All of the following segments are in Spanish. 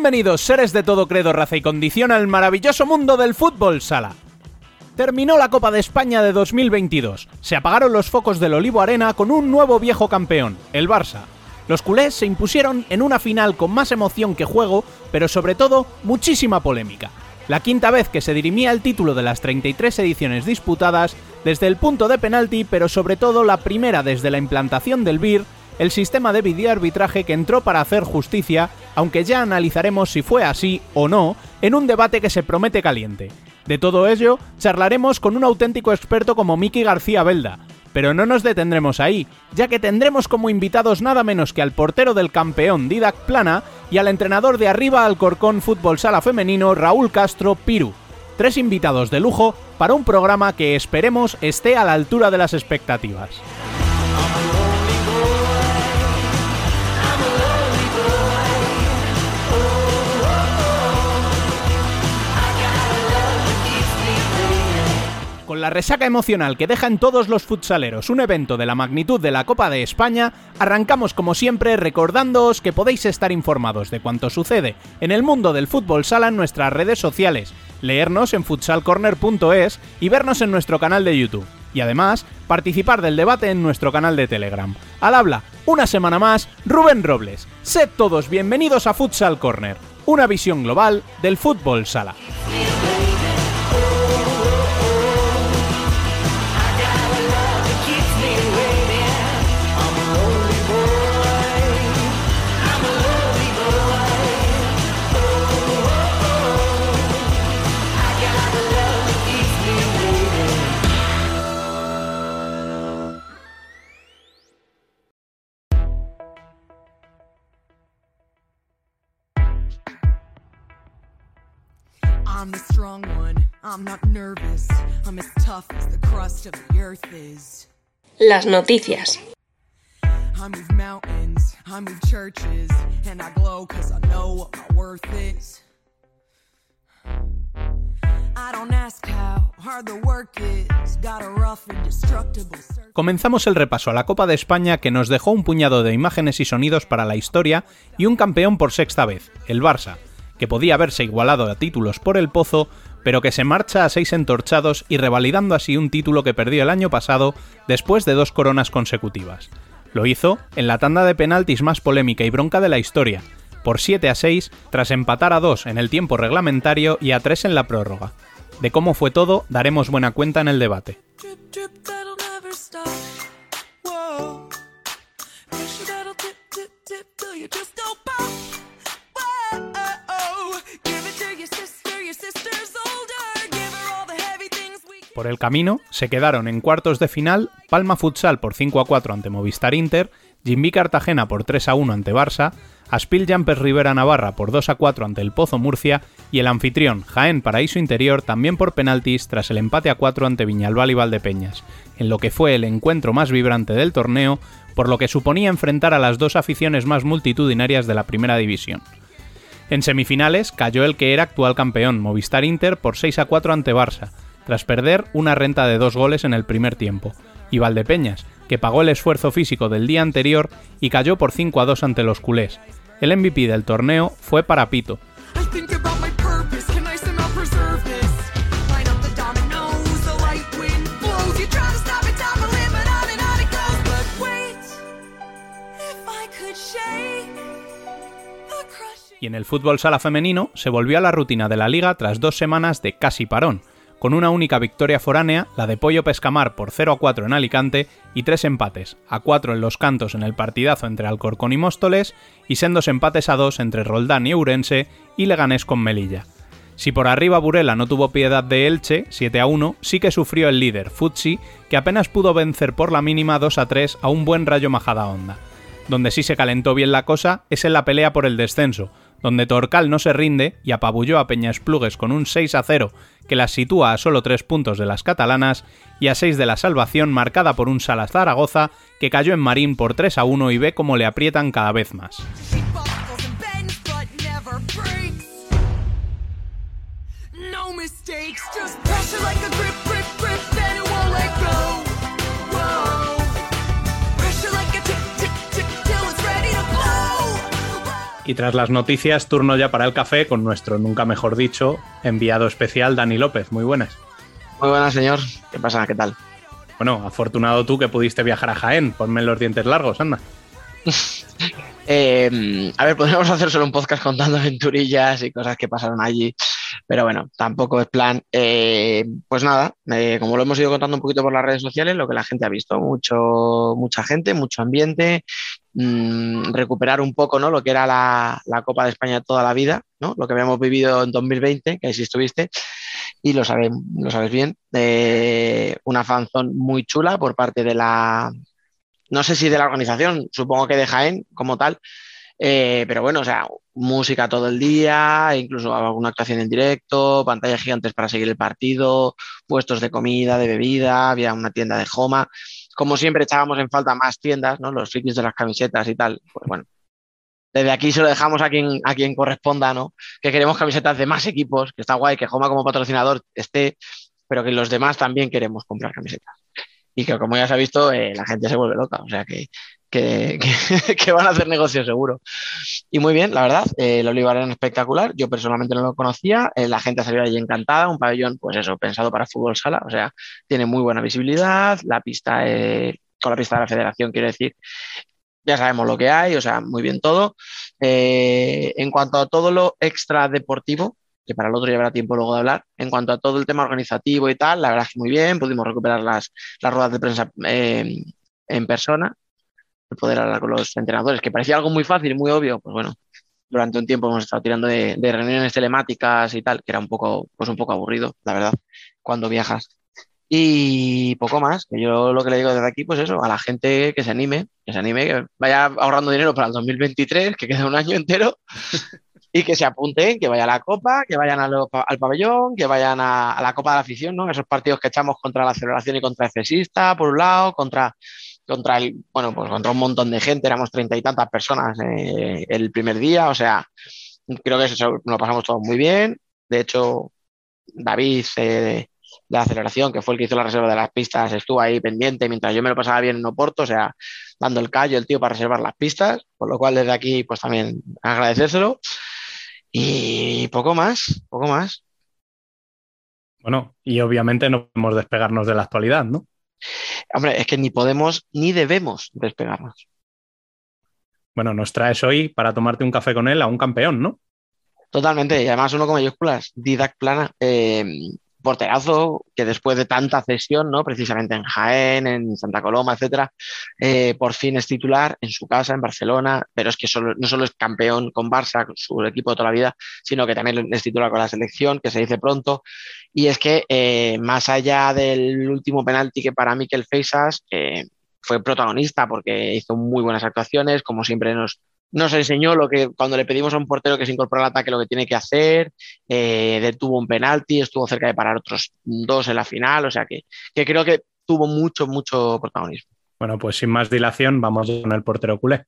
Bienvenidos, seres de todo credo, raza y condición, al maravilloso mundo del fútbol sala. Terminó la Copa de España de 2022. Se apagaron los focos del Olivo Arena con un nuevo viejo campeón, el Barça. Los culés se impusieron en una final con más emoción que juego, pero sobre todo muchísima polémica. La quinta vez que se dirimía el título de las 33 ediciones disputadas, desde el punto de penalti, pero sobre todo la primera desde la implantación del BIR, el sistema de videoarbitraje que entró para hacer justicia, aunque ya analizaremos si fue así o no, en un debate que se promete caliente. De todo ello, charlaremos con un auténtico experto como Miki García Belda, pero no nos detendremos ahí, ya que tendremos como invitados nada menos que al portero del campeón Didac Plana y al entrenador de arriba Alcorcón Fútbol Sala Femenino Raúl Castro Piru. Tres invitados de lujo para un programa que esperemos esté a la altura de las expectativas. Con la resaca emocional que deja en todos los futsaleros un evento de la magnitud de la Copa de España, arrancamos como siempre recordándoos que podéis estar informados de cuanto sucede en el mundo del fútbol sala en nuestras redes sociales, leernos en futsalcorner.es y vernos en nuestro canal de YouTube. Y además, participar del debate en nuestro canal de Telegram. Al habla, una semana más, Rubén Robles. Sed todos bienvenidos a Futsal Corner, una visión global del fútbol sala. I'm not nervous. I'm as tough as the crust of the earth is. Las noticias. I move mountains, I move churches, and I glow cause I know what my worth is. I don't ask how hard the work is. Got a rough, indestructible circle. Comenzamos el repaso a la Copa de España que nos dejó un puñado de imágenes y sonidos para la historia y un campeón por sexta vez, el Barça, que podía haberse igualado a títulos por el Pozo, pero que se marcha a seis entorchados y revalidando así un título que perdió el año pasado después de dos coronas consecutivas. Lo hizo en la tanda de penaltis más polémica y bronca de la historia, por 7 a 6 tras empatar a 2 en el tiempo reglamentario y a 3 en la prórroga. De cómo fue todo daremos buena cuenta en el debate. Por el camino se quedaron en cuartos de final Palma Futsal por 5 a 4 ante Movistar Inter, Jimby Cartagena por 3 a 1 ante Barça, Aspil Jumpers Rivera Navarra por 2 a 4 ante el Pozo Murcia y el anfitrión Jaén Paraíso Interior también por penaltis tras el empate a 4 ante Viñalbal y Valdepeñas, en lo que fue el encuentro más vibrante del torneo, por lo que suponía enfrentar a las dos aficiones más multitudinarias de la primera división. En semifinales cayó el que era actual campeón, Movistar Inter, por 6 a 4 ante Barça, tras perder una renta de dos goles en el primer tiempo, y Valdepeñas, que pagó el esfuerzo físico del día anterior y cayó por 5 a 2 ante los culés. El MVP del torneo fue para Pito, y en el fútbol sala femenino se volvió a la rutina de la liga tras dos semanas de casi parón, con una única victoria foránea, la de Pollo Pescamar por 0 a 4 en Alicante y tres empates, a 4 en los cantos en el partidazo entre Alcorcón y Móstoles y sendos empates a 2 entre Roldán y Ourense y Leganés con Melilla. Si por arriba Burela no tuvo piedad de Elche, 7 a 1, sí que sufrió el líder, Futsi, que apenas pudo vencer por la mínima 2 a 3 a un buen rayo Majada Honda. Donde sí se calentó bien la cosa es en la pelea por el descenso, donde Torcal no se rinde y apabulló a Peñasplugues con un 6 a 0 que las sitúa a solo 3 puntos de las catalanas y a 6 de la salvación marcada por un Salas Zaragoza que cayó en Marín por 3 a 1 y ve cómo le aprietan cada vez más. Y tras las noticias, turno ya para el café con nuestro, nunca mejor dicho, enviado especial Dani López. Muy buenas. Muy buenas, señor. ¿Qué pasa? ¿Qué tal? Bueno, afortunado tú que pudiste viajar a Jaén. Ponme los dientes largos, anda. Eh, a ver, podríamos hacer solo un podcast contando aventurillas y cosas que pasaron allí, pero bueno, tampoco es plan. Eh, pues nada, eh, como lo hemos ido contando un poquito por las redes sociales, lo que la gente ha visto, mucho, mucha gente, mucho ambiente, mm, recuperar un poco ¿no? lo que era la, la Copa de España toda la vida, ¿no? lo que habíamos vivido en 2020, que ahí sí estuviste, y lo sabes, lo sabes bien. Eh, una fanzón muy chula por parte de la, no sé si de la organización, supongo que de Jaén como tal, eh, pero bueno, o sea, música todo el día, incluso alguna actuación en directo, pantallas gigantes para seguir el partido, puestos de comida, de bebida, había una tienda de Joma. Como siempre echábamos en falta más tiendas, ¿no? Los frikis de las camisetas y tal, pues bueno. Desde aquí se lo dejamos a quien, a quien corresponda, ¿no? Que queremos camisetas de más equipos, que está guay, que Joma como patrocinador esté, pero que los demás también queremos comprar camisetas y que como ya se ha visto, eh, la gente se vuelve loca, o sea que, que, van a hacer negocio seguro. Y muy bien, la verdad, eh, el Olivar era espectacular, yo personalmente no lo conocía, eh, la gente salió allí encantada, un pabellón, pues eso, pensado para fútbol sala, o sea, tiene muy buena visibilidad, la pista, eh, con la pista de la federación, quiero decir, ya sabemos lo que hay, o sea, muy bien todo. Eh, en cuanto a todo lo extra deportivo, que para el otro llevará tiempo luego de hablar. En cuanto a todo el tema organizativo y tal, la verdad es que muy bien, pudimos recuperar las, las ruedas de prensa en persona, poder hablar con los entrenadores, que parecía algo muy fácil muy obvio, pues bueno, durante un tiempo hemos estado tirando de, de, reuniones telemáticas y tal, que era un poco, pues un poco aburrido, la verdad, cuando viajas. Y poco más, que yo lo que le digo desde aquí, pues eso, a la gente que se anime, que se anime, que vaya ahorrando dinero para el 2023, que queda un año entero, y que se apunten, que vayan a la Copa, que vayan lo, al pabellón, que vayan a, a, la Copa de la Afición, ¿no? Esos partidos que echamos contra la celebración y contra el cesista, por un lado, contra, contra el, bueno, pues contra un montón de gente, éramos treinta y tantas personas eh, el primer día, o sea, creo que eso lo pasamos todos muy bien. De hecho, David eh, la aceleración, que fue el que hizo la reserva de las pistas, estuvo ahí pendiente mientras yo me lo pasaba bien en Oporto, o sea, dando el callo el tío para reservar las pistas, por lo cual desde aquí, pues también agradecérselo. Y poco más, poco más. Bueno, y obviamente no podemos despegarnos de la actualidad, ¿no? Hombre, es que ni podemos ni debemos despegarnos. Bueno, nos traes hoy para tomarte un café con él a un campeón, ¿no? Totalmente, y además uno con mayúsculas, Didac Plana, eh, porterazo que después de tanta cesión, ¿no? precisamente en Jaén, en Santa Coloma, etcétera, eh, por fin es titular en su casa, en Barcelona, pero es que no solo es campeón con Barça, con su equipo de toda la vida, sino que también es titular con la selección, que se dice pronto, y es que eh, más allá del último penalti que para Miquel Feisas, fue protagonista porque hizo muy buenas actuaciones, como siempre nos, nos enseñó lo que cuando le pedimos a un portero que se incorpora al ataque lo que tiene que hacer, eh, detuvo un penalti, estuvo cerca de parar otros dos en la final, o sea que, que creo que tuvo mucho, mucho protagonismo. Bueno, pues sin más dilación, vamos con el portero culé.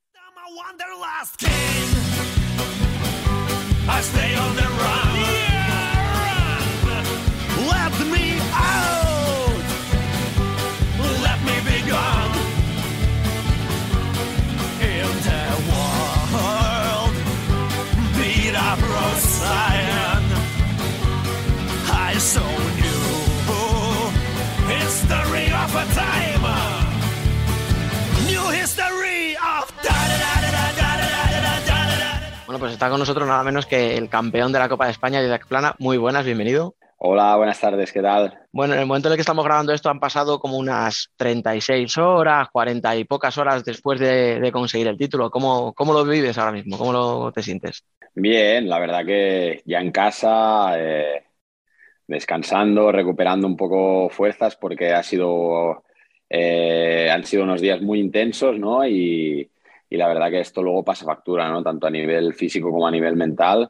Bueno, pues está con nosotros nada menos que el campeón de la Copa de España, Didac Plana. Muy buenas, bienvenido. Hola, buenas tardes, ¿qué tal? Bueno, en el momento en el que estamos grabando esto han pasado como unas 36 horas, 40 y pocas horas después de, de conseguir el título. ¿Cómo, ¿Cómo, lo vives ahora mismo? ¿Cómo lo, te sientes? Bien, la verdad que ya en casa, eh, descansando, recuperando un poco fuerzas porque ha sido, eh, han sido unos días muy intensos, ¿no? Y, y la verdad que esto luego pasa factura, ¿no? Tanto a nivel físico como a nivel mental.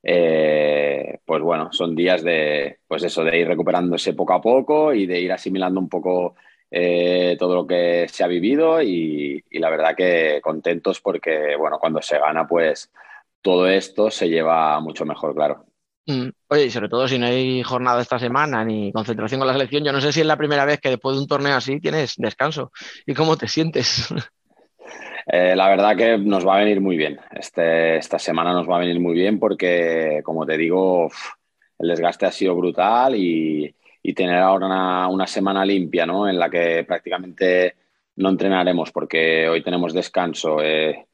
Eh, pues bueno, son días de, pues eso, de ir recuperándose poco a poco y de ir asimilando un poco eh, todo lo que se ha vivido y, y, la verdad que contentos porque, bueno, cuando se gana, pues todo esto se lleva mucho mejor, claro. Mm. Oye, y sobre todo si no hay jornada esta semana ni concentración con la selección, yo no sé si es la primera vez que después de un torneo así tienes descanso. ¿Y cómo te sientes? Eh, la verdad que nos va a venir muy bien. Este, esta semana nos va a venir muy bien porque, como te digo, el desgaste ha sido brutal y, y tener ahora una, una semana limpia, ¿no? En la que prácticamente no entrenaremos porque hoy tenemos descanso. eh,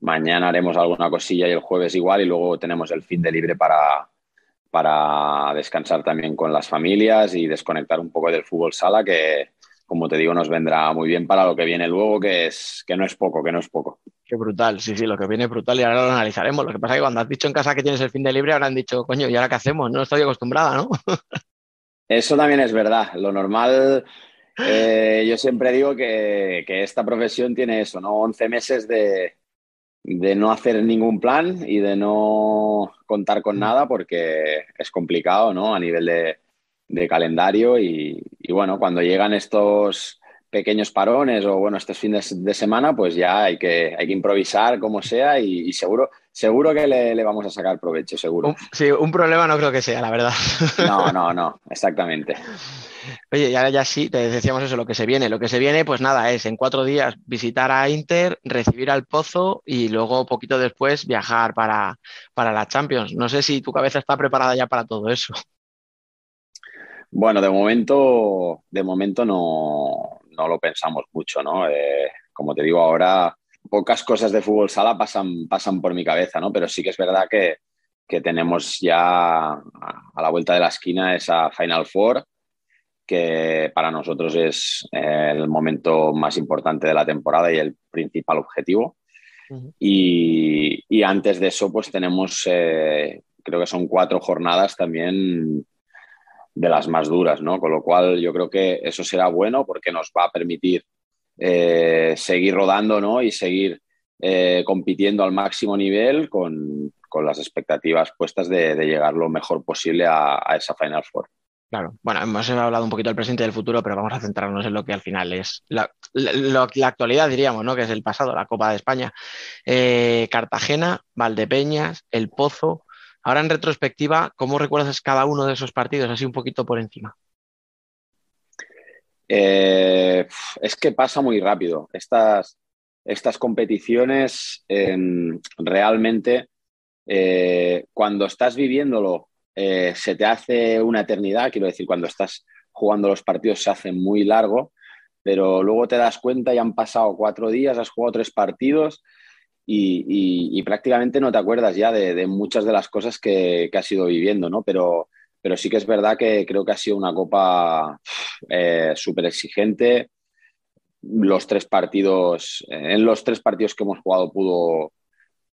mañana haremos alguna cosilla y el jueves igual y luego tenemos el fin de libre para, para descansar también con las familias y desconectar un poco del fútbol sala que, como te digo, nos vendrá muy bien para lo que viene luego, que, es, que no es poco, que no es poco. Qué brutal, sí, sí, lo que viene es brutal y ahora lo analizaremos. Lo que pasa es que cuando has dicho en casa que tienes el fin de libre, habrán dicho, coño, ¿y ahora qué hacemos? No estoy acostumbrada, ¿no? Eso también es verdad. Lo normal, eh, yo siempre digo que, que, esta profesión tiene eso, ¿no? 11 meses de, de, no hacer ningún plan y de no contar con nada porque es complicado, ¿no? A nivel de, de calendario y, y, bueno, cuando llegan estos pequeños parones o bueno, estos fines de semana, pues ya hay que, hay que improvisar como sea y, y seguro, seguro que le, le, vamos a sacar provecho, seguro. Un, sí, un problema no creo que sea, la verdad. No, no, no, exactamente. Oye, y ahora ya sí, te decíamos eso, lo que se viene. Lo que se viene, pues nada, es en cuatro días visitar a Inter, recibir al Pozo y luego, poquito después, viajar para, para la Champions. No sé si tu cabeza está preparada ya para todo eso. Bueno, de momento, de momento no, no lo pensamos mucho, ¿no? Eh, como te digo ahora, pocas cosas de fútbol sala pasan, pasan por mi cabeza, ¿no? Pero sí que es verdad que, que tenemos ya a la vuelta de la esquina esa Final Four, que para nosotros es eh, el momento más importante de la temporada y el principal objetivo. Uh -huh. y, y, antes de eso, pues tenemos, eh, creo que son cuatro jornadas también de las más duras, ¿no? Con lo cual yo creo que eso será bueno porque nos va a permitir eh, seguir rodando, ¿no? Y seguir eh, compitiendo al máximo nivel con, con las expectativas puestas de, llegar lo mejor posible a, esa Final Four. Claro, bueno, hemos hablado un poquito del presente y del futuro, pero vamos a centrarnos en lo que al final es la, la, la actualidad, diríamos, ¿no? Que es el pasado, la Copa de España. Eh, Cartagena, Valdepeñas, El Pozo, Ahora en retrospectiva, ¿cómo recuerdas cada uno de esos partidos? Así un poquito por encima. Eh, es que pasa muy rápido. Estas, estas competiciones eh, realmente, eh, cuando estás viviéndolo, eh, se te hace una eternidad. Quiero decir, cuando estás jugando los partidos se hace muy largo, pero luego te das cuenta y han pasado cuatro días, has jugado tres partidos y, y, y, prácticamente no te acuerdas ya de, de muchas de las cosas que, que, has ido viviendo, ¿no? Pero, pero sí que es verdad que creo que ha sido una copa eh, súper exigente. Los tres partidos, en los tres partidos que hemos jugado pudo,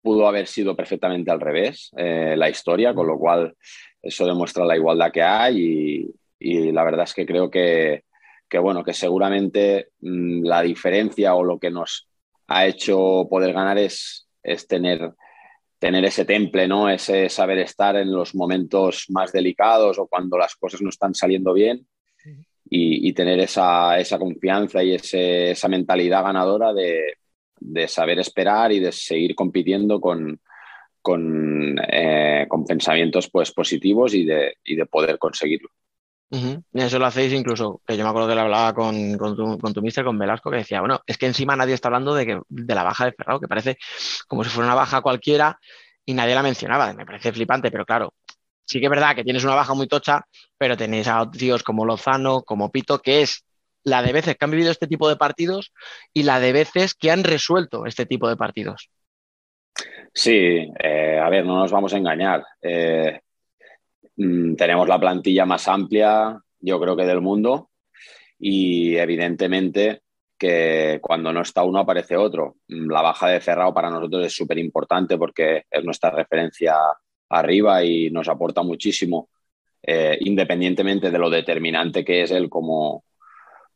pudo haber sido perfectamente al revés eh, la historia, con lo cual eso demuestra la igualdad que hay y, y la verdad es que creo que, que bueno, que seguramente mmm, la diferencia o lo que nos ha hecho poder ganar es, es tener, tener ese temple, ¿no? ese saber estar en los momentos más delicados o cuando las cosas no están saliendo bien y, y tener esa, esa, confianza y ese, esa mentalidad ganadora de, de, saber esperar y de seguir compitiendo con, con, eh, con pensamientos pues, positivos y de, y de poder conseguirlo. Eso lo hacéis incluso, que yo me acuerdo que lo hablaba con, tu, con mister, con Velasco, que decía, bueno, es que encima nadie está hablando de, que, de la baja de Ferrao, que parece como si fuera una baja cualquiera y nadie la mencionaba. Me parece flipante, pero claro, sí que es verdad que tienes una baja muy tocha, pero tenéis a tíos como Lozano, como Pito, que es la de veces que han vivido este tipo de partidos y la de veces que han resuelto este tipo de partidos. Sí, eh, a ver, no nos vamos a engañar. Eh, Mm, tenemos la plantilla más amplia, yo creo que del mundo, y evidentemente que cuando no está uno aparece otro. Mm, la baja de Ferrao para nosotros es súper importante porque es nuestra referencia arriba y nos aporta muchísimo, eh, independientemente de lo determinante que es él como,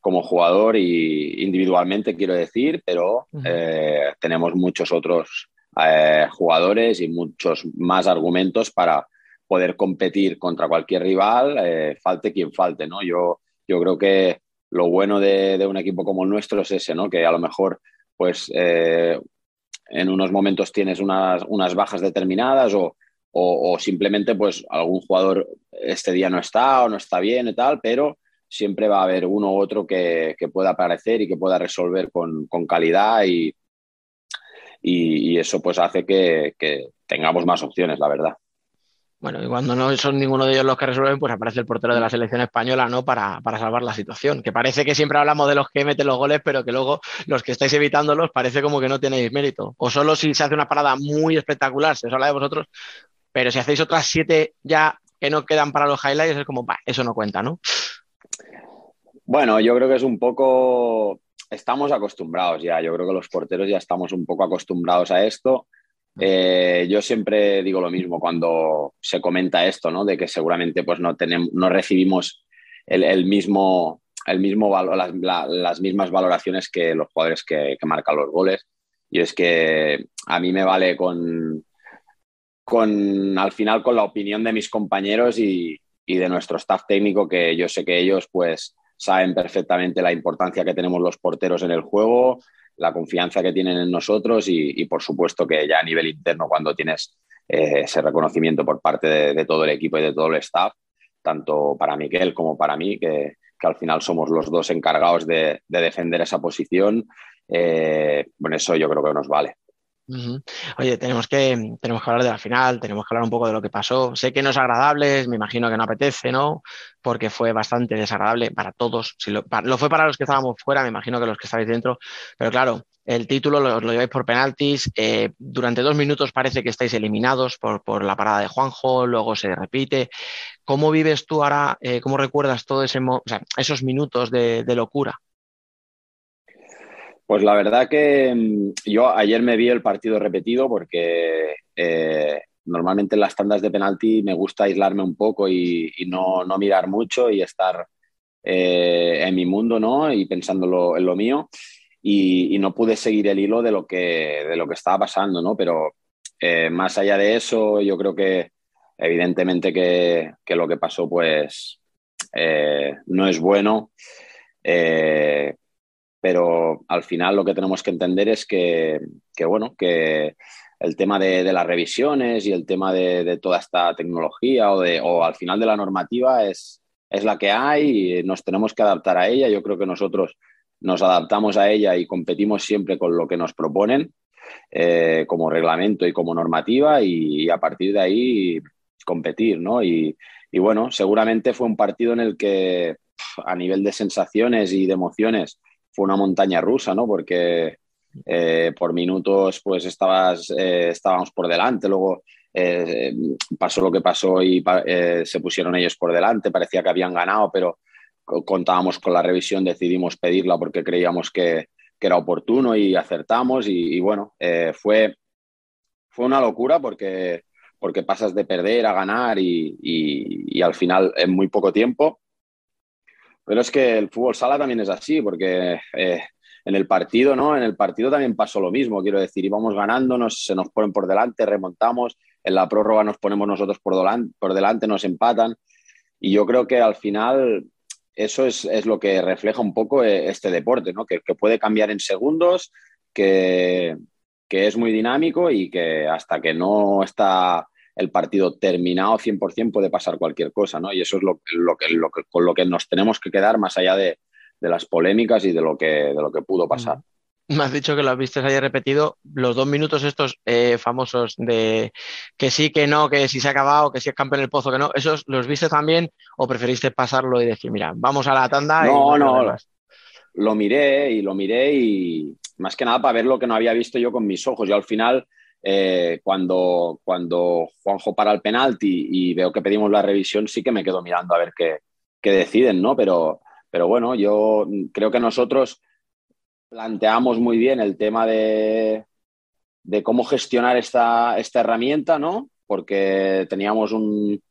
como jugador y individualmente, quiero decir, pero eh, tenemos muchos otros eh, jugadores y muchos más argumentos para poder competir contra cualquier rival, eh, falte quien falte, ¿no? Yo, yo creo que lo bueno de, un equipo como el nuestro es ese, ¿no? Que a lo mejor, pues, eh, en unos momentos tienes unas, unas bajas determinadas o, o, simplemente, pues, algún jugador este día no está o no está bien y tal, pero siempre va a haber uno u otro que, que pueda aparecer y que pueda resolver con, con calidad y, y, eso pues hace que tengamos más opciones, la verdad. Bueno, y cuando no son ninguno de ellos los que resuelven, pues aparece el portero de la selección española, ¿no? Para, para, salvar la situación. Que parece que siempre hablamos de los que meten los goles, pero que luego los que estáis evitándolos parece como que no tenéis mérito. O solo si se hace una parada muy espectacular, se os habla de vosotros, pero si hacéis otras siete ya que no quedan para los highlights, es como, bah, eso no cuenta, ¿no? Bueno, yo creo que es un poco. Estamos acostumbrados ya. Yo creo que los porteros ya estamos un poco acostumbrados a esto. Eh, yo siempre digo lo mismo cuando se comenta esto, ¿no? De que seguramente pues no tenemos, no recibimos el, mismo, el mismo valor, las, la, las, mismas valoraciones que los jugadores que, que, marcan los goles. Y es que a mí me vale con, con al final con la opinión de mis compañeros y, y de nuestro staff técnico, que yo sé que ellos pues saben perfectamente la importancia que tenemos los porteros en el juego, la confianza que tienen en nosotros y, por supuesto que ya a nivel interno cuando tienes eh, ese reconocimiento por parte de, todo el equipo y de todo el staff, tanto para Miguel como para mí, que, al final somos los dos encargados de, de defender esa posición, eh, bueno, eso yo creo que nos vale. Uh -huh. Oye, tenemos que, tenemos que hablar de la final, tenemos que hablar un poco de lo que pasó. Sé que no es agradable, me imagino que no apetece, ¿no? Porque fue bastante desagradable para todos. Si lo, para, lo, fue para los que estábamos fuera, me imagino que los que estáis dentro. Pero claro, el título lo, lo lleváis por penaltis. Eh, durante dos minutos parece que estáis eliminados por, por, la parada de Juanjo, luego se repite. ¿Cómo vives tú ahora? Eh, ¿Cómo recuerdas todo ese, o sea, esos minutos de, de locura? Pues la verdad que mm, yo ayer me vi el partido repetido porque eh, normalmente en las tandas de penalti me gusta aislarme un poco y, no, no, mirar mucho y estar eh, en mi mundo ¿no? y pensando en lo mío. Y, no pude seguir el hilo de lo que, de lo que estaba pasando, ¿no? pero eh, más allá de eso, yo creo que evidentemente que, que lo que pasó pues no es bueno. Pero al final lo que tenemos que entender es que, bueno, que el tema de, las revisiones y el tema de, toda esta tecnología o, de, al final de la normativa es, es la que hay y nos tenemos que adaptar a ella. Yo creo que nosotros nos adaptamos a ella y competimos siempre con lo que nos proponen eh, como reglamento y como normativa y, a partir de ahí competir, ¿no? Y bueno, seguramente fue un partido en el que a nivel de sensaciones y de emociones fue una montaña rusa, ¿no? Porque eh, por minutos pues estabas, eh, estábamos por delante, luego eh, pasó lo que pasó y se pusieron ellos por delante, parecía que habían ganado, pero contábamos con la revisión, decidimos pedirla porque creíamos que, era oportuno y acertamos y, bueno, fue, fue una locura porque, porque pasas de perder a ganar y, y al final en muy poco tiempo pero es que el fútbol sala también es así, porque eh, en el partido, ¿no? En el partido también pasó lo mismo, quiero decir, íbamos ganando, nos, se nos ponen por delante, remontamos, en la prórroga nos ponemos nosotros por delante, por delante nos empatan. Y yo creo que al final eso es, es lo que refleja un poco eh, este deporte, ¿no? Que, que puede cambiar en segundos, que, que es muy dinámico y que hasta que no está el partido terminado 100% puede pasar cualquier cosa, ¿no? Y eso es lo, lo, que, lo que, con lo que nos tenemos que quedar más allá de, de, las polémicas y de lo, que, de lo que pudo pasar. Me has dicho que lo viste ayer repetido, los dos minutos estos eh, famosos de que sí, que no, que si se ha acabado, que si es campeón el pozo, que no, ¿esos los viste también o preferiste pasarlo y decir, mira, vamos a la tanda? No, y no, no lo miré y lo miré y más que nada para ver lo que no había visto yo con mis ojos. Yo al final eh, cuando, cuando Juanjo para el penalti y veo que pedimos la revisión, sí que me quedo mirando a ver qué, qué deciden, ¿no? Pero, pero bueno, yo creo que nosotros planteamos muy bien el tema de, de cómo gestionar esta, esta herramienta, ¿no? Porque teníamos un,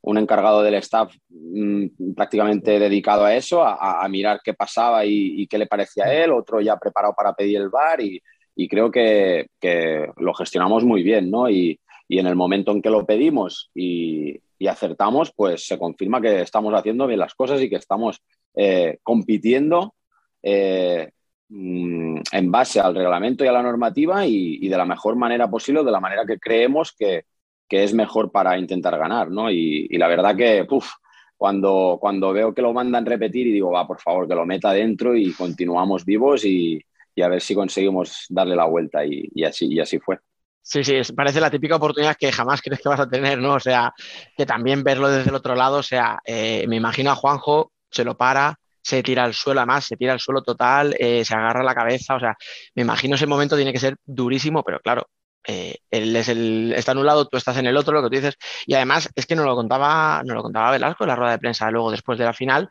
un encargado del staff mmm, prácticamente dedicado a eso, a, a mirar qué pasaba y, y, qué le parecía a él, otro ya preparado para pedir el bar y, y creo que, que, lo gestionamos muy bien, ¿no? Y, y, en el momento en que lo pedimos y, y, acertamos, pues se confirma que estamos haciendo bien las cosas y que estamos eh, compitiendo eh, en base al reglamento y a la normativa y, y, de la mejor manera posible, de la manera que creemos que, que es mejor para intentar ganar, ¿no? Y, la verdad que, puf, cuando, cuando veo que lo mandan repetir y digo, va, por favor, que lo meta dentro y continuamos vivos y, y a ver si conseguimos darle la vuelta y, así, y así fue. Sí, sí, parece la típica oportunidad que jamás crees que vas a tener, ¿no? O sea, que también verlo desde el otro lado, o sea, eh, me imagino a Juanjo, se lo para, se tira al suelo, además, se tira al suelo total, eh, se agarra la cabeza, o sea, me imagino ese momento tiene que ser durísimo, pero claro, eh, él es el, está en un lado, tú estás en el otro, lo que tú dices, y además es que nos lo contaba, nos lo contaba Velasco en la rueda de prensa luego después de la final,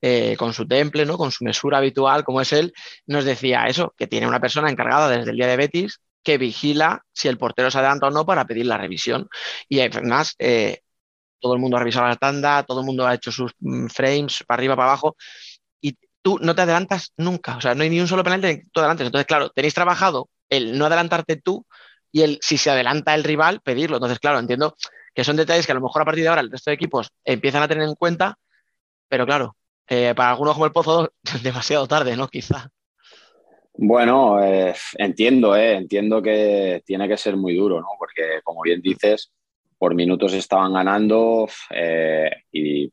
eh, con su temple, ¿no? con su mesura habitual, como es él, nos decía eso, que tiene una persona encargada desde el día de Betis que vigila si el portero se adelanta o no para pedir la revisión. Y además, eh, todo el mundo ha revisado la tanda, todo el mundo ha hecho sus mm, frames para arriba, para abajo, y tú no te adelantas nunca, o sea, no hay ni un solo penalti en que tú adelantes. Entonces, claro, tenéis trabajado el no adelantarte tú y el si se adelanta el rival, pedirlo. Entonces, claro, entiendo que son detalles que a lo mejor a partir de ahora el resto de equipos empiezan a tener en cuenta, pero claro, eh, para algunos como el Pozo, demasiado tarde, ¿no? Quizá. Bueno, eh, entiendo, eh, entiendo que tiene que ser muy duro, ¿no? Porque como bien dices, por minutos estaban ganando y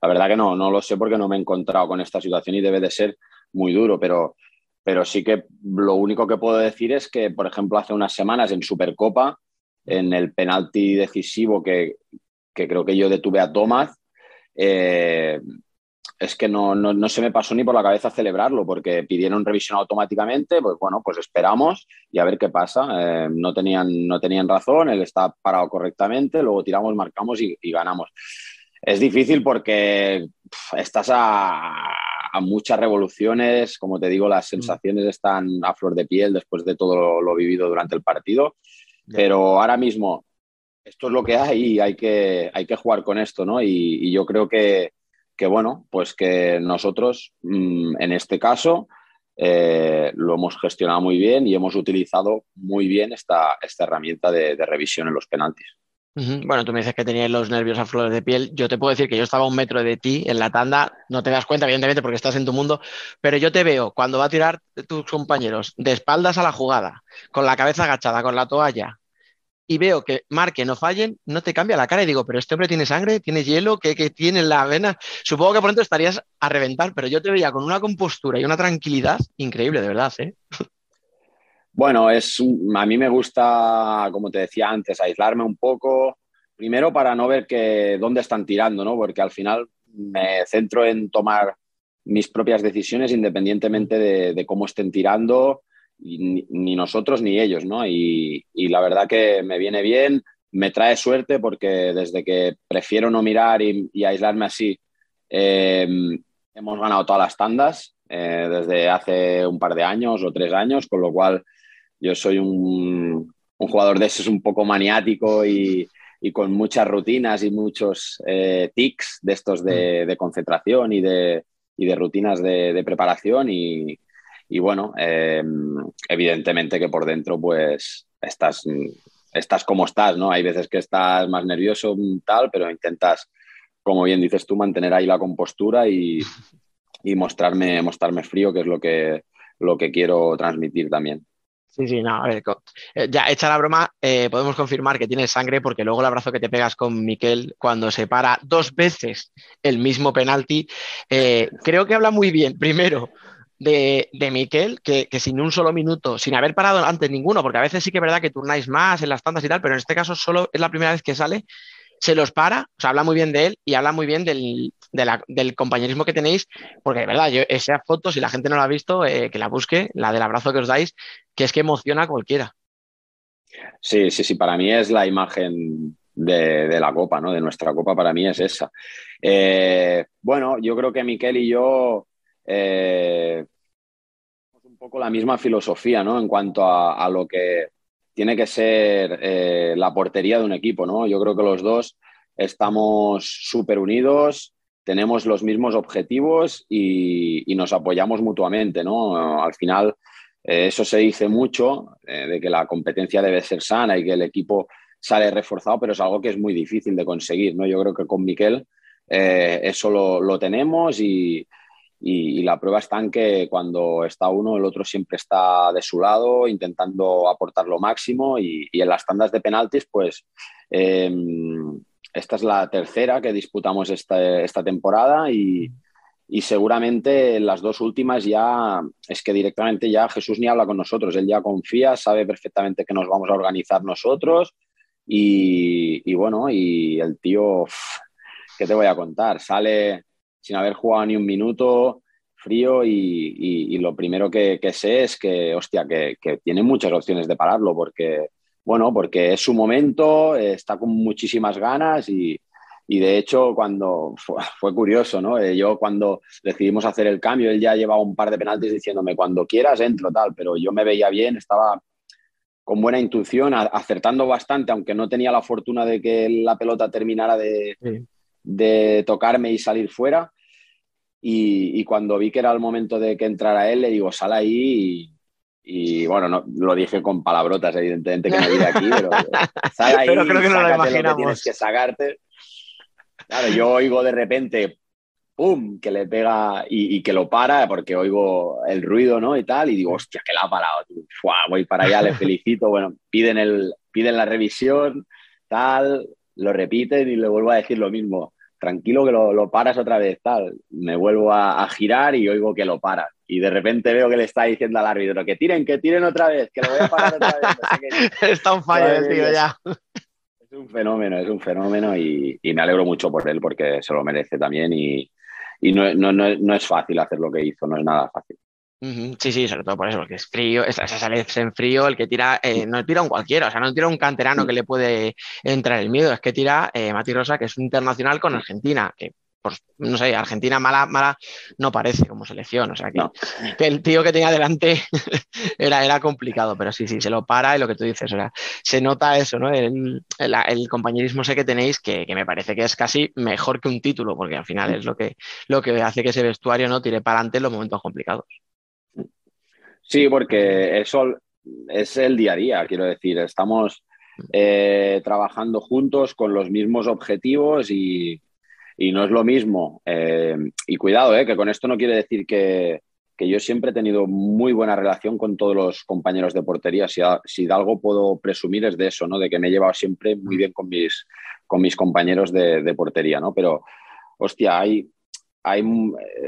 la verdad que no, no lo sé porque no me he encontrado con esta situación y debe de ser muy duro, pero, pero sí que lo único que puedo decir es que, por ejemplo, hace unas semanas en Supercopa, en el penalti decisivo que, que creo que yo detuve a Tomás, es que no, no, no, se me pasó ni por la cabeza celebrarlo porque pidieron revisión automáticamente, pues bueno, pues esperamos y a ver qué pasa. Eh, no, tenían, no tenían razón, él está parado correctamente, luego tiramos, marcamos y, y ganamos. Es difícil porque pff, estás a, a, muchas revoluciones, como te digo, las sensaciones están a flor de piel después de todo lo, lo vivido durante el partido, pero ahora mismo esto es lo que hay y hay que, hay que jugar con esto, ¿no? Y, y yo creo que que bueno, pues que nosotros mmm, en este caso eh, lo hemos gestionado muy bien y hemos utilizado muy bien esta, esta herramienta de, revisión en los penaltis. Bueno, tú me dices que tenías los nervios a flores de piel. Yo te puedo decir que yo estaba a un metro de ti en la tanda. No te das cuenta, evidentemente, porque estás en tu mundo. Pero yo te veo cuando va a tirar tus compañeros de espaldas a la jugada, con la cabeza agachada, con la toalla, y veo que marque, no fallen, no te cambia la cara y digo, pero este hombre tiene sangre, tiene hielo, ¿qué, qué tiene en la vena? Supongo que por dentro estarías a reventar, pero yo te veía con una compostura y una tranquilidad increíble, de verdad. ¿eh? Bueno, es, a mí me gusta, como te decía antes, aislarme un poco, primero para no ver que, dónde están tirando, ¿no? porque al final me centro en tomar mis propias decisiones independientemente de, de cómo estén tirando ni, ni, nosotros ni ellos, ¿no? Y, y, la verdad que me viene bien, me trae suerte porque desde que prefiero no mirar y, y aislarme así, eh, hemos ganado todas las tandas eh, desde hace un par de años o tres años, con lo cual yo soy un, un jugador de esos un poco maniático y, y con muchas rutinas y muchos eh, tics de estos de, de concentración y de, y de rutinas de, de preparación y, y bueno, eh, evidentemente que por dentro pues estás, estás como estás, ¿no? Hay veces que estás más nervioso, tal, pero intentas, como bien dices tú, mantener ahí la compostura y, y mostrarme, mostrarme frío, que es lo que, lo que quiero transmitir también. Sí, sí, no, a ver, eh, ya hecha la broma, eh, podemos confirmar que tienes sangre porque luego el abrazo que te pegas con Miquel cuando se para dos veces el mismo penalti, eh, creo que habla muy bien, primero, de, de Miquel, que, que, sin un solo minuto, sin haber parado antes ninguno, porque a veces sí que es verdad que turnáis más en las tandas y tal, pero en este caso solo es la primera vez que sale, se los para, o sea, habla muy bien de él y habla muy bien del, del compañerismo que tenéis, porque de verdad, esa foto, si la gente no la ha visto, eh, que la busque, la del abrazo que os dais, que es que emociona a cualquiera. Sí, sí, sí, para mí es la imagen de, de, la copa, ¿no? De nuestra copa para mí es esa. Eh, bueno, yo creo que Miquel y yo eh, un poco la misma filosofía, ¿no? En cuanto a, lo que tiene que ser eh, la portería de un equipo, ¿no? Yo creo que los dos estamos súper unidos, tenemos los mismos objetivos y, nos apoyamos mutuamente, ¿no? Al final, eh, eso se dice mucho, eh, de que la competencia debe ser sana y que el equipo sale reforzado, pero es algo que es muy difícil de conseguir, ¿no? Yo creo que con Miquel eso lo tenemos y, y, la prueba está en que cuando está uno, el otro siempre está de su lado, intentando aportar lo máximo. Y, en las tandas de penaltis, pues eh, esta es la tercera que disputamos esta, esta temporada y, y seguramente en las dos últimas ya es que directamente ya Jesús ni habla con nosotros, él ya confía, sabe perfectamente que nos vamos a organizar nosotros y, y bueno, y el tío, ¿qué te voy a contar? Sale sin haber jugado ni un minuto, frío y, lo primero que, sé es que, hostia, que, tiene muchas opciones de pararlo porque, bueno, porque es su momento, está con muchísimas ganas y, de hecho cuando fue, curioso, ¿no? Eh, yo cuando decidimos hacer el cambio, él ya llevaba un par de penaltis diciéndome, cuando quieras entro, tal, pero yo me veía bien, estaba con buena intuición, acertando bastante, aunque no tenía la fortuna de que la pelota terminara de. De tocarme y salir fuera. Y, y cuando vi que era el momento de que entrara él, le digo, sal ahí. Y, y, bueno, no, lo dije con palabrotas, evidentemente, que no diré aquí, pero sal ahí, Pero creo que no lo imaginamos. que tienes que sacarte. Claro, yo oigo de repente, ¡pum!, que le pega y, y que lo para, porque oigo el ruido, ¿no? Y tal, y digo, hostia, que la ha parado. voy para allá, le felicito. Bueno, piden, el, piden la revisión, tal, lo repiten y le vuelvo a decir lo mismo. Tranquilo que lo, lo paras otra vez, tal. Me vuelvo a, a girar y oigo que lo para. Y de repente veo que le está diciendo al árbitro que tiren, que tiren otra vez, que lo voy a parar otra vez. No sé qué. Está un fallo el tío ya. Es un fenómeno, es un fenómeno y, y me alegro mucho por él porque se lo merece también y, y no, no, no, no es fácil hacer lo que hizo, no es nada fácil. Sí, sí, sobre todo por eso, porque es frío, esa, sale en frío, el que tira, eh, no tira un cualquiera, o sea, no tira un canterano que le puede entrar el miedo, es que tira eh, Mati Rosa, que es un internacional con Argentina, que pues, no sé, Argentina mala, mala no parece como selección, o sea, que, No. que el tío que tenía delante era, era complicado, pero sí, sí, se lo para y lo que tú dices, o sea, se nota eso, ¿no? El, el, el compañerismo ese que tenéis, que, que me parece que es casi mejor que un título, porque al final es lo que, lo que hace que ese vestuario no tire para adelante en los momentos complicados. Sí, porque eso es el día a día, quiero decir, estamos eh, trabajando juntos con los mismos objetivos y, y no es lo mismo. Eh, y cuidado, eh, que con esto no quiere decir que, que, yo siempre he tenido muy buena relación con todos los compañeros de portería. Si, si de algo puedo presumir es de eso, ¿no? De que me he llevado siempre muy bien con mis, con mis compañeros de, de portería, ¿no? Pero, hostia, hay, hay,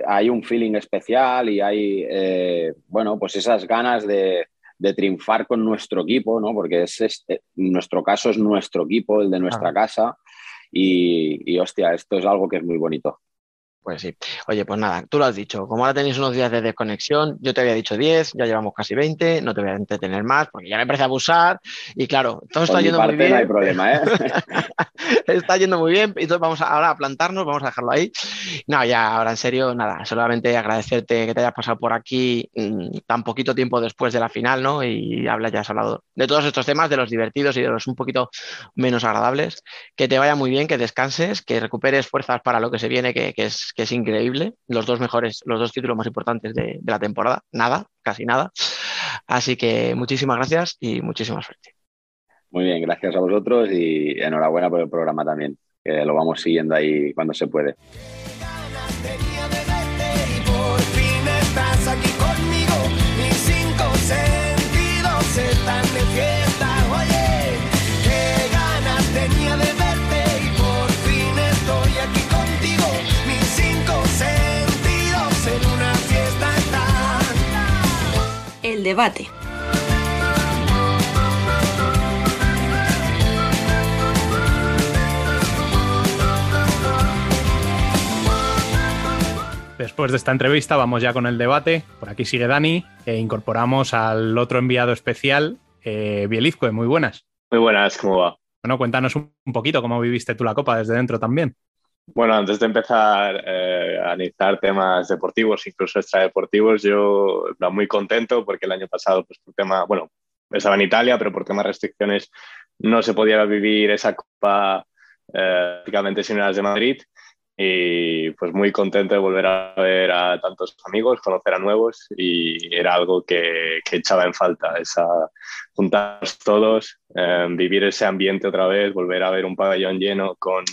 hay un feeling especial y hay, eh, bueno, pues esas ganas de, de, triunfar con nuestro equipo, ¿no? Porque es este, nuestro caso es nuestro equipo, el de nuestra ah. casa. Y, y, hostia, esto es algo que es muy bonito. Pues sí. Oye, pues nada, tú lo has dicho. Como ahora tenéis unos días de desconexión, yo te había dicho 10, ya llevamos casi 20, no te voy a entretener más porque ya me parece abusar. Y claro, todo está yendo muy bien. No hay problema, ¿eh? está yendo muy bien. Entonces vamos a, ahora a plantarnos, vamos a dejarlo ahí. No, ya, ahora en serio, nada, solamente agradecerte que te hayas pasado por aquí mmm, tan poquito tiempo después de la final, ¿no? Y habla, ya has hablado de todos estos temas, de los divertidos y de los un poquito menos agradables. Que te vaya muy bien, que descanses, que recuperes fuerzas para lo que se viene, que, que es que es increíble. Los dos mejores, los dos títulos más importantes de, de, la temporada. Nada, casi nada. Así que muchísimas gracias y muchísima suerte. Muy bien, gracias a vosotros y enhorabuena por el programa también, que lo vamos siguiendo ahí cuando se puede. Debate. Después de esta entrevista vamos ya con el debate. Por aquí sigue Dani e incorporamos al otro enviado especial, eh, Bielizco. Muy buenas. Muy buenas, ¿cómo va? Bueno, cuéntanos un poquito cómo viviste tú la Copa desde dentro también. Bueno, antes de empezar eh, a analizar temas deportivos, incluso extradeportivos, yo muy contento porque el año pasado, pues por tema, bueno, estaba en Italia, pero por temas de restricciones no se podía vivir esa Copa eh, prácticamente sin las de Madrid. Y pues muy contento de volver a ver a tantos amigos, conocer a nuevos y era algo que, que echaba en falta, esa juntarnos todos, eh, vivir ese ambiente otra vez, volver a ver un pabellón lleno con,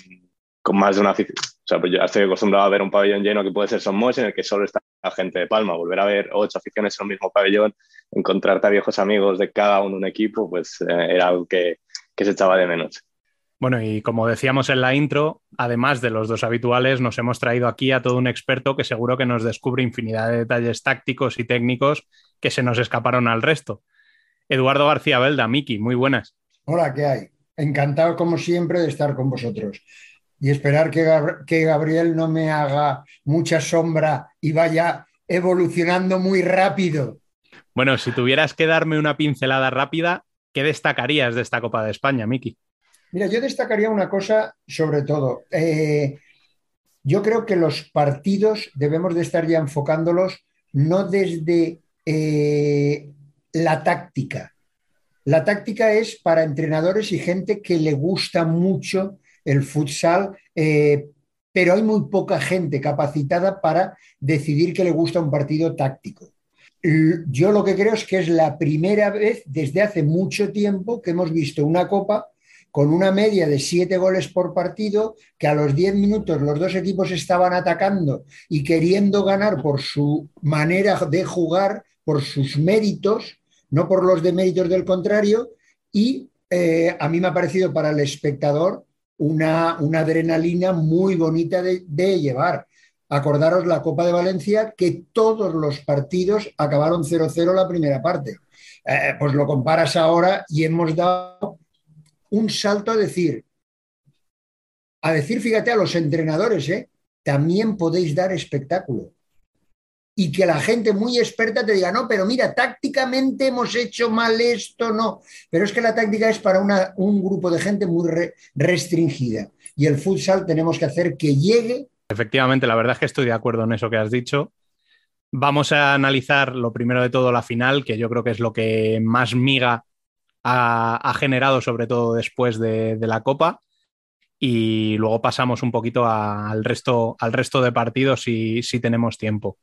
con más de una afición. O sea, pues yo estoy acostumbrado a ver un pabellón lleno que puede ser Somos, en el que solo está la gente de Palma, volver a ver ocho aficiones en un mismo pabellón, encontrarte a viejos amigos de cada uno un equipo, pues eh, era algo que, que se echaba de menos. Bueno, y como decíamos en la intro, además de los dos habituales, nos hemos traído aquí a todo un experto que seguro que nos descubre infinidad de detalles tácticos y técnicos que se nos escaparon al resto. Eduardo García Belda, Miki, muy buenas. Hola, ¿qué hay? Encantado como siempre de estar con vosotros y esperar que, Gab que Gabriel no me haga mucha sombra y vaya evolucionando muy rápido. Bueno, si tuvieras que darme una pincelada rápida, ¿qué destacarías de esta Copa de España, Miki? Mira, yo destacaría una cosa sobre todo. Eh, yo creo que los partidos debemos de estar ya enfocándolos no desde eh, la táctica. La táctica es para entrenadores y gente que le gusta mucho el futsal, eh, pero hay muy poca gente capacitada para decidir que le gusta un partido táctico. Yo lo que creo es que es la primera vez desde hace mucho tiempo que hemos visto una copa con una media de siete goles por partido, que a los diez minutos los dos equipos estaban atacando y queriendo ganar por su manera de jugar, por sus méritos, no por los deméritos del contrario, y eh, a mí me ha parecido para el espectador una, una adrenalina muy bonita de, llevar. Acordaros la Copa de Valencia, que todos los partidos acabaron 0-0 la primera parte. Eh, pues lo comparas ahora y hemos dado un salto a decir, a decir, fíjate, a los entrenadores, ¿eh? también podéis dar espectáculo. Y que la gente muy experta te diga, no, pero mira, tácticamente hemos hecho mal esto, no. Pero es que la táctica es para una, un grupo de gente muy re, restringida. Y el futsal tenemos que hacer que llegue. Efectivamente, la verdad es que estoy de acuerdo en eso que has dicho. Vamos a analizar lo primero de todo la final, que yo creo que es lo que más miga ha, generado, sobre todo después de, la Copa. Y luego pasamos un poquito al, resto, al resto de partidos si, si tenemos tiempo.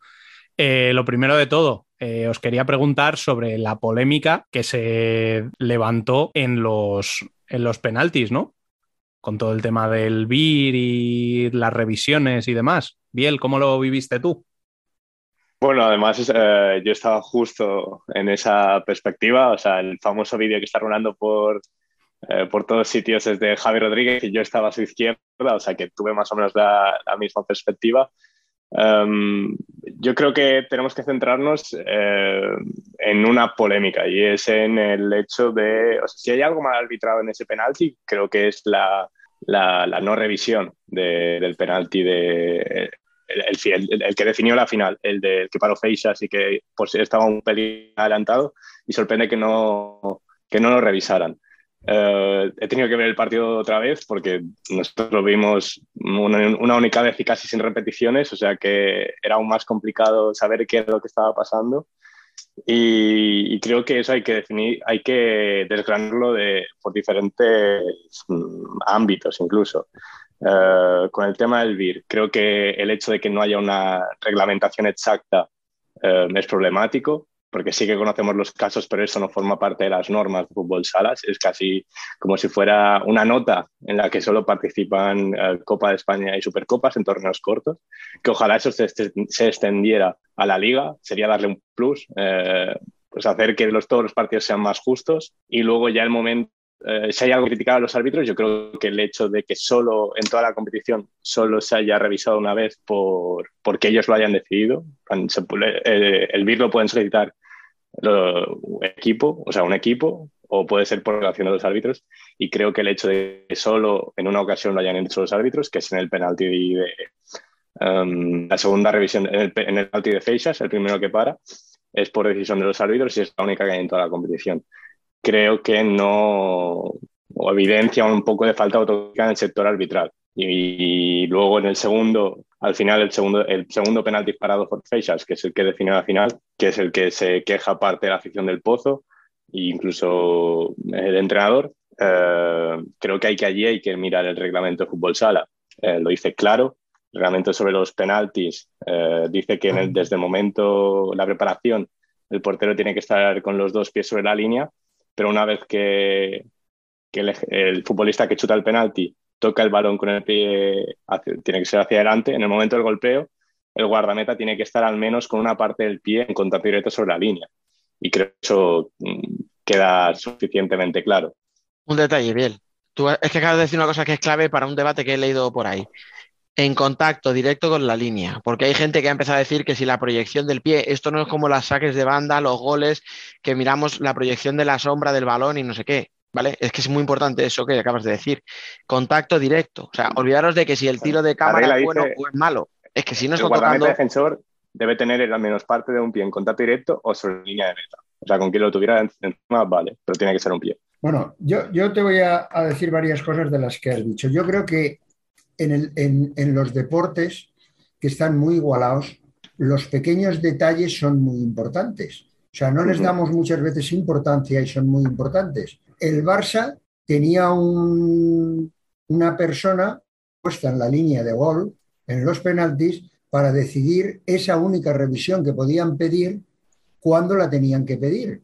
Eh, lo primero de todo, eh, os quería preguntar sobre la polémica que se levantó en los, en los penaltis, ¿no? Con todo el tema del BIR y las revisiones y demás. Biel, ¿cómo lo viviste tú? Bueno, además eh, yo estaba justo en esa perspectiva, o sea, el famoso vídeo que está rolando por, eh, por todos sitios es de Javi Rodríguez y yo estaba a su izquierda, o sea que tuve más o menos la misma perspectiva. Um, yo creo que tenemos que centrarnos eh, en una polémica y es en el hecho de, o sea, si hay algo mal arbitrado en ese penalti, creo que es la, la, la no revisión de, del penalti de, el, el, el, que definió la final, el del que paró Feixas y que pues, estaba un pelín adelantado y sorprende que no, que no lo revisaran. Uh, he tenido que ver el partido otra vez porque nosotros lo vimos una, una, única vez y casi sin repeticiones, o sea que era aún más complicado saber qué es lo que estaba pasando. Y, y creo que eso hay que definir, hay que desgranarlo de, por diferentes um, ámbitos incluso. Uh, con el tema del BIR, creo que el hecho de que no haya una reglamentación exacta uh, es problemático, porque sí que conocemos los casos, pero eso no forma parte de las normas de fútbol salas. Es casi como si fuera una nota en la que solo participan uh, Copa de España y Supercopas en torneos cortos, que ojalá eso se, se extendiera a la liga, sería darle un plus. pues hacer que los, todos los partidos sean más justos y luego ya el momento eh, si hay algo que criticar a los árbitros, yo creo que el hecho de que solo en toda la competición solo se haya revisado una vez por porque ellos lo hayan decidido, eh, el BIR lo pueden solicitar un equipo, o sea, un equipo, o puede ser por relación de los árbitros, y creo que el hecho de que solo en una ocasión lo hayan hecho los árbitros, que es en el penalti de um, la segunda revisión, en el, en penalti de Feixas, el primero que para, es por decisión de los árbitros y es la única que hay en toda la competición creo que no evidencia un poco de falta autocrítica en el sector arbitral. Y, luego en el segundo, al final, el segundo, el segundo penal disparado por Feixas, que es el que define la final, que es el que se queja parte de la afición del Pozo e incluso el entrenador. Eh, creo que hay que allí hay que mirar el reglamento de fútbol sala. Eh, lo dice claro. El reglamento sobre los penaltis eh, dice que desde el momento, la preparación, el portero tiene que estar con los dos pies sobre la línea pero una vez que, que el, el, futbolista que chuta el penalti toca el balón con el pie, hacia, tiene que ser hacia adelante, en el momento del golpeo, el guardameta tiene que estar al menos con una parte del pie en contacto directo sobre la línea. Y creo que eso mm, queda suficientemente claro. Un detalle, bien. tú es que acabas de decir una cosa que es clave para un debate que he leído por ahí. En contacto directo con la línea, porque hay gente que ha empezado a decir que si la proyección del pie, esto no es como las saques de banda, los goles, que miramos la proyección de la sombra del balón y no sé qué, ¿vale? Es que es muy importante eso que acabas de decir. Contacto directo. O sea, olvidaros de que si el tiro de cámara es bueno dice- o es malo. Es que si no el está tocando. defensor debe tener al menos parte de un pie en contacto directo o sobre línea de meta. O sea, con quien lo tuviera en- encima, vale, pero tiene que ser un pie. Bueno, yo, yo te voy a, a decir varias cosas de las que has dicho. Yo creo que en, el- en- en los deportes que están muy igualados, los pequeños detalles son muy importantes. O sea, no les damos muchas veces importancia y son muy importantes. El Barça tenía un- una persona puesta en la línea de gol, en los penaltis, para decidir esa única revisión que podían pedir cuando la tenían que pedir.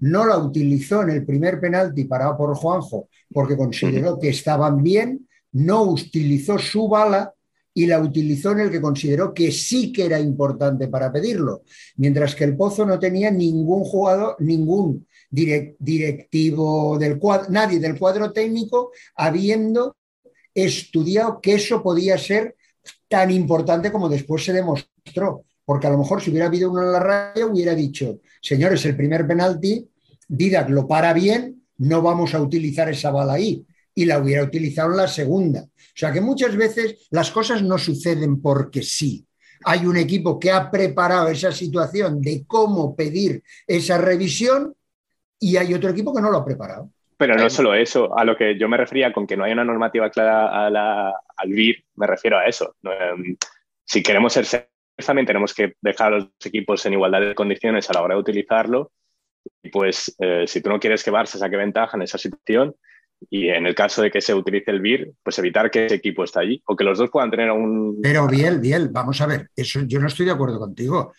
No la utilizó en el primer penalti parado por Juanjo porque consideró que estaban bien, no utilizó su bala y la utilizó en el que consideró que sí que era importante para pedirlo, mientras que el Pozo no tenía ningún jugador, ningún direc- directivo del cuadro, nadie del cuadro técnico habiendo estudiado que eso podía ser tan importante como después se demostró. Porque a lo mejor si hubiera habido uno en la raya hubiera dicho, señores, el primer penalti, Didac lo para bien, no vamos a utilizar esa bala ahí. Y la hubiera utilizado en la segunda. O sea que muchas veces las cosas no suceden porque sí. Hay un equipo que ha preparado esa situación de cómo pedir esa revisión y hay otro equipo que no lo ha preparado. Pero no solo eso, a lo que yo me refería con que no hay una normativa clara a la- al BIR, me refiero a eso. Em, Si queremos ser serios, también tenemos que dejar a los equipos en igualdad de condiciones a la hora de utilizarlo. Y pues eh, si tú no quieres que Barça saque ventaja en esa situación, y en el caso de que se utilice el BIR, pues evitar que ese equipo esté allí, o que los dos puedan tener un... Pero bien, bien, vamos a ver, eso yo no estoy de acuerdo contigo.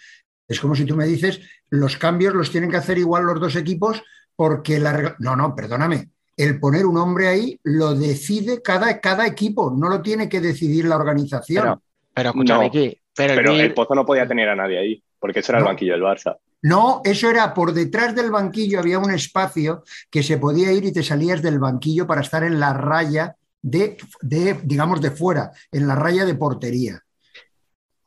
Es como si tú me dices, los cambios los tienen que hacer igual los dos equipos porque la No, no, perdóname. El poner un hombre ahí lo decide cada, cada equipo, no lo tiene que decidir la organización. Pero, pero escúchame, No, Miki, pero, el Pero Vir- el Pozo no podía tener a nadie ahí, porque eso era el banquillo del Barça. No, eso era por detrás del banquillo había un espacio que se podía ir y te salías del banquillo para estar en la raya de, de, digamos, de fuera, en la raya de portería.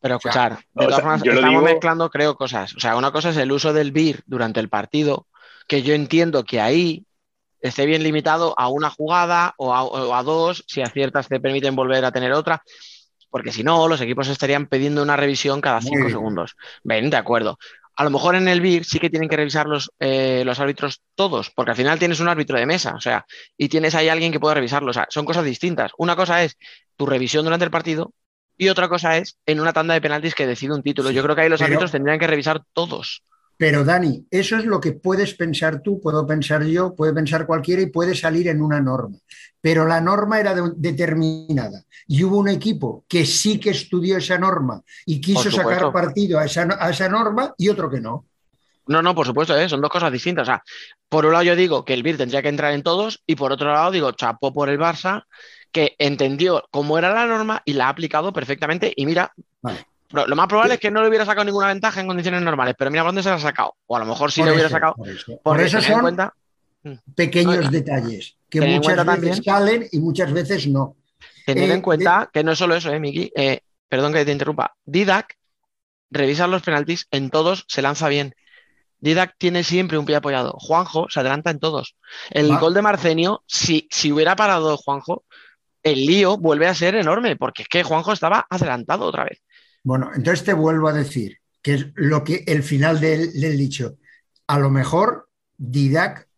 Pero O sea, escuchar, de todas formas, estamos digo- mezclando, creo, cosas. O sea, una cosa es el uso del BIR durante el partido, que yo entiendo que ahí esté bien limitado a una jugada o a, o a dos, si aciertas te permiten volver a tener otra, porque si no, los equipos estarían pidiendo una revisión cada cinco segundos. Ven, de acuerdo. A lo mejor en el BIR sí que tienen que revisar los, eh, los árbitros todos, porque al final tienes un árbitro de mesa, o sea, y tienes ahí alguien que pueda revisarlo. O sea, son cosas distintas. Una cosa es tu revisión durante el partido y otra cosa es en una tanda de penaltis que decide un título. Sí, Yo creo que ahí los pero- árbitros tendrían que revisar todos. Pero Dani, eso es lo que puedes pensar tú, puedo pensar yo, puede pensar cualquiera y puede salir en una norma. Pero la norma era de- determinada y hubo un equipo que sí que estudió esa norma y quiso sacar partido a esa, a esa norma y otro que no. No, no, por supuesto, ¿eh? son dos cosas distintas. O sea, por un lado yo digo que el BIR tendría que entrar en todos y por otro lado digo chapó por el Barça que entendió cómo era la norma y la ha aplicado perfectamente y mira, Vale. lo, más probable es que no le hubiera sacado ninguna ventaja en condiciones normales, pero mira por dónde se la ha sacado. O a lo mejor sí Por le hubiera eso, sacado. por eso. Por eso son cuenta, pequeños Oiga, detalles que muchas veces también- salen y muchas veces no. tener Eh, en cuenta que no es solo eso, ¿eh, Miki? Eh, perdón que te interrumpa. Didac revisa los penaltis en todos, se lanza bien. Didac tiene siempre un pie apoyado. Juanjo se adelanta en todos. El gol de Marcenio, si, si hubiera parado Juanjo, el lío vuelve a ser enorme, porque es que Juanjo estaba adelantado otra vez. Bueno, entonces te vuelvo a decir que es lo que el final del, del dicho. A lo mejor Didac,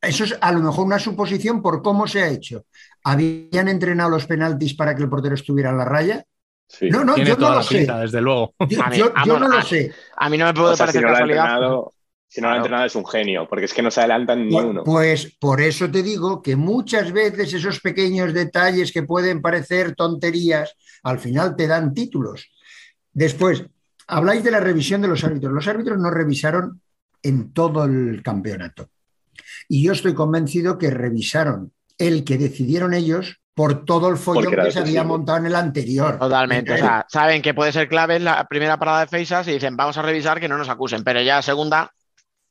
eso es a lo mejor una suposición por cómo se ha hecho. ¿Habían entrenado los penaltis para que el portero estuviera en la raya? Sí. No, no, Tiene yo toda no lo la sé. pinta, desde luego. Yo, A mí, yo- yo vamos, no lo a- sé. A mí no me puede O sea, si parecer no casualidad. entrenado, si no lo ha Claro. entrenado es un genio, porque es que no se adelantan ni uno. Pues por eso te digo que muchas veces esos pequeños detalles que pueden parecer tonterías, al final te dan títulos. Después, habláis de la revisión de los árbitros. Los árbitros no revisaron en todo el campeonato. Y yo estoy convencido que revisaron el que decidieron ellos por todo el follón que se había montado en el anterior. Totalmente. O sea, saben que puede ser clave en la primera parada de Feisas y dicen, vamos a revisar que no nos acusen, pero ya segunda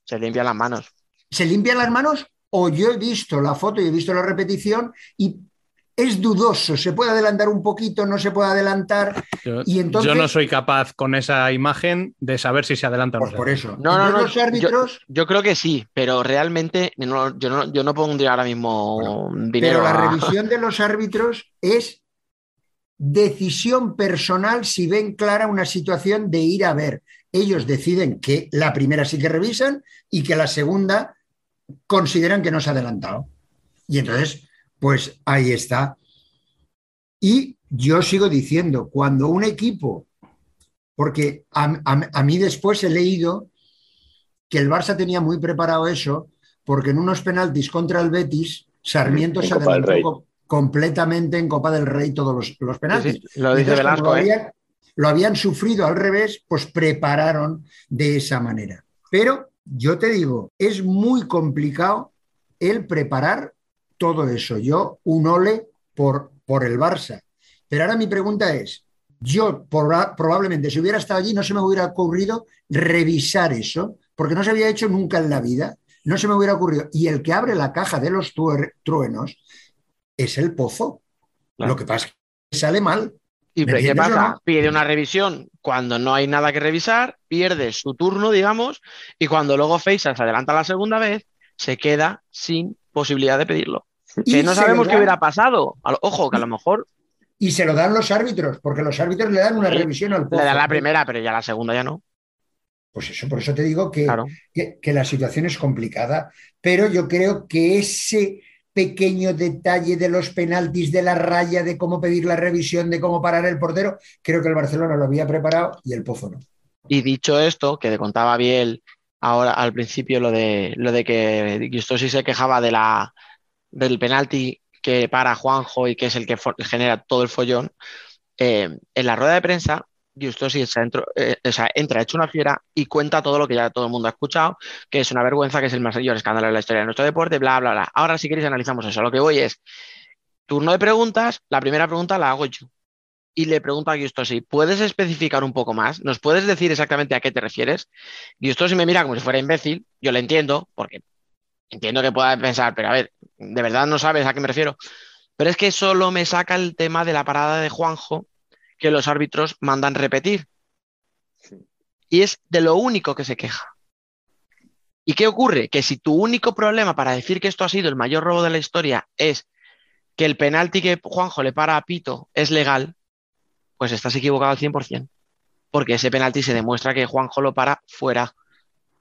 se limpian las manos. ¿Se limpian las manos? o yo he visto la foto y he visto la repetición y es dudoso, se puede adelantar un poquito, no se puede adelantar. Yo, Y entonces- yo no soy capaz con esa imagen de saber si se adelanta o no. Pues por eso. No, no, no, los árbitros, Yo creo que sí, pero realmente no- yo, no, yo no pondría ahora mismo pero dinero. la a- revisión de los árbitros es decisión personal si ven clara una situación de ir a ver. Ellos deciden que la primera sí que revisan y que la segunda consideran que no se ha adelantado. Y entonces, pues ahí está. Y yo sigo diciendo, cuando un equipo, porque a, a- a mí después he leído que el Barça tenía muy preparado eso, porque en unos penaltis contra el Betis, Sarmiento En se adelantó completamente en Copa del Rey todos los, los penaltis. Sí, sí, lo dice Entonces, Velasco, ¿eh? Lo habían sufrido al revés, pues prepararon de esa manera. Pero yo te digo, es muy complicado el preparar todo eso. Yo un ole por, por el Barça. Pero ahora mi pregunta es, yo proba- probablemente si hubiera estado allí no se me hubiera ocurrido revisar eso, porque no se había hecho nunca en la vida, no se me hubiera ocurrido. Y el que abre la caja de los truenos es el pozo. Claro. Lo que pasa es que sale mal. ¿Y ¿Me qué pasa? no? Pide una revisión cuando no hay nada que revisar, pierde su turno, digamos, y cuando luego Feisa se adelanta la segunda vez, se queda sin posibilidad de pedirlo. Y Que no sabemos qué dan- hubiera pasado. Ojo, que a lo mejor Y se lo dan los árbitros, porque los árbitros le dan una Sí, revisión al le pozo. da la primera, pero ya la segunda ya no. Pues eso, por eso te digo que, Claro. que, que la situación es complicada, pero yo creo que ese pequeño detalle de los penaltis, de la raya, de cómo pedir la revisión, de cómo parar el portero, creo que el Barcelona lo había preparado y el Pozo no. Y dicho esto, que contaba Biel ahora al principio lo de lo de que Gustosi se quejaba de la del penalti que para Juanjo y que es el que genera todo el follón, eh, en la rueda de prensa Se entró- eh, entra hecho una fiera y cuenta todo lo que ya todo el mundo ha escuchado, que es una vergüenza, que es el mayor escándalo de la historia de nuestro deporte, bla, bla, bla. Ahora, si queréis, analizamos eso. Lo que voy es, turno de preguntas, la primera pregunta la hago yo y le pregunto a Giustosi, ¿puedes especificar un poco más? ¿Nos puedes decir exactamente a qué te refieres? Giustosi me mira como si fuera imbécil, yo le entiendo, porque entiendo que pueda pensar, pero a ver, ¿de verdad no sabes a qué me refiero? Pero es que solo me saca el tema de la parada de Juanjo que los árbitros mandan repetir. Y es de lo único que se queja. ¿Y qué ocurre? Que si tu único problema para decir que esto ha sido el mayor robo de la historia es que el penalti que Juanjo le para a Pito es legal, pues estás equivocado al 100%, porque ese penalti se demuestra que Juanjo lo para fuera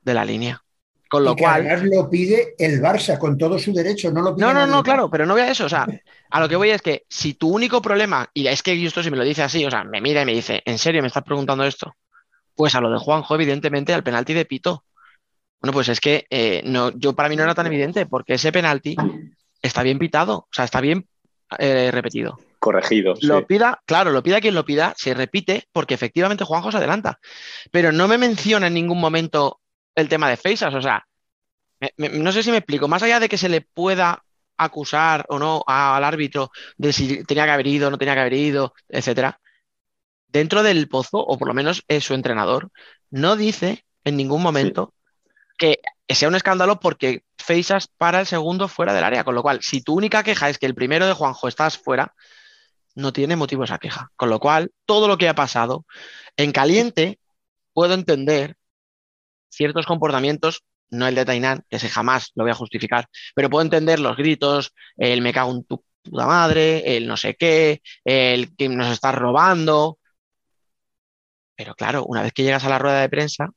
de la línea. Con lo y que cual, además lo pide el Barça con todo su derecho, no lo pide no, no, no, claro, pero no voy a eso. O sea, a lo que voy es que si tu único problema, y es que Justo si me lo dice así, o sea, me mira y me dice, ¿en serio me estás preguntando esto? Pues a lo de Juanjo, evidentemente, al penalti de Pito. Bueno, pues es que eh, no, yo para mí no era tan evidente, porque ese penalti está bien pitado, o sea, está bien eh, repetido. Corregido. sí. Lo pida, claro, lo pida quien lo pida, se repite porque efectivamente Juanjo se adelanta. Pero no me menciona en ningún momento el tema de Feisas. O sea, me- me- no sé si me explico. Más allá de que se le pueda acusar o no a- al árbitro de si tenía que haber ido, no tenía que haber ido, etcétera, dentro del pozo, o por lo menos es su entrenador, no dice en ningún momento que sea un escándalo porque Feisas para el segundo fuera del área. Con lo cual, si tu única queja es que el primero de Juanjo estás fuera, no tiene motivo esa queja. Con lo cual, todo lo que ha pasado en caliente, puedo entender ciertos comportamientos, no el de Tainán, que ese jamás lo voy a justificar, pero puedo entender los gritos, el me cago en tu puta madre, el no sé qué, el que nos está robando. Pero claro, una vez que llegas a la rueda de prensa,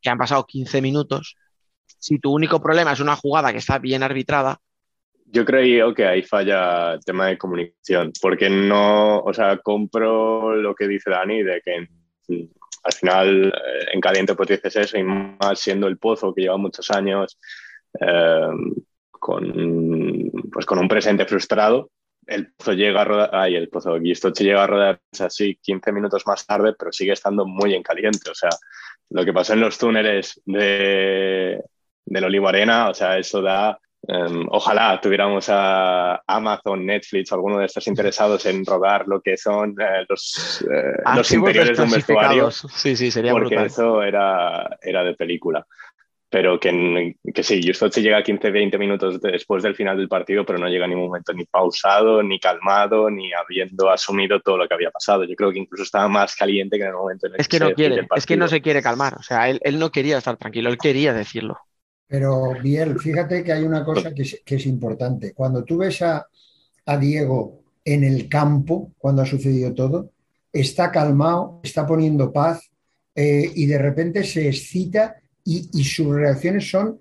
que han pasado 15 minutos, si tu único problema es una jugada que está bien arbitrada, Yo creo que ahí falla el tema de comunicación, porque no, o sea, compro lo que dice Dani de que al final eh, en caliente pues dices eso y más siendo el pozo que lleva muchos años eh, con, pues con un presente frustrado. El pozo llega a rodar, ay, el pozo Guistoche llega a rodar así 15 minutos más tarde, pero sigue estando muy en caliente. O sea, lo que pasó en los túneles de, del Olivo Arena, o sea, eso da Um, ojalá tuviéramos a Amazon, Netflix, alguno de estos interesados en rodar lo que son eh, los, eh, los interiores de un vestuario. Sí, sí, sería porque brutal. eso era, era de película. pero que, que sí, Justo se llega 15-20 minutos después del final del partido, pero no llega en ningún momento ni pausado, ni calmado, ni habiendo asumido todo lo que había pasado. Yo creo que incluso estaba más caliente que en el momento en el Es que no quiere, es que no se quiere calmar. O sea, él, él no quería estar tranquilo, él quería decirlo. Pero, Biel, fíjate que hay una cosa que es, importante. Cuando tú ves a, a Diego en el campo, cuando ha sucedido todo, está calmado, está poniendo paz eh, y de repente se excita y, y sus reacciones son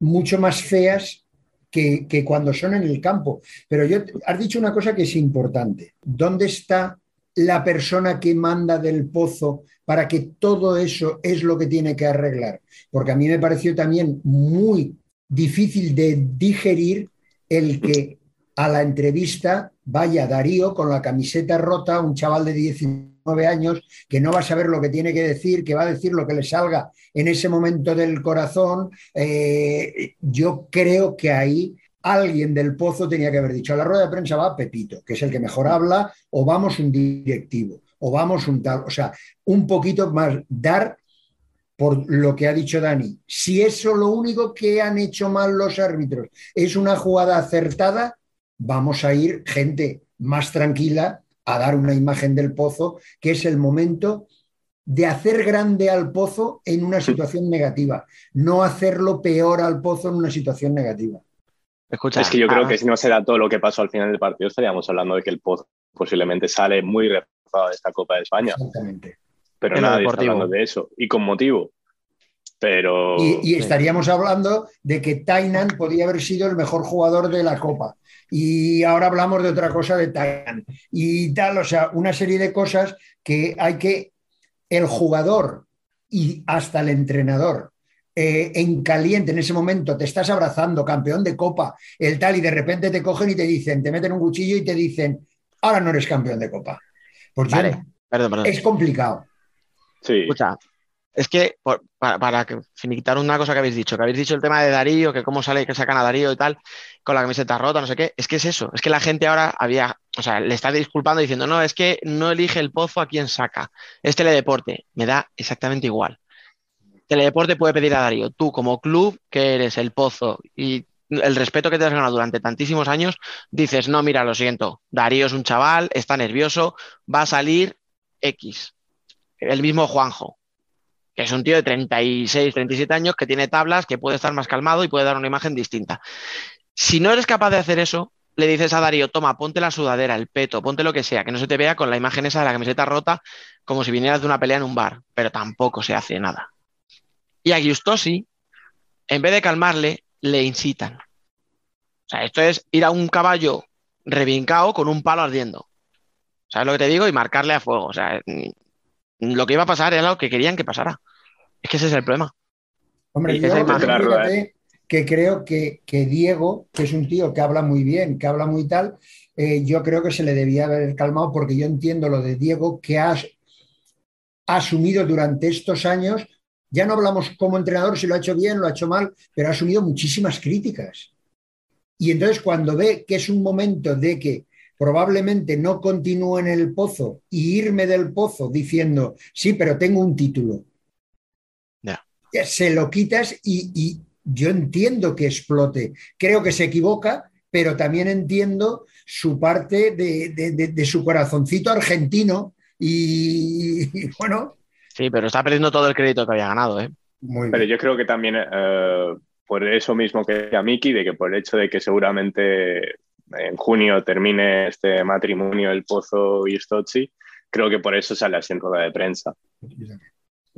mucho más feas que, que cuando son en el campo. Pero yo, has dicho una cosa que es importante. ¿Dónde está la persona que manda del pozo para que todo eso es lo que tiene que arreglar? Porque a mí me pareció también muy difícil de digerir el que a la entrevista vaya Darío con la camiseta rota, un chaval de 19 años que no va a saber lo que tiene que decir, que va a decir lo que le salga en ese momento del corazón. Eh, yo creo que ahí alguien del pozo tenía que haber dicho, a la rueda de prensa va Pepito, que es el que mejor habla, o vamos un directivo, o vamos un tal, o sea, un poquito más dar por lo que ha dicho Dani. Si eso lo único que han hecho mal los árbitros es una jugada acertada, vamos a ir gente más tranquila a dar una imagen del pozo, que es el momento de hacer grande al pozo en una situación negativa, no hacerlo peor al pozo en una situación negativa. Escucha, Es que yo creo que si no se da todo lo que pasó al final del partido, estaríamos hablando de que el Pozo posiblemente sale muy de esta Copa de España, Exactamente. pero En nadie está hablando de eso, y con motivo. Pero Y, y estaríamos hablando de que Tainan podía haber sido el mejor jugador de la Copa. Y ahora hablamos de otra cosa de Tainan. Y tal, o sea, una serie de cosas que hay que el jugador y hasta el entrenador eh, en caliente en ese momento te estás abrazando, campeón de copa, el tal, y de repente te cogen y te dicen, te meten un cuchillo y te dicen, ahora no eres campeón de copa. Vale, perdón, perdón. es complicado. sí, Escucha, es que por- para, para que- finiquitar una cosa que habéis dicho, que habéis dicho el tema de Darío, que cómo sale, que sacan a Darío y tal, con la camiseta rota, no sé qué, es que es eso, es que la gente ahora había, o sea, le está disculpando diciendo, no, es que no elige el pozo a quien saca, es teledeporte, me da exactamente igual. Teledeporte puede pedir a Darío, tú como club, que eres el pozo y el respeto que te has ganado durante tantísimos años, dices, no, mira, lo siento, Darío es un chaval, está nervioso, va a salir X. El mismo Juanjo, que es un tío de 36, 37 años que tiene tablas, que puede estar más calmado y puede dar una imagen distinta. Si no eres capaz de hacer eso, le dices a Darío, toma, ponte la sudadera, el peto, ponte lo que sea, que no se te vea con la imagen esa de la camiseta rota como si vinieras de una pelea en un bar, pero tampoco se hace nada. Y a Giustosi, en vez de calmarle, le incitan. O sea, esto es ir a un caballo revincado con un palo ardiendo. ¿Sabes lo que te digo? Y marcarle a fuego. O sea, mm, lo que iba a pasar era lo que querían que pasara. Es que ese es el problema. Hombre, Y yo esa imagen- Claro, fíjate que creo que, que Diego, que es un tío que habla muy bien, que habla muy tal, eh, yo creo que se le debía haber calmado porque yo entiendo lo de Diego que ha asumido durante estos años, ya no hablamos como entrenador si lo ha hecho bien, lo ha hecho mal, pero ha asumido muchísimas críticas. Y entonces cuando ve que es un momento de que probablemente no continúe en el pozo y irme del pozo diciendo, sí, pero tengo un título, se lo quitas y, y yo entiendo que explote. Creo que se equivoca, pero también entiendo su parte de, de- de- de su corazoncito argentino y, y bueno, Sí, pero está perdiendo todo el crédito que había ganado, ¿eh? muy Pero bien. yo creo que también eh, por eso mismo que decía Miki, de que por el hecho de que seguramente en junio termine este matrimonio el Pozo y Stozzi, creo que por eso sale así en rueda de prensa.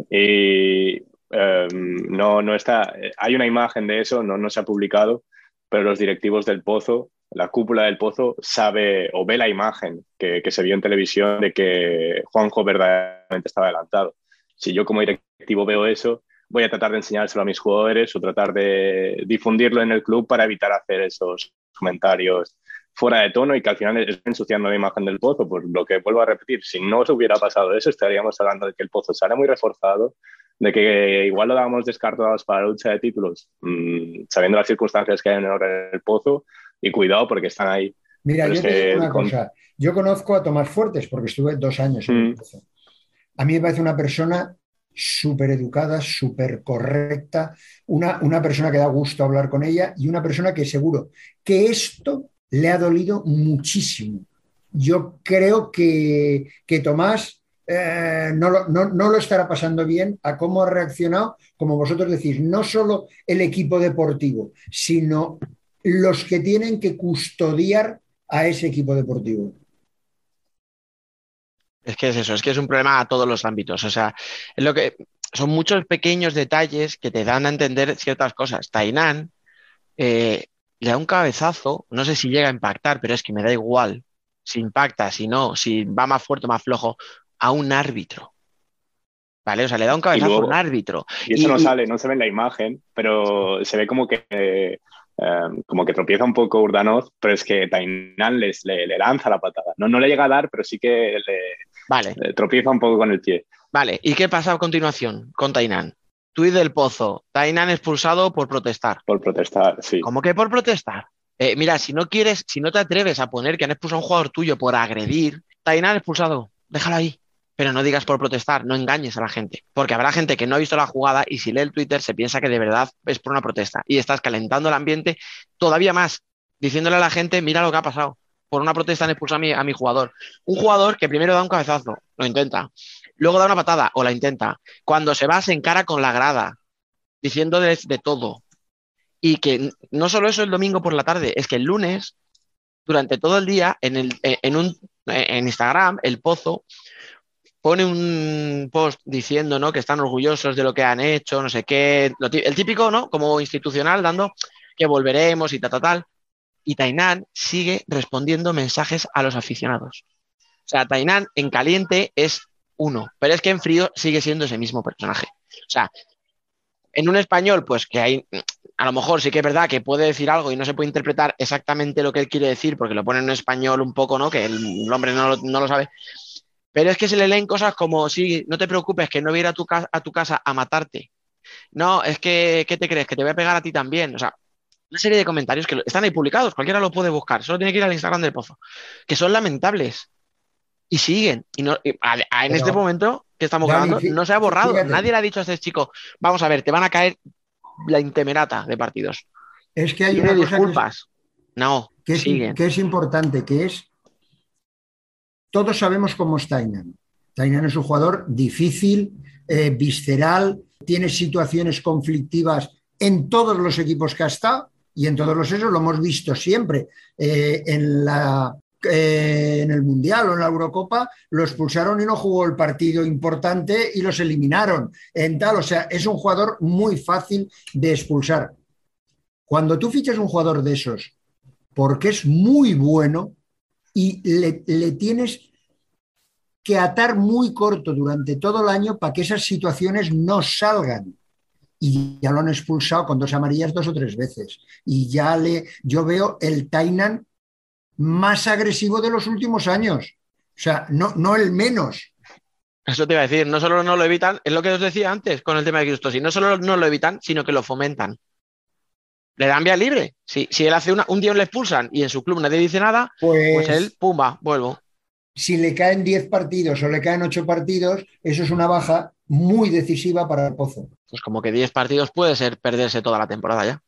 Y eh, no, no está, hay una imagen de eso, no, no se ha publicado, pero los directivos del Pozo, la cúpula del Pozo, sabe o ve la imagen que, que se vio en televisión de que Juanjo verdaderamente estaba adelantado. Si yo como directivo veo eso, voy a tratar de enseñárselo a mis jugadores o tratar de difundirlo en el club para evitar hacer esos comentarios fuera de tono y que al final estén ensuciando la imagen del Pozo. Pues lo que vuelvo a repetir, si no se hubiera pasado eso, estaríamos hablando de que el Pozo sale muy reforzado, de que igual lo dábamos descartados para la lucha de títulos, mmm, sabiendo las circunstancias que hay en el Pozo, y cuidado porque están ahí. Mira, Pero yo es te digo una con- cosa, yo conozco a Tomás Fuertes porque estuve dos años en el Mm. Pozo. A mí me parece una persona súper educada, súper correcta, una, una persona que da gusto hablar con ella y una persona que seguro que esto le ha dolido muchísimo. Yo creo que, que Tomás eh, no, no, no, lo, estará pasando bien a cómo ha reaccionado, como vosotros decís, no solo el equipo deportivo, sino los que tienen que custodiar a ese equipo deportivo. Es que es eso, es que es un problema a todos los ámbitos. O sea, es lo que son muchos pequeños detalles que te dan a entender ciertas cosas. Tainan eh, le da un cabezazo, no sé si llega a impactar, pero es que me da igual si impacta, si no, si va más fuerte o más flojo, a un árbitro. ¿Vale? O sea, le da un cabezazo luego, a un árbitro. Y eso y, no sale, no se ve en la imagen, pero se ve como que eh, como que tropieza un poco Urdanoz, pero es que Tainan les, le, le, lanza la patada. No, no le llega a dar, pero sí que le, vale. le tropieza un poco con el pie. Vale, ¿y qué pasa a continuación con Tainan? Tuit del Pozo, Tainan expulsado por protestar. Por protestar, sí. ¿Cómo que por protestar? Eh, mira, si no quieres, si no te atreves a poner que han expulsado a un jugador tuyo por agredir, Tainan expulsado, déjalo ahí. Pero no digas por protestar, no engañes a la gente. Porque habrá gente que no ha visto la jugada y si lee el Twitter se piensa que de verdad es por una protesta. Y estás calentando el ambiente todavía más, diciéndole a la gente, mira lo que ha pasado. Por una protesta han expulsado a mi, a mi jugador. Un jugador que primero da un cabezazo, lo intenta. Luego da una patada o la intenta. Cuando se va, se encara con la grada, diciendo de, todo. Y que no solo eso el domingo por la tarde, es que el lunes, durante todo el día, en, el, en, un, en Instagram, el Pozo pone un post diciendo ¿no? que están orgullosos de lo que han hecho, no sé qué, el típico, ¿no? Como institucional, dando que volveremos y tal, tal, tal. Y Tainan sigue respondiendo mensajes a los aficionados. O sea, Tainan en caliente es uno, pero es que en frío sigue siendo ese mismo personaje. O sea, en un español, pues que hay, a lo mejor sí que es verdad que puede decir algo y no se puede interpretar exactamente lo que él quiere decir, porque lo pone en español un poco, ¿no? Que el, hombre no lo, no lo sabe. Pero es que se le leen cosas como, sí, no te preocupes, que no voy a ir a tu, a tu casa a matarte. No, es que, ¿qué te crees? Que te voy a pegar a ti también. O sea, una serie de comentarios que están ahí publicados, cualquiera lo puede buscar, solo tiene que ir al Instagram del Pozo, que son lamentables. Y siguen. Y, no, y a, a, en Pero, este momento que estamos Dani, grabando, no se ha borrado. Fíjate. Nadie le ha dicho a este chico, vamos a ver, te van a caer la intemerata de partidos. Es que hay Tiene una disculpas. Que es, no, que es, siguen. que es importante, que es todos sabemos cómo es Tainan. Tainan es un jugador difícil, eh, visceral, tiene situaciones conflictivas en todos los equipos que ha estado y en todos los esos lo hemos visto siempre. Eh, en, la, eh, en el Mundial o en la Eurocopa lo expulsaron y no jugó el partido importante y los eliminaron. En tal, o sea, es un jugador muy fácil de expulsar. Cuando tú fichas un jugador de esos porque es muy bueno, y le, le, tienes que atar muy corto durante todo el año para que esas situaciones no salgan. Y ya lo han expulsado con dos amarillas dos o tres veces. Y ya le, yo veo el Tainan más agresivo de los últimos años. O sea, no, no el menos. Eso te iba a decir, no solo no lo evitan, es lo que os decía antes con el tema de Cristo, si no solo no lo evitan, sino que lo fomentan le dan vía libre. Si, si él hace una, un día le expulsan y en su club nadie dice nada, pues, pues él, pumba, vuelvo. Si le caen 10 partidos o le caen 8 partidos, eso es una baja muy decisiva para el Pozo. Pues como que 10 partidos puede ser perderse toda la temporada ya.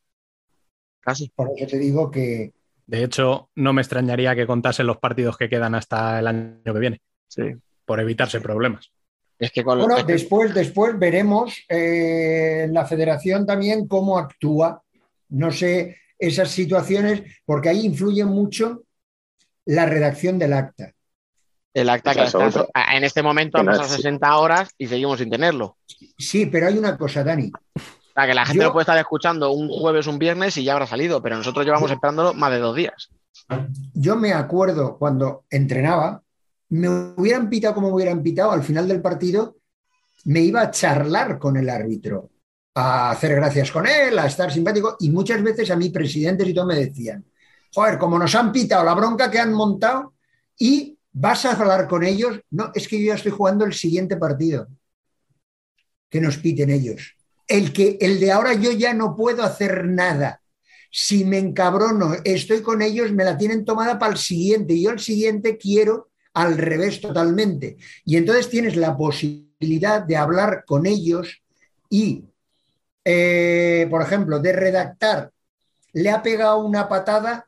Casi. Por eso te digo que. De hecho, no me extrañaría que contasen los partidos que quedan hasta el año que viene. Sí. Por evitarse problemas. Es que con bueno, después, después veremos eh, la federación también cómo actúa no sé esas situaciones, porque ahí influye mucho la redacción del acta. El acta que está, en este momento ha pasado 60 horas y seguimos sin tenerlo. Sí, pero hay una cosa, Dani. O sea, que la gente Yo, lo puede estar escuchando un jueves, un viernes y ya habrá salido, pero nosotros llevamos esperándolo más de dos días. Yo me acuerdo cuando entrenaba, me hubieran pitado como me hubieran pitado, al final del partido me iba a charlar con el árbitro a hacer gracias con él, a estar simpático. Y muchas veces a mí, presidentes y todo, me decían, joder, como nos han pitado la bronca que han montado y vas a hablar con ellos, no, es que yo ya estoy jugando el siguiente partido. Que nos piten ellos. El, que, el de ahora yo ya no puedo hacer nada. Si me encabrono, estoy con ellos, me la tienen tomada para el siguiente. Y yo el siguiente quiero al revés totalmente. Y entonces tienes la posibilidad de hablar con ellos y, eh, por ejemplo, de redactar, le ha pegado una patada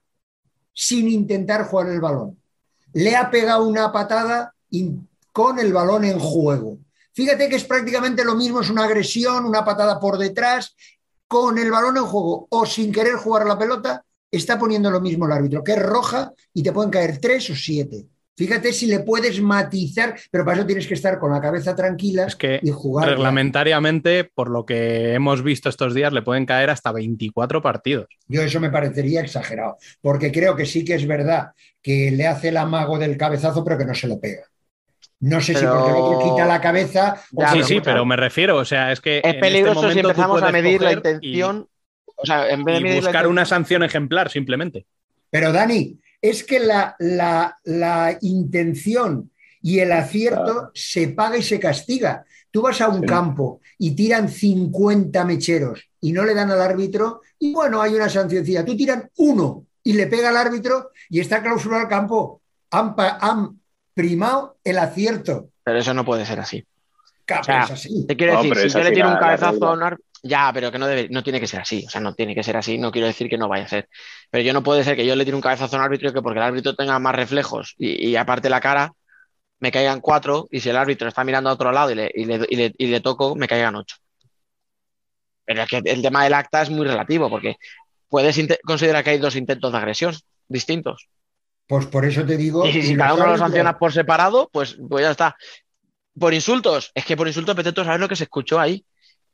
sin intentar jugar el balón. Le ha pegado una patada con el balón en juego. Fíjate que es prácticamente lo mismo, es una agresión, una patada por detrás, con el balón en juego o sin querer jugar la pelota, está poniendo lo mismo el árbitro, que es roja y te pueden caer tres o siete. Fíjate si le puedes matizar, pero para eso tienes que estar con la cabeza tranquila Es que y jugar. reglamentariamente, por lo que hemos visto estos días, le pueden caer hasta 24 partidos. Yo eso me parecería exagerado, porque creo que sí que es verdad que le hace el amago del cabezazo, pero que no se lo pega. No sé si porque el otro quita la cabeza o Ya, sí, sí, pero me refiero, o sea, es que Es en peligroso este si empezamos a medir la coger y- intención. o sea, en vez de y medir la buscar intención- una sanción ejemplar, simplemente. Pero Dani, es que la, la- la intención y el acierto Claro. se paga y se castiga. Tú vas a un Sí. campo y tiran 50 mecheros y no le dan al árbitro y bueno, hay una sancioncilla. Tú tiran uno y le pega al árbitro y está clausurado el campo. Han, han primado el acierto. Pero eso no puede ser así. Ca- O sea, es así. Te quiero decir, si yo le tiro un cabezazo a un árbitro. Ya, pero que no debe, no tiene que ser así. O sea, no tiene que ser así. No quiero decir que no vaya a ser. Pero yo no puede ser que yo le tire un cabezazo a un árbitro y que porque el árbitro tenga más reflejos y, y aparte la cara, me caigan cuatro. Y si el árbitro está mirando a otro lado y le, y le, y le- y le toco, me caigan ocho. Pero es que el tema del acta es muy relativo porque puedes considerar que hay dos intentos de agresión distintos. Pues por eso te digo. Y si cada uno lo árbitros- sanciona por separado, pues, pues ya está. Por insultos, es que por insultos, a saber lo que se escuchó ahí.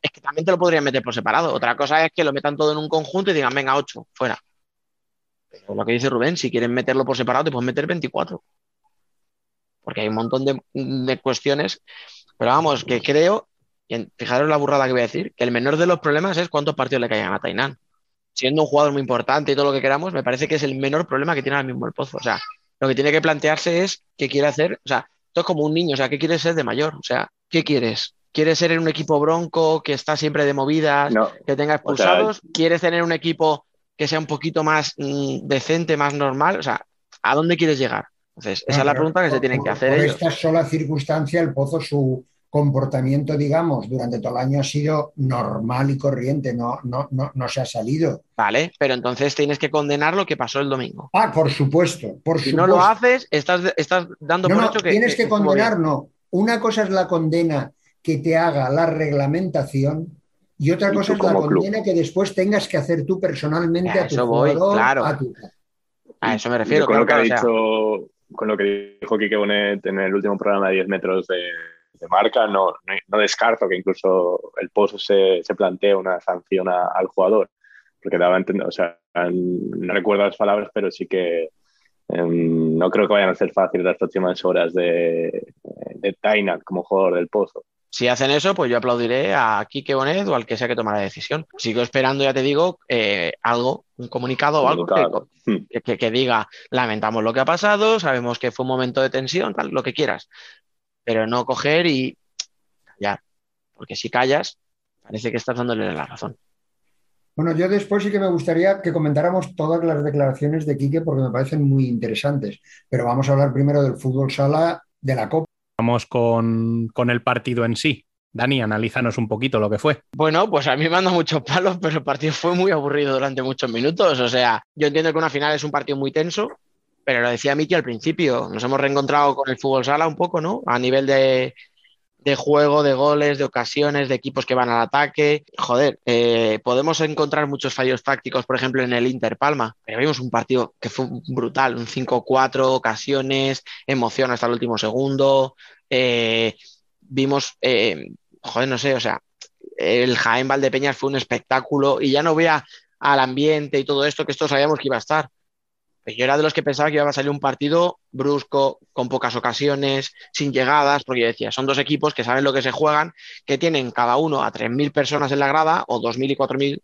Es que también te lo podrían meter por separado. Otra cosa es que lo metan todo en un conjunto y digan, venga, 8, fuera. Pero lo que dice Rubén, si quieren meterlo por separado, te pueden meter 24. Porque hay un montón de, de cuestiones. Pero vamos, que creo, y fijaros la burrada que voy a decir, que el menor de los problemas es cuántos partidos le caigan a Tainán. Siendo un jugador muy importante y todo lo que queramos, me parece que es el menor problema que tiene ahora mismo el Pozo. O sea, lo que tiene que plantearse es qué quiere hacer. O sea, esto es como un niño, o sea, ¿qué quieres ser de mayor? O sea, ¿qué quieres? ¿Quieres ser en un equipo bronco que está siempre de movidas, No, que tenga o sea, expulsados? ¿Quieres tener un equipo que sea un poquito más mm, decente, más normal? O sea, ¿a dónde quieres llegar? Entonces, esa No, es la pregunta que se tienen que hacer por ellos. esta sola circunstancia, el Pozo, su comportamiento, digamos, durante todo el año ha sido normal y corriente, no, no, no, no se ha salido. Vale, pero entonces tienes que condenar lo que pasó el domingo. Ah, por supuesto, por Si supuesto. no lo haces, estás, estás dando No, por no, hecho que. tienes que bien. condenar, no. Una cosa es la condena que te haga la reglamentación y otra Y cosa es la club. condena que después tengas que hacer tú personalmente A a tu eso voy, jugador, claro. a tu... A eso me refiero. con lo que claro, ha claro, o sea, dicho, con lo que dijo Quique Bonet en el último programa de 10 metros de, de marca, no, no, no descarto que incluso el pozo se, se plantee una sanción a- al jugador, porque daba a entender, o sea, no recuerdo las palabras, pero sí que em, no creo que vayan a ser fáciles las próximas horas de, de Tainat como jugador del pozo. Si hacen eso, pues yo aplaudiré a Quique Bonet o al que sea que tome la decisión. Sigo esperando, ya te digo, eh, algo, un comunicado o algo que. Hmm. que- que- que diga, lamentamos lo que ha pasado, sabemos que fue un momento de tensión, tal, lo que quieras. Pero no coger y callar. Porque si callas, parece que estás dándole la razón. Bueno, yo después sí que me gustaría que comentáramos todas las declaraciones de Quique porque me parecen muy interesantes, pero vamos a hablar primero del fútbol sala de la Copa. Vamos con, con el partido en sí. Dani, analízanos un poquito lo que fue. Bueno, pues a mí me han muchos palos, pero el partido fue muy aburrido durante muchos minutos. O sea, yo entiendo que una final es un partido muy tenso, pero lo decía Miki al principio, nos hemos reencontrado con el fútbol sala un poco, ¿no? A nivel de, de juego, de goles, de ocasiones, de equipos que van al ataque. Joder, eh, podemos encontrar muchos fallos tácticos, por ejemplo, en el Inter Palma, pero vimos un partido que fue brutal, un 5-4, ocasiones, emoción hasta el último segundo. eh, vimos, eh, joder, no sé, o sea, el Jaén Valdepeñas fue un espectáculo y ya no vea al ambiente y todo esto que esto sabíamos que iba a estar. Pero yo era de los que pensaba que iba a salir un partido brusco, con pocas ocasiones, sin llegadas, porque yo decía, son dos equipos que saben lo que se juegan, que tienen cada uno a 3.000 personas en la grada, o 2.000 y 4.000,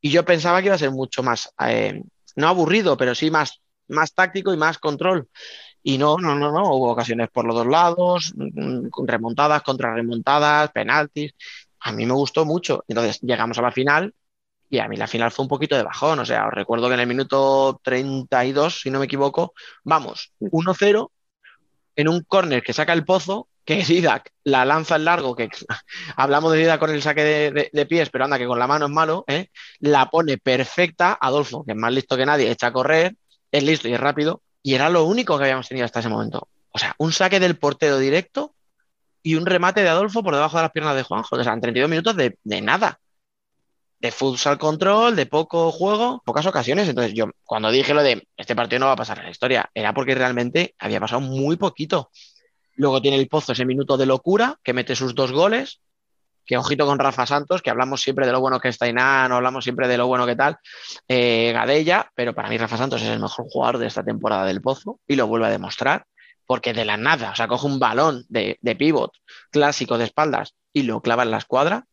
y yo pensaba que iba a ser mucho más, eh, no aburrido, pero sí más, más táctico y más control. Y no, no, no, no, hubo ocasiones por los dos lados, mm, remontadas, contra remontadas, penaltis. A mí me gustó mucho. Entonces llegamos a la final y a mí la final fue un poquito de bajón. O sea, os recuerdo que en el minuto 32, si no me equivoco, vamos 1-0, en un córner que saca el pozo, que Didac la lanza en largo, que hablamos de Didac con el saque de, de- de pies, pero anda que con la mano es malo, ¿eh? la pone perfecta Adolfo, que es más listo que nadie, echa a correr, es listo y es rápido, y era lo único que habíamos tenido hasta ese momento. O sea, un saque del portero directo y un remate de Adolfo por debajo de las piernas de Juanjo. O sea, en 32 minutos de, de nada. De futsal control, de poco juego, pocas ocasiones. Entonces, yo cuando dije lo de este partido no va a pasar en la historia, era porque realmente había pasado muy poquito. Luego tiene el Pozo ese minuto de locura, que mete sus dos goles. Que ojito con Rafa Santos, que hablamos siempre de lo bueno que está Inán, hablamos siempre de lo bueno que tal, eh, Gadella, pero para mí Rafa Santos es el mejor jugador de esta temporada del Pozo y lo vuelve a demostrar, porque de la nada, o sea, coge un balón de, de pivot clásico de espaldas y lo clava en la escuadra.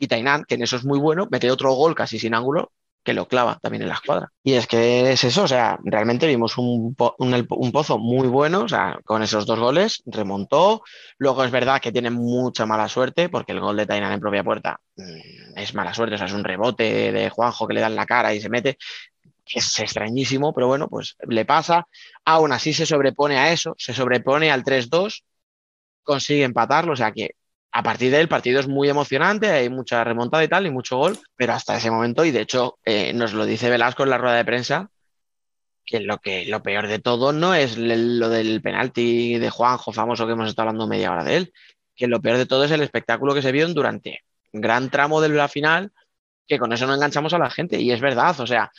Y Tainán, que en eso es muy bueno, mete otro gol casi sin ángulo que lo clava también en la escuadra. Y es que es eso, o sea, realmente vimos un, un- pozo muy bueno, o sea, con esos dos goles, remontó. Luego es verdad que tiene mucha mala suerte, porque el gol de Tainan en propia puerta mm, es mala suerte, o sea, es un rebote de Juanjo que le da en la cara y se mete, es extrañísimo, pero bueno, pues le pasa. Aún así se sobrepone a eso, se sobrepone al 3-2, consigue empatarlo, o sea que a partir de ahí el partido es muy emocionante, hay mucha remontada y tal, y mucho gol, pero hasta ese momento, y de hecho eh, nos lo dice Velasco en la rueda de prensa, que lo, que lo peor de todo no es lo del penalti de Juanjo, famoso que hemos estado hablando media hora de él, que lo peor de todo es el espectáculo que se vio durante gran tramo de la final, que con eso no enganchamos a la gente, y es verdad, o sea,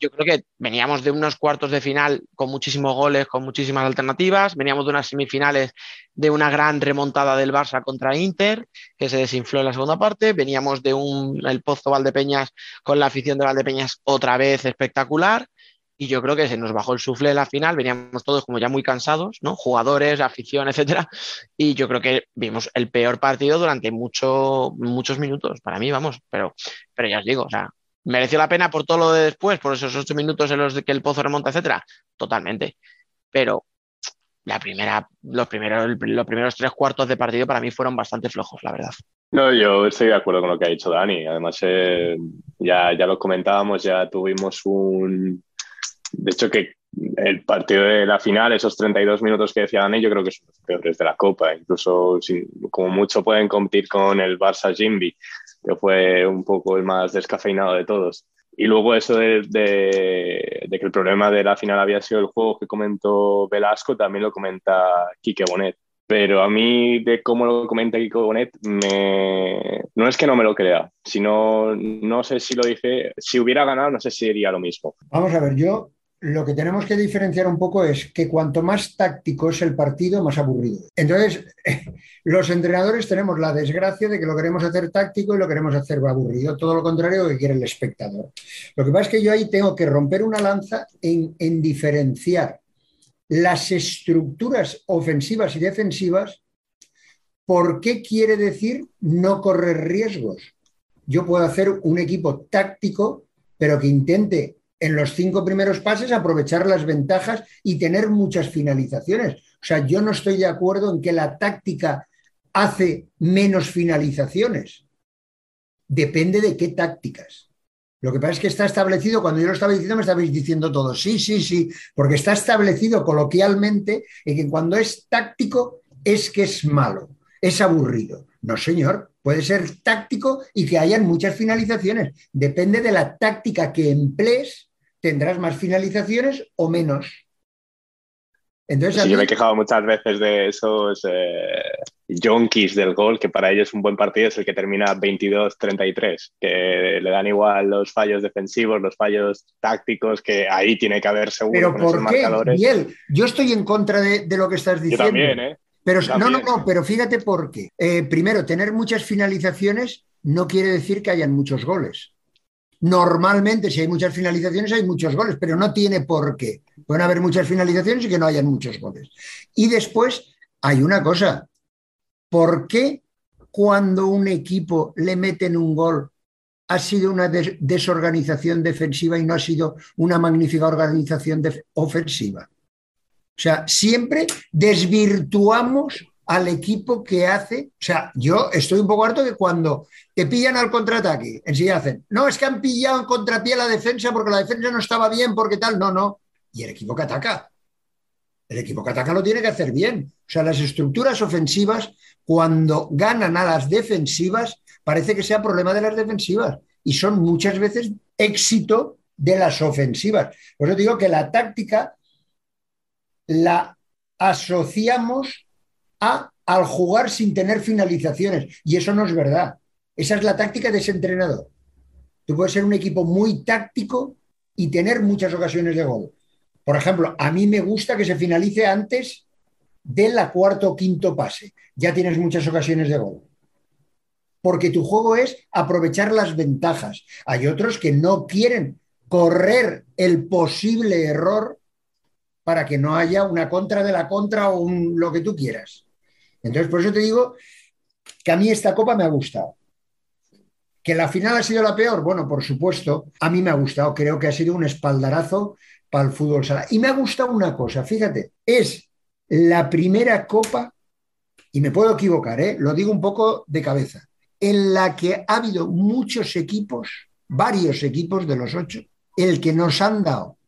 yo creo que veníamos de unos cuartos de final con muchísimos goles, con muchísimas alternativas, veníamos de unas semifinales de una gran remontada del Barça contra Inter, que se desinfló en la segunda parte, veníamos de un el Pozo Valdepeñas con la afición de Valdepeñas otra vez espectacular, y yo creo que se nos bajó el sufle en la final, veníamos todos como ya muy cansados, ¿no? Jugadores, afición, etcétera, y yo creo que vimos el peor partido durante mucho, muchos minutos, para mí, vamos, pero, pero ya os digo, o sea, ¿Mereció la pena por todo lo de después, por esos ocho minutos en los que el pozo remonta, etcétera? Totalmente. Pero la primera, los primeros, los primeros tres cuartos de partido para mí fueron bastante flojos, la verdad. No, yo estoy de acuerdo con lo que ha dicho Dani. Además, eh, ya, ya lo comentábamos, ya tuvimos un... De hecho, que el partido de la final, esos 32 minutos que decía Dani, yo creo que son los peores de la Copa. Incluso, como mucho, pueden competir con el Barça Jimby, que fue un poco el más descafeinado de todos. Y luego eso de, que el problema de la final había sido el juego que comentó Velasco, también lo comenta Quique Bonet. Pero a mí, de cómo lo comenta Kiko Bonet, me... no es que no me lo crea, sino no sé si lo dice, si hubiera ganado, no sé si diría lo mismo. Vamos a ver, yo lo que tenemos que diferenciar un poco es que cuanto más táctico es el partido, más aburrido. Entonces, los entrenadores tenemos la desgracia de que lo queremos hacer táctico y lo queremos hacer aburrido, todo lo contrario que quiere el espectador. Lo que pasa es que yo ahí tengo que romper una lanza en, en diferenciar las estructuras ofensivas y defensivas, ¿por qué quiere decir no correr riesgos? Yo puedo hacer un equipo táctico, pero que intente en los cinco primeros pases aprovechar las ventajas y tener muchas finalizaciones. O sea, yo no estoy de acuerdo en que la táctica hace menos finalizaciones. Depende de qué tácticas. Lo que pasa es que está establecido, cuando yo lo estaba diciendo, me estabais diciendo todo, sí, sí, sí, porque está establecido coloquialmente en que cuando es táctico es que es malo, es aburrido. No, señor, puede ser táctico y que hayan muchas finalizaciones. Depende de la táctica que emplees, tendrás más finalizaciones o menos. Entonces, Sí, mí- yo me he quejado muchas veces de esos eh, yonkis del gol, que para ellos un buen partido es el que termina 22-33, que le dan igual los fallos defensivos, los fallos tácticos, que ahí tiene que haber seguro pero con esos ¿por qué, marcadores. Miguel? Yo estoy en contra de, de lo que estás Yo diciendo. también, ¿eh? Pero no, no, no, pero fíjate por qué. Eh, primero, tener muchas finalizaciones no quiere decir que hayan muchos goles. Normalmente, si hay muchas finalizaciones, hay muchos goles, pero no tiene por qué. Pueden haber muchas finalizaciones y que no hayan muchos goles. Y después hay una cosa. ¿Por qué cuando un equipo le meten un gol ha sido una des- desorganización defensiva y no ha sido una magnífica organización ofensiva? O sea, siempre desvirtuamos al equipo que hace. O sea, yo estoy un poco harto que cuando te pillan al contraataque, enseguida hacen, no, es que han pillado en contrapié la defensa porque la defensa no estaba bien, porque tal, no, no. Y el equipo que ataca. El equipo que ataca lo tiene que hacer bien. O sea, las estructuras ofensivas, cuando ganan a las defensivas, parece que sea problema de las defensivas. Y son muchas veces éxito de las ofensivas. Por eso digo que la táctica la asociamos a, al jugar sin tener finalizaciones. Y eso no es verdad. Esa es la táctica de ese entrenador. Tú puedes ser un equipo muy táctico y tener muchas ocasiones de gol. Por ejemplo, a mí me gusta que se finalice antes de la cuarto o quinto pase. Ya tienes muchas ocasiones de gol. Porque tu juego es aprovechar las ventajas. Hay otros que no quieren correr el posible error para que no haya una contra de la contra o un, lo que tú quieras. Entonces, por eso te digo que a mí esta copa me ha gustado. ¿Que la final ha sido la peor? Bueno, por supuesto, a mí me ha gustado. Creo que ha sido un espaldarazo para el fútbol sala. Y me ha gustado una cosa, fíjate, es la primera copa, y me puedo equivocar, ¿eh? lo digo un poco de cabeza, en la que ha habido muchos equipos, varios equipos de los ocho, el que nos han dado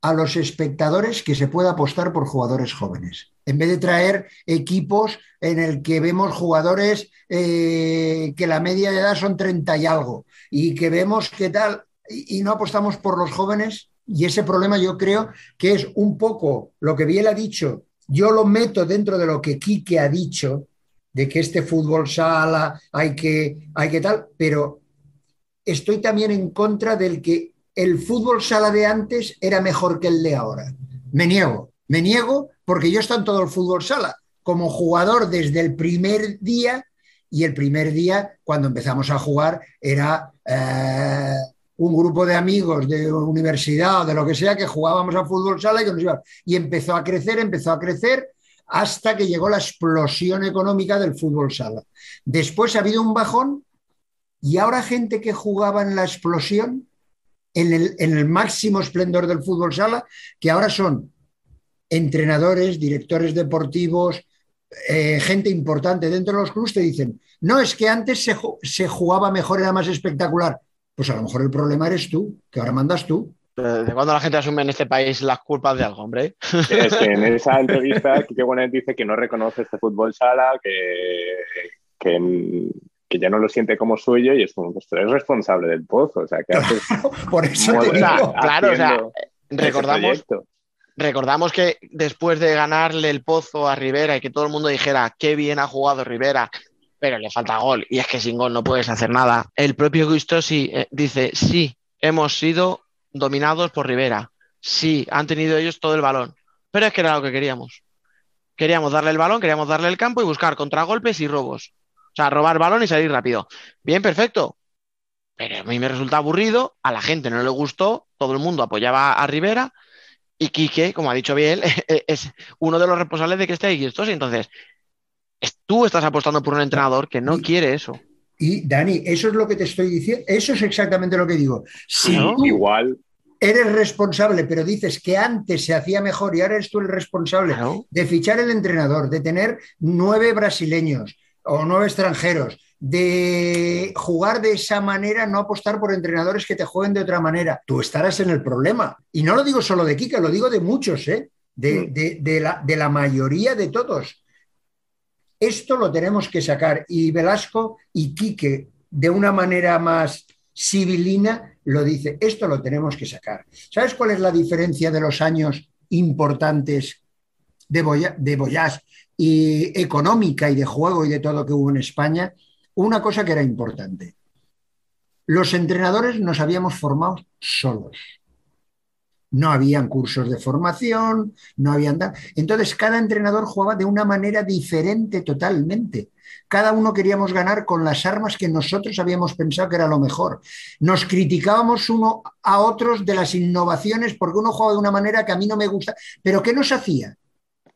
a los espectadores que se pueda apostar por jugadores jóvenes. En vez de traer equipos en el que vemos jugadores eh, que la media de edad son 30 y algo y que vemos qué tal y, y no apostamos por los jóvenes. Y ese problema yo creo que es un poco lo que Biel ha dicho. Yo lo meto dentro de lo que Quique ha dicho, de que este fútbol sala hay que, hay que tal, pero estoy también en contra del que el fútbol sala de antes era mejor que el de ahora. Me niego, me niego porque yo estoy en todo el fútbol sala, como jugador desde el primer día, y el primer día, cuando empezamos a jugar, era eh, un grupo de amigos de universidad o de lo que sea que jugábamos a fútbol sala y que nos. Y empezó a crecer, empezó a crecer hasta que llegó la explosión económica del fútbol sala. Después ha habido un bajón y ahora gente que jugaba en la explosión, en el, en el máximo esplendor del fútbol sala, que ahora son entrenadores, directores deportivos, eh, gente importante dentro de los clubes, te dicen, no, es que antes se, se jugaba mejor, era más espectacular. Pues a lo mejor el problema eres tú, que ahora mandas tú. ¿De cuándo la gente asume en este país las culpas de algo, hombre? Es que en esa entrevista, Quique Bonet dice que no reconoce este fútbol sala, que, que, que ya no lo siente como suyo y es como, pues tú eres responsable del pozo. O sea, que haces Por eso te digo. claro, o sea, recordamos, recordamos que después de ganarle el pozo a Rivera y que todo el mundo dijera qué bien ha jugado Rivera, pero le falta gol y es que sin gol no puedes hacer nada, el propio Guistosi eh, dice, sí, hemos sido dominados por Rivera, sí, han tenido ellos todo el balón, pero es que era lo que queríamos. Queríamos darle el balón, queríamos darle el campo y buscar contragolpes y robos. O sea, robar balón y salir rápido. Bien, perfecto. Pero a mí me resulta aburrido, a la gente no le gustó, todo el mundo apoyaba a Rivera y Quique, como ha dicho bien, es uno de los responsables de que esté ahí estos. Y entonces, es- tú estás apostando por un entrenador que no Y- quiere eso. Y Dani, eso es lo que te estoy diciendo, eso es exactamente lo que digo. Si tú Igual, eres responsable, pero dices que antes se hacía mejor y ahora eres tú el responsable Claro. de fichar el entrenador, de tener nueve brasileños o nueve extranjeros, de jugar de esa manera, no apostar por entrenadores que te jueguen de otra manera, tú estarás en el problema. Y no lo digo solo de Kika, lo digo de muchos, ¿eh? de, Mm. de- de la, de la mayoría de todos. Esto lo tenemos que sacar y Velasco y Quique, de una manera más civilina, lo dice, esto lo tenemos que sacar. ¿Sabes cuál es la diferencia de los años importantes de, Boya- de Boyás y económica y de juego y de todo que hubo en España? Una cosa que era importante. Los entrenadores nos habíamos formado solos. No habían cursos de formación, no habían... Entonces, cada entrenador jugaba de una manera diferente totalmente. Cada uno queríamos ganar con las armas que nosotros habíamos pensado que era lo mejor. Nos criticábamos uno a otros de las innovaciones porque uno jugaba de una manera que a mí no me gusta. Pero ¿qué nos hacía?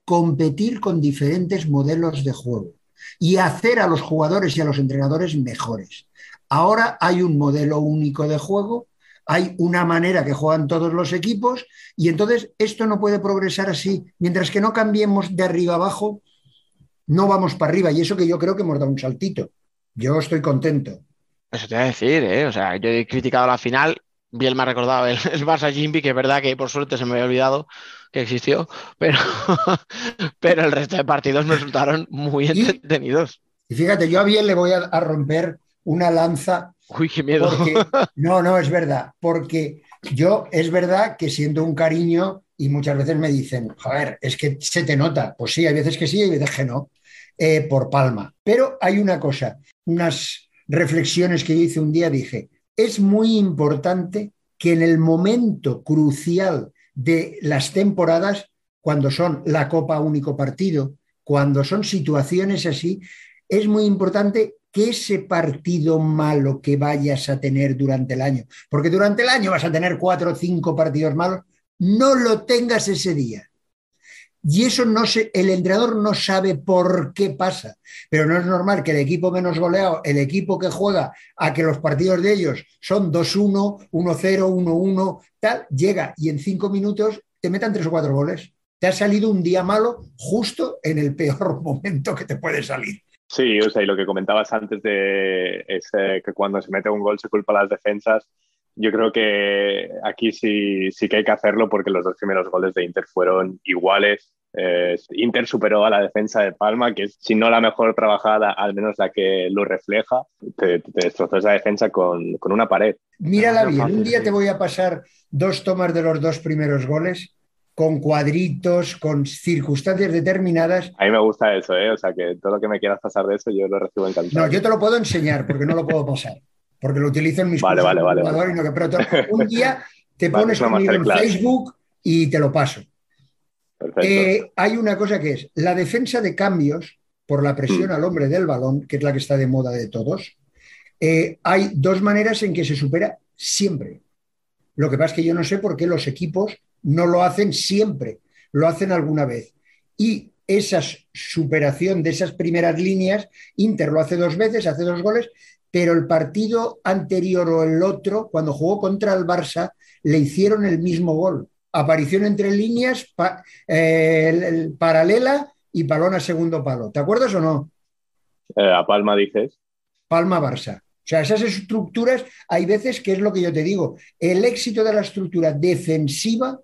Competir con diferentes modelos de juego y hacer a los jugadores y a los entrenadores mejores. Ahora hay un modelo único de juego, hay una manera que juegan todos los equipos y entonces esto no puede progresar así. Mientras que no cambiemos de arriba abajo, no vamos para arriba. Y eso que yo creo que hemos dado un saltito. Yo estoy contento. Eso te voy a decir, ¿eh? O sea, yo he criticado la final bien me ha recordado el, el Barça Jimby, que es verdad que por suerte se me había olvidado que existió, pero, pero el resto de partidos me resultaron muy Y- entretenidos. Y fíjate, yo a bien le voy a, a romper una lanza Uy, qué miedo. porque, no, no, es verdad, porque yo es verdad que siento un cariño y muchas veces me dicen, joder, es que se te nota. Pues sí, hay veces que sí y hay veces que no, eh, por palma. Pero hay una cosa, unas reflexiones que yo hice un día, dije, es muy importante que en el momento crucial de las temporadas, cuando son la Copa único partido, cuando son situaciones así, es muy importante que ese partido malo que vayas a tener durante el año, porque durante el año vas a tener cuatro o cinco partidos malos, no lo tengas ese día. Y eso no se, el entrenador no sabe por qué pasa, pero no es normal que el equipo menos goleado, el equipo que juega a que los partidos de ellos son 2-1, 1-0, 1-1, tal, llega y en cinco minutos te metan tres o cuatro goles. Te ha salido un día malo justo en el peor momento que te puede salir. Sí, o sea, y lo que comentabas antes de que cuando se mete un gol se culpa a las defensas, yo creo que aquí sí, sí que hay que hacerlo porque los dos primeros goles de Inter fueron iguales. Eh, Inter superó a la defensa de Palma, que es, si no la mejor trabajada, al menos la que lo refleja. Te, te destrozó esa defensa con, con una pared. Mírala bien, un día te voy a pasar dos tomas de los dos primeros goles con cuadritos, con circunstancias determinadas. A mí me gusta eso, ¿eh? O sea, que todo lo que me quieras pasar de eso yo lo recibo encantado. No, yo te lo puedo enseñar porque no lo puedo pasar, porque lo utilizo en mis Vale, vale, vale, y no que- pero te- un día te pones conmigo en. Facebook y te lo paso. Eh, hay una cosa que es la defensa de cambios por la presión Mm. al hombre del balón, que es la que está de moda de todos. Eh, hay dos maneras en que se supera siempre. Lo que pasa es que yo no sé por qué los equipos no lo hacen siempre, lo hacen alguna vez. Y esa superación de esas primeras líneas, Inter lo hace dos veces, hace dos goles, pero el partido anterior o el otro, cuando jugó contra el Barça, le hicieron el mismo gol. Aparición entre líneas, pa- eh, el- el paralela y balón a segundo palo. ¿Te acuerdas o no? Eh, a Palma dices. Palma-Barça. O sea, esas estructuras, hay veces que es lo que yo te digo, el éxito de la estructura defensiva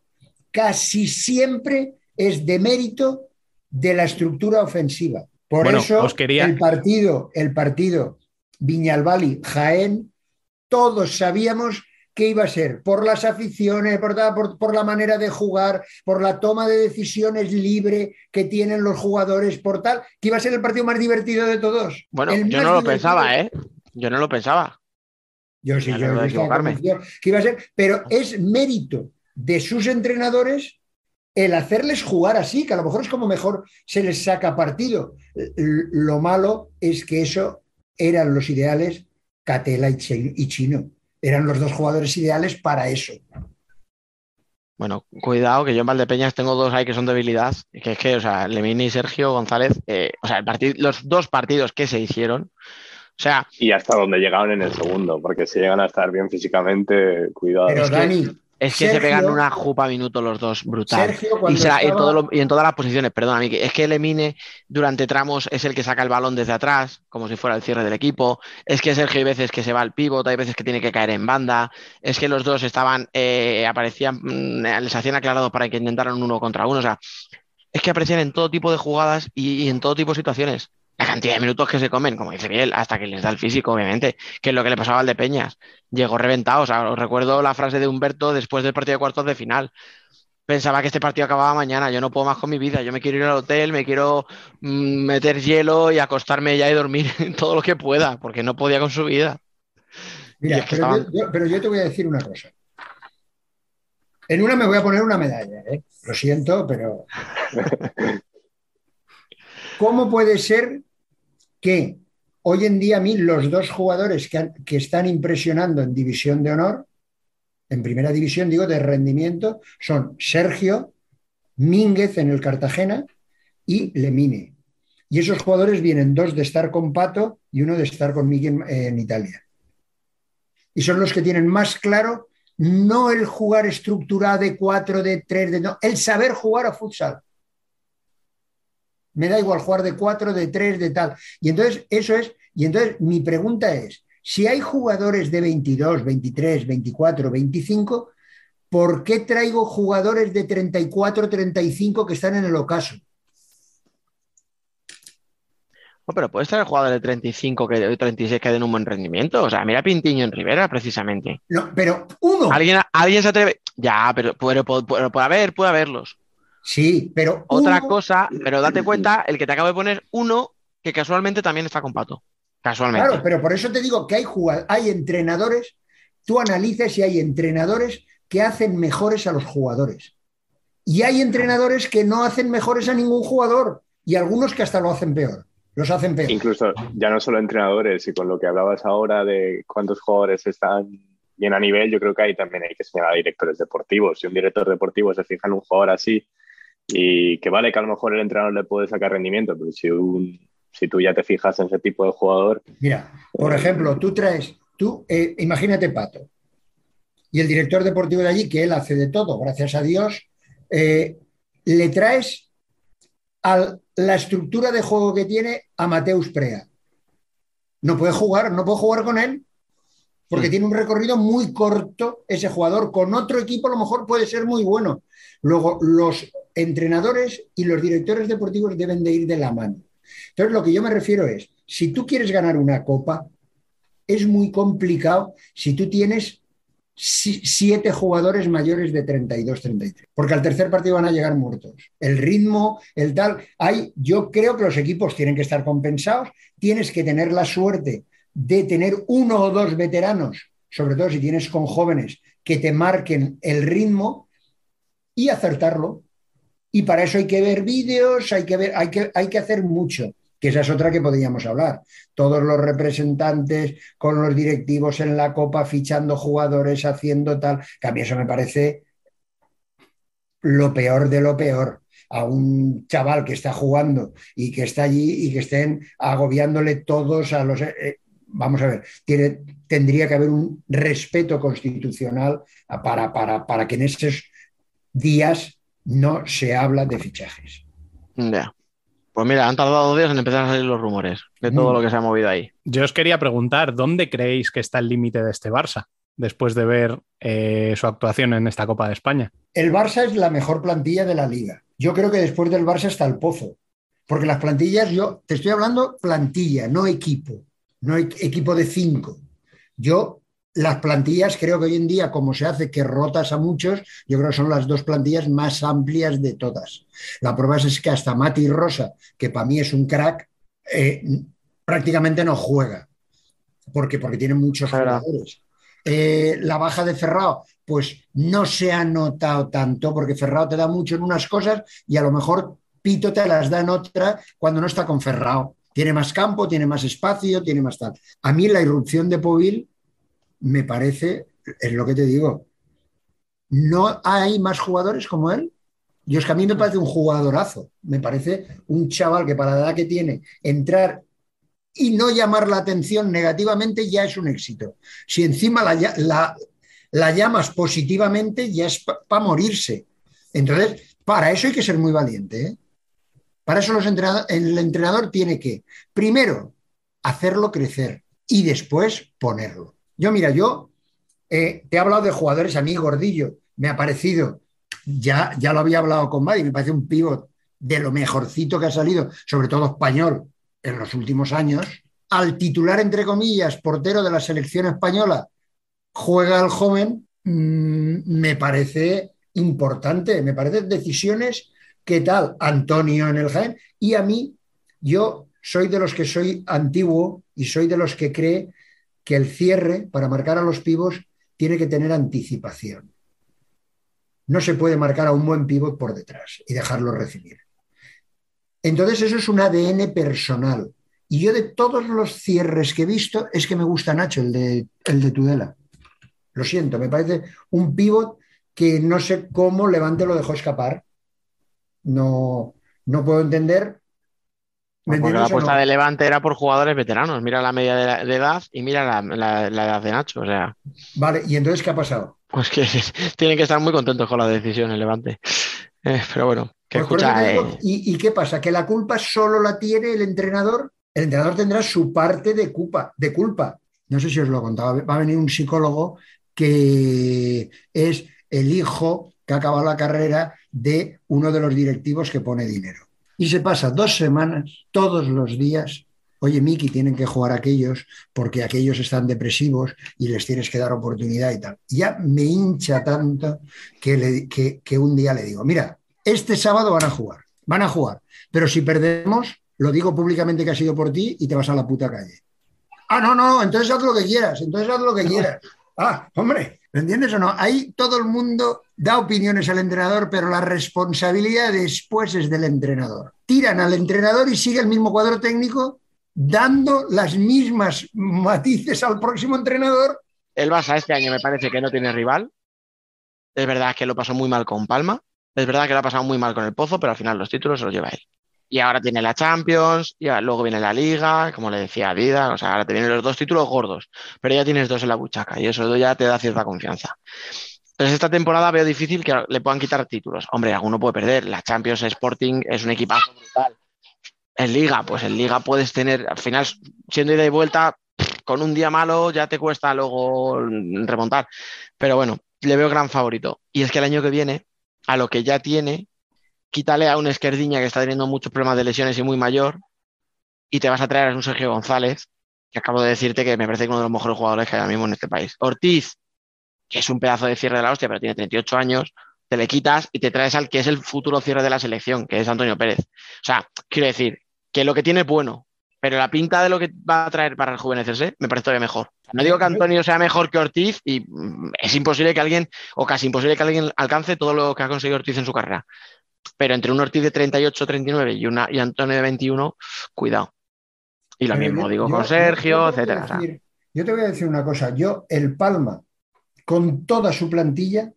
casi siempre es de mérito de la estructura ofensiva. Por Bueno, eso os quería- el partido, el partido Viñalbali Jaén, todos sabíamos que iba a ser por las aficiones, por, por, por la manera de jugar, por la toma de decisiones libre que tienen los jugadores, por tal, que iba a ser el partido más divertido de todos. Bueno, El yo no lo divertido. pensaba, ¿eh? Yo no lo pensaba. Yo sí, yo, convencido que iba a ser, pero es mérito de sus entrenadores el hacerles jugar así, que a lo mejor es como mejor se les saca partido. Lo malo es que eso eran los ideales Catela y Chi- y Chino. Eran los dos jugadores ideales para eso. Bueno, cuidado, que yo en Valdepeñas tengo dos ahí que son debilidad, que es que, o sea, Lemini y Sergio González, eh, o sea, el los dos partidos que se hicieron, o sea, Y hasta donde llegaron en el segundo, porque si llegan a estar bien físicamente, cuidado. Pero es que- Dani, es que se pegan una jupa a minuto los dos, brutal. Sergio Y, en estaba- todo lo- y en todas las posiciones, perdón, es que Lemine durante tramos es el que saca el balón desde atrás, como si fuera el cierre del equipo. Es que Sergio hay veces que se va al pívot, hay veces que tiene que caer en banda. Es que los dos estaban, eh, aparecían, mm, les hacían aclarado para que intentaran un uno contra uno. O sea, es que aparecían en todo tipo de jugadas y, y en todo tipo de situaciones. La cantidad de minutos que se comen, como dice Biel, hasta que les da el físico, obviamente, que es lo que le pasaba al de Peñas. Llegó reventado. O sea, os recuerdo la frase de Humberto después del partido de cuartos de final pensaba que este partido acababa mañana, yo no puedo más con mi vida, yo me quiero ir al hotel, me quiero mm, meter hielo y acostarme ya y dormir todo lo que pueda, porque no podía con su vida. Mira, Y es que pero, estaban- yo, yo- pero yo te voy a decir una cosa. En una me voy a poner una medalla, ¿eh? Lo siento, pero. ¿Cómo puede ser que hoy en día a mí los dos jugadores que, están impresionando en división de honor, en primera división, digo, de rendimiento, son Sergio, Mínguez en el Cartagena y Lemine. Y esos jugadores vienen dos de estar con Pato y uno de estar con Miguel en Italia y son los que tienen más claro no el jugar estructurado de cuatro, de tres, de no, el saber jugar a futsal. Me da igual jugar de cuatro, de tres, de tal. Y entonces, eso es, y entonces mi pregunta es, Si hay jugadores de 22, 23, 24, 25, ¿por qué traigo jugadores de 34, 35 que están en el ocaso? No, pero puedes traer jugadores de 35 que, de 36 que den un buen rendimiento. O sea, mira Pintiño en Rivera, precisamente. No, pero uno. ¿Alguien, alguien se atreve? Ya, pero, pero, pero- pero puede haber, puede haberlos. Sí, pero Otra uno- cosa, pero date cuenta, el que te acabo de poner, uno que casualmente también está con Pato. Casualmente. Claro, pero por eso te digo que hay, jugad- hay entrenadores, tú analices y hay entrenadores que hacen mejores a los jugadores. Y hay entrenadores que no hacen mejores a ningún jugador y algunos que hasta lo hacen peor. Los hacen peor. Incluso ya no solo entrenadores y con lo que hablabas ahora de cuántos jugadores están bien a nivel, yo creo que ahí también hay que señalar a directores deportivos. Si un director deportivo se fija en un jugador así y que vale que a lo mejor el entrenador le puede sacar rendimiento, pero si, un, si tú ya te fijas en ese tipo de jugador, Mira, por ejemplo, tú traes, tú, eh, imagínate Pato, y el director deportivo de allí, que él hace de todo, gracias a Dios, eh, le traes a la estructura de juego que tiene a Mateus Prea. No puede jugar, no puede jugar con él, porque Mm. tiene un recorrido muy corto ese jugador. Con otro equipo a lo mejor puede ser muy bueno. Luego, los entrenadores y los directores deportivos deben de ir de la mano. Entonces, lo que yo me refiero es, si tú quieres ganar una copa, es muy complicado si tú tienes si- siete jugadores mayores de 32, 33, porque al tercer partido van a llegar muertos. El ritmo, el tal, hay, yo creo que los equipos tienen que estar compensados, tienes que tener la suerte de tener uno o dos veteranos, sobre todo si tienes con jóvenes, que te marquen el ritmo y acertarlo. Y para eso hay que ver vídeos, hay que, ver, hay que, hay que hacer mucho, que esa es otra que podríamos hablar. Todos los representantes con los directivos en la Copa, fichando jugadores, haciendo tal, que a mí eso me parece lo peor de lo peor. A un chaval que está jugando y que está allí y que estén agobiándole todos a los... eh, vamos a ver, tiene, tendría que haber un respeto constitucional para, para, para que en esos días no se habla de fichajes. Ya. Pues mira, han tardado dos días en empezar a salir los rumores de todo Mm. lo que se ha movido ahí. Yo os quería preguntar, ¿dónde creéis que está el límite de este Barça después de ver eh, su actuación en esta Copa de España? El Barça es la mejor plantilla de la liga. Yo creo que después del Barça está el pozo. Porque las plantillas, yo te estoy hablando plantilla, no equipo, no e- equipo de cinco. Yo, las plantillas, creo que hoy en día, como se hace que rotas a muchos, yo creo que son las dos plantillas más amplias de todas. La prueba es que hasta Mati Rosa, que para mí es un crack, eh, prácticamente no juega. Porque, porque tiene muchos jugadores. Eh, la baja de Ferrao, pues no se ha notado tanto, porque Ferrao te da mucho en unas cosas y a lo mejor Pito te las da en otra cuando no está con Ferrao. Tiene más campo, tiene más espacio, tiene más tal. A mí la irrupción de Povil me parece, es lo que te digo, no hay más jugadores como él. Yo es que a mí me parece un jugadorazo, me parece un chaval que para la edad que tiene, entrar y no llamar la atención negativamente ya es un éxito. Si encima la, la- la llamas positivamente, ya es para morirse. Entonces, para eso hay que ser muy valiente. ¿eh? Para eso el entrenador tiene que, primero, hacerlo crecer y después ponerlo. Yo, mira, yo eh, te he hablado de jugadores, a mí Gordillo me ha parecido, ya, ya lo había hablado con Madi, me parece un pívot de lo mejorcito que ha salido, sobre todo español, en los últimos años. Al titular, entre comillas, portero de la selección española, juega al joven, mm, me parece importante, me parecen decisiones que tal, Antonio en el Jaén, y a mí, yo soy de los que soy antiguo y soy de los que cree que el cierre para marcar a los pivos tiene que tener anticipación. No se puede marcar a un buen pivot por detrás y dejarlo recibir. Entonces eso es un ADN personal. Y yo de todos los cierres que he visto es que me gusta Nacho, el de, el de Tudela. Lo siento, me parece un pivot que no sé cómo Levante lo dejó escapar. No, no puedo entender. ¿Me Porque la apuesta no? de Levante era por jugadores veteranos. Mira la media de, la- de edad y mira la, la- la edad de Nacho. O sea, Vale, ¿y entonces qué ha pasado? pues que tienen que estar muy contentos con la decisión en Levante. Eh, pero bueno, que Pues escucha. digo, eh, ¿y, y qué pasa? ¿Que la culpa solo la tiene el entrenador? El entrenador tendrá su parte de culpa, de culpa, no sé si os lo he contado, va a venir un psicólogo que es el hijo que ha acabado la carrera de uno de los directivos que pone dinero. Y se pasa dos semanas, todos los días, oye, Miki, tienen que jugar aquellos porque aquellos están depresivos y les tienes que dar oportunidad y tal. Ya me hincha tanto que, le- que- que un día le digo, mira, este sábado van a jugar, van a jugar, pero si perdemos, lo digo públicamente que ha sido por ti y te vas a la puta calle. Ah, no, no, entonces haz lo que quieras, entonces haz lo que quieras. Ah, hombre, ¿me entiendes o no? Ahí todo el mundo da opiniones al entrenador, pero la responsabilidad después es del entrenador. Tiran al entrenador y sigue el mismo cuadro técnico dando las mismas matices al próximo entrenador. El Barça este año me parece que no tiene rival. Es verdad que lo pasó muy mal con Palma. Es verdad que lo ha pasado muy mal con el Pozo, pero al final los títulos se los lleva él. Y ahora tiene la Champions, y luego viene la Liga, como le decía Dida, o sea, ahora te vienen los dos títulos gordos, pero ya tienes dos en la buchaca y eso ya te da cierta confianza. Entonces esta temporada veo difícil que le puedan quitar títulos. Hombre, alguno puede perder. La Champions Sporting es un equipazo brutal. En Liga, pues en Liga puedes tener, al final, siendo ida y vuelta, con un día malo ya te cuesta luego remontar. Pero bueno, le veo gran favorito. Y es que el año que viene, a lo que ya tiene, quítale a un Esquerdiña que está teniendo muchos problemas de lesiones y muy mayor, y te vas a traer a un Sergio González, que acabo de decirte que me parece uno de los mejores jugadores que hay ahora mismo en este país. Ortiz, que es un pedazo de cierre de la hostia, pero tiene 38 años, te le quitas y te traes al que es el futuro cierre de la selección, que es Antonio Pérez. O sea, quiero decir que lo que tiene es bueno, pero la pinta de lo que va a traer para rejuvenecerse me parece todavía mejor. No digo que Antonio sea mejor que Ortiz y mm, es imposible que alguien, o casi imposible que alguien alcance todo lo que ha conseguido Ortiz en su carrera. Pero entre un Ortiz de 38, 39 y, una, y Antonio de 21, cuidado. Y lo Pero mismo yo- digo yo- con Sergio, yo etcétera. decir- yo te voy a decir una cosa. Yo, el Palma, con toda su plantilla,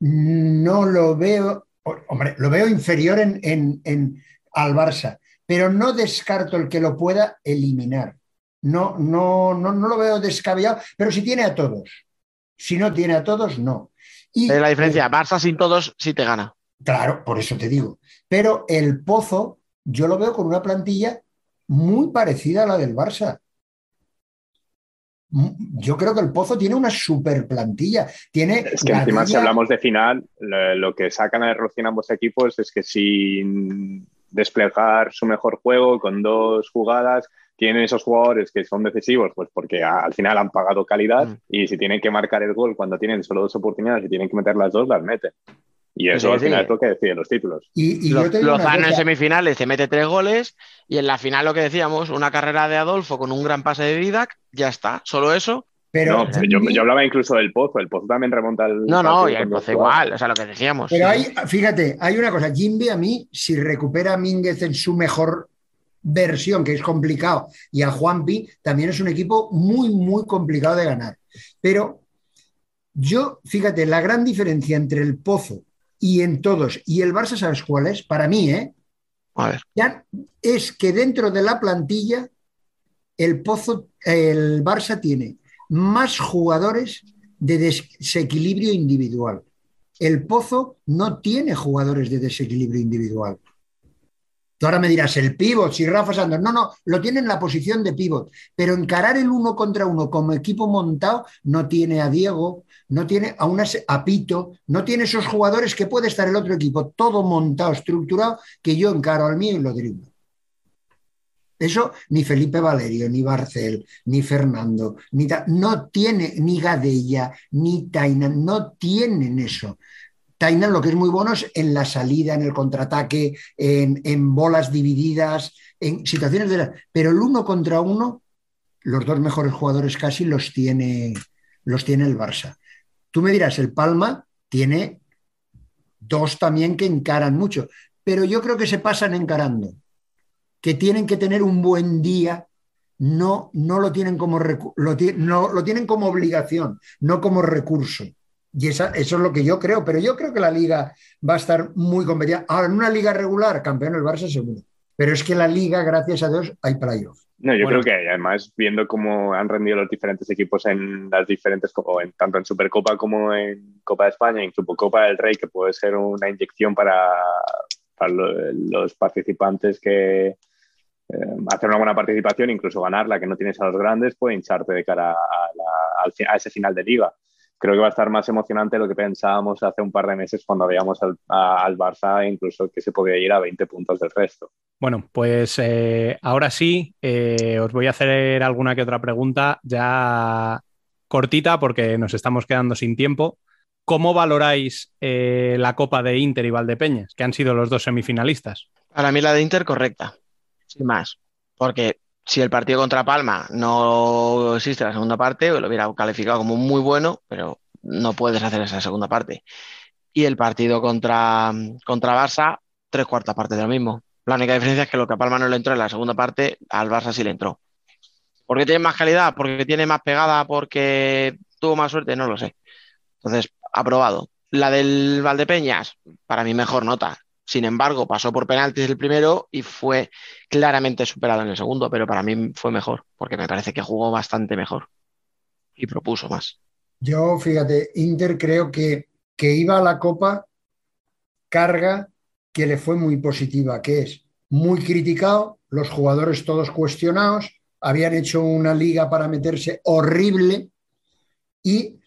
no lo veo, hombre, lo veo inferior en, en- en- al Barça, pero no descarto el que lo pueda eliminar. No, no, no, no lo veo descabellado, pero si tiene a todos. Si no tiene a todos, no. Y, Es la diferencia. Barça sin todos sí te gana. Claro, por eso te digo. Pero el Pozo, yo lo veo con una plantilla muy parecida a la del Barça. Mm, Yo creo que el Pozo tiene una super plantilla. Tiene Es que encima, si hablamos de final, lo, lo que sacan a Rocín ambos equipos es que sin desplegar su mejor juego con dos jugadas, tienen esos jugadores que son decisivos, pues porque a- al final han pagado calidad Mm. y si tienen que marcar el gol cuando tienen solo dos oportunidades y tienen que meter las dos, las meten. Y eso Sí, al sí. final es lo que deciden los títulos. Y, y Lo- yo te digo una Lozano en semifinales te mete tres goles y en la final lo que decíamos, una carrera de Adolfo con un gran pase de Vidac, ya está, solo eso. pero, no, yo, yo hablaba incluso del Pozo, el Pozo también remonta el. No, no, y el Pozo igual, o sea, lo que decíamos. pero sí. hay, fíjate, hay una cosa. Jimby a mí, si recupera a Mínguez en su mejor versión, que es complicado, y a Juanpi, también es un equipo muy, muy complicado de ganar. Pero yo, fíjate, la gran diferencia entre el Pozo y en todos y el Barça, ¿sabes cuál es? Para mí, ¿eh? A ver, Ya es que dentro de la plantilla el Pozo, el Barça tiene más jugadores de desequilibrio individual. El Pozo no tiene jugadores de desequilibrio individual. Tú ahora me dirás, el pívot, si Rafa Santos. No, no, lo tiene en la posición de pívot. Pero encarar el uno contra uno como equipo montado no tiene a Diego, no tiene a, una, a Pito, no tiene esos jugadores que puede estar el otro equipo todo montado, estructurado, que yo encaro al mío y lo driblo. Eso ni Felipe Valerio, ni Barcel, ni Fernando, ni no tiene, ni Gadella, ni Tainan, no tienen eso. Tainan lo que es muy bueno es en la salida, en el contraataque, en, en bolas divididas, en situaciones de. Pero el uno contra uno, los dos mejores jugadores casi los tiene, los tiene el Barça. Tú me dirás, el Palma tiene dos también que encaran mucho, pero yo creo que se pasan encarando, que tienen que tener un buen día, no, no lo tienen como no, lo tienen como obligación, no como recurso. Y esa, eso es lo que yo creo, pero yo creo que la liga va a estar muy competida. Ahora, en una liga regular, campeón el Barça seguro. Pero es que la liga, gracias a Dios, hay playoff. No, yo Bueno. creo que además viendo cómo han rendido los diferentes equipos en las diferentes, co- en, tanto en Supercopa como en Copa de España, en Supercopa del Rey, que puede ser una inyección para, para lo- los participantes que eh, hacer una buena participación, incluso ganarla, que no tienes a los grandes, puede hincharte de cara a, la- a ese final de liga. Creo que va a estar más emocionante de lo que pensábamos hace un par de meses cuando veíamos al, a- al Barça, incluso que se podía ir a 20 puntos del resto. Bueno, pues eh, ahora sí, eh, os voy a hacer alguna que otra pregunta ya cortita porque nos estamos quedando sin tiempo. ¿Cómo valoráis eh, la Copa de Inter y Valdepeñas, que han sido los dos semifinalistas? Para mí la de Inter correcta, sin más. Porque si el partido contra Palma no existe la segunda parte, lo hubiera calificado como muy bueno, pero no puedes hacer esa segunda parte. Y el partido contra, contra Barça, tres cuartas partes de lo mismo. La única diferencia es que lo que a Palma no le entró en la segunda parte, al Barça sí le entró. ¿Por qué tiene más calidad? ¿Porque tiene más pegada? ¿Porque tuvo más suerte? No lo sé. Entonces, aprobado. La del Valdepeñas, para mí mejor nota. Sin embargo, pasó por penaltis el primero y fue claramente superado en el segundo, pero para mí fue mejor, porque me parece que jugó bastante mejor y propuso más. Yo, fíjate, Inter creo que, que iba a la Copa carga que le fue muy positiva, que es muy criticado, los jugadores todos cuestionados, habían hecho una liga para meterse horrible y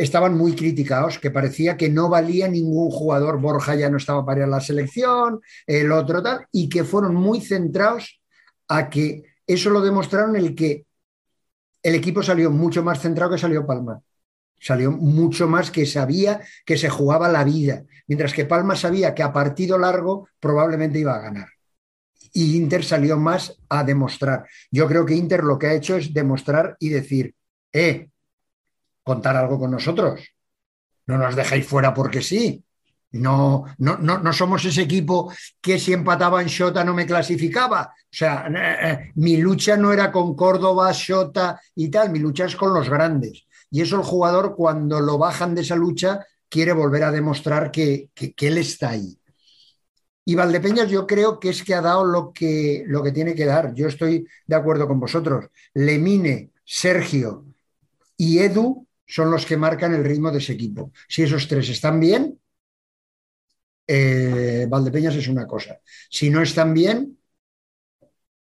estaban muy criticados, que parecía que no valía ningún jugador, Borja ya no estaba para ir a la selección, el otro tal, y que fueron muy centrados a que eso lo demostraron el que el equipo salió mucho más centrado que salió Palma. Salió mucho más que sabía que se jugaba la vida, mientras que Palma sabía que a partido largo probablemente iba a ganar. Y Inter salió más a demostrar. Yo creo que Inter lo que ha hecho es demostrar y decir, eh, contar algo con nosotros. No nos dejáis fuera porque sí. No, no, no, no somos ese equipo que si empataba en Shota no me clasificaba. O sea, eh, eh, mi lucha no era con Córdoba, Shota y tal, mi lucha es con los grandes. Y eso el jugador cuando lo bajan de esa lucha quiere volver a demostrar que, que, que él está ahí. Y Valdepeñas yo creo que es que ha dado lo que, lo que tiene que dar. Yo estoy de acuerdo con vosotros. Lemine, Sergio y Edu son los que marcan el ritmo de ese equipo. Si esos tres están bien, eh, Valdepeñas es una cosa. Si no están bien,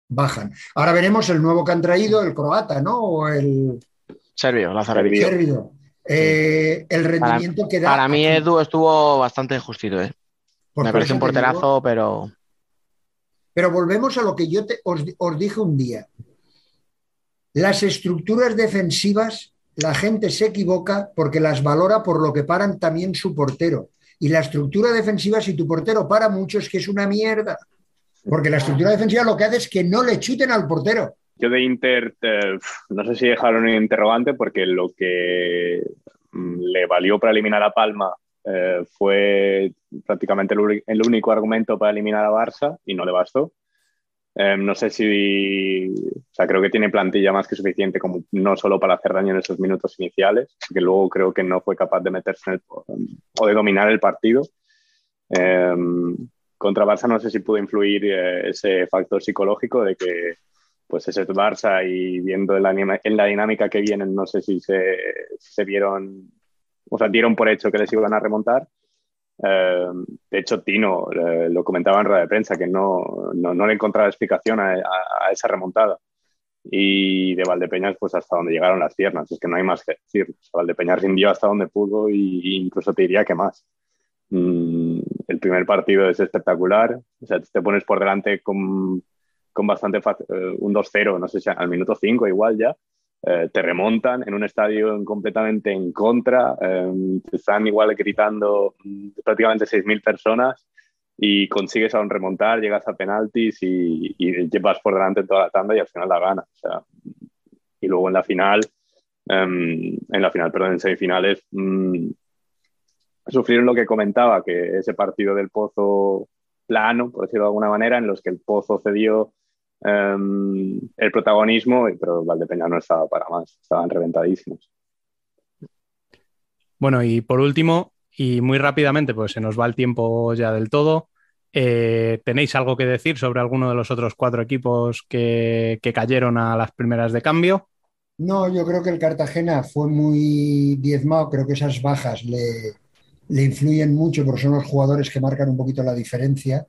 bajan. Ahora veremos el nuevo que han traído, el croata, ¿no? O el Servio, Lázaro. Servio. Sérvido. Eh, el rendimiento que da. Para mí. Edu estuvo bastante justito, ¿eh? Pues me parece un te porterazo, pero Pero volvemos a lo que yo te- os, os dije un día. Las estructuras defensivas, la gente se equivoca porque las valora por lo que paran también su portero. Y la estructura defensiva, si tu portero para mucho, es que es una mierda. Porque la estructura defensiva lo que hace es que no le chuten al portero. Yo de Inter, eh, no sé si dejaron un interrogante porque lo que mm, le valió para eliminar a Palma eh, fue prácticamente el, único argumento para eliminar a Barça y no le bastó. Eh, no sé si, o sea, creo que tiene plantilla más que suficiente como no solo para hacer daño en esos minutos iniciales, que luego creo que no fue capaz de meterse en o de dominar el partido. Eh, contra Barça no sé si pudo influir eh, ese factor psicológico de que pues ese es Barça y viendo en la, en la dinámica que vienen, no sé si se, se vieron, o sea, dieron por hecho que les iban a remontar. Eh, de hecho, Tino eh, lo comentaba en rueda de prensa, que no, no, no le encontraba explicación a, a- a esa remontada. Y de Valdepeñas, pues hasta donde llegaron las piernas, es que no hay más que decir. O sea, Valdepeñas rindió hasta donde pudo y incluso te diría que más. Mm, el primer partido es espectacular, o sea, te pones por delante con, con bastante eh, un 2-0, no sé si al minuto 5 igual ya, eh, te remontan en un estadio completamente en contra, eh, te están igual gritando mm, prácticamente 6.000 personas y consigues aún remontar, llegas a penaltis y, y llevas por delante toda la tanda y al final la ganas. O sea, y luego en la final, em, en la final, perdón, en semifinales, mm, sufrieron lo que comentaba, que ese partido del Pozo plano, por decirlo de alguna manera, en los que el Pozo cedió em, el protagonismo, pero Valdepeña no estaba para más, estaban reventadísimos. Bueno, y por último, y muy rápidamente, pues se nos va el tiempo ya del todo. eh, ¿Tenéis algo que decir sobre alguno de los otros cuatro equipos que, que cayeron a las primeras de cambio? No, yo creo que el Cartagena fue muy diezmado, creo que esas bajas le, le influyen mucho porque son los jugadores que marcan un poquito la diferencia.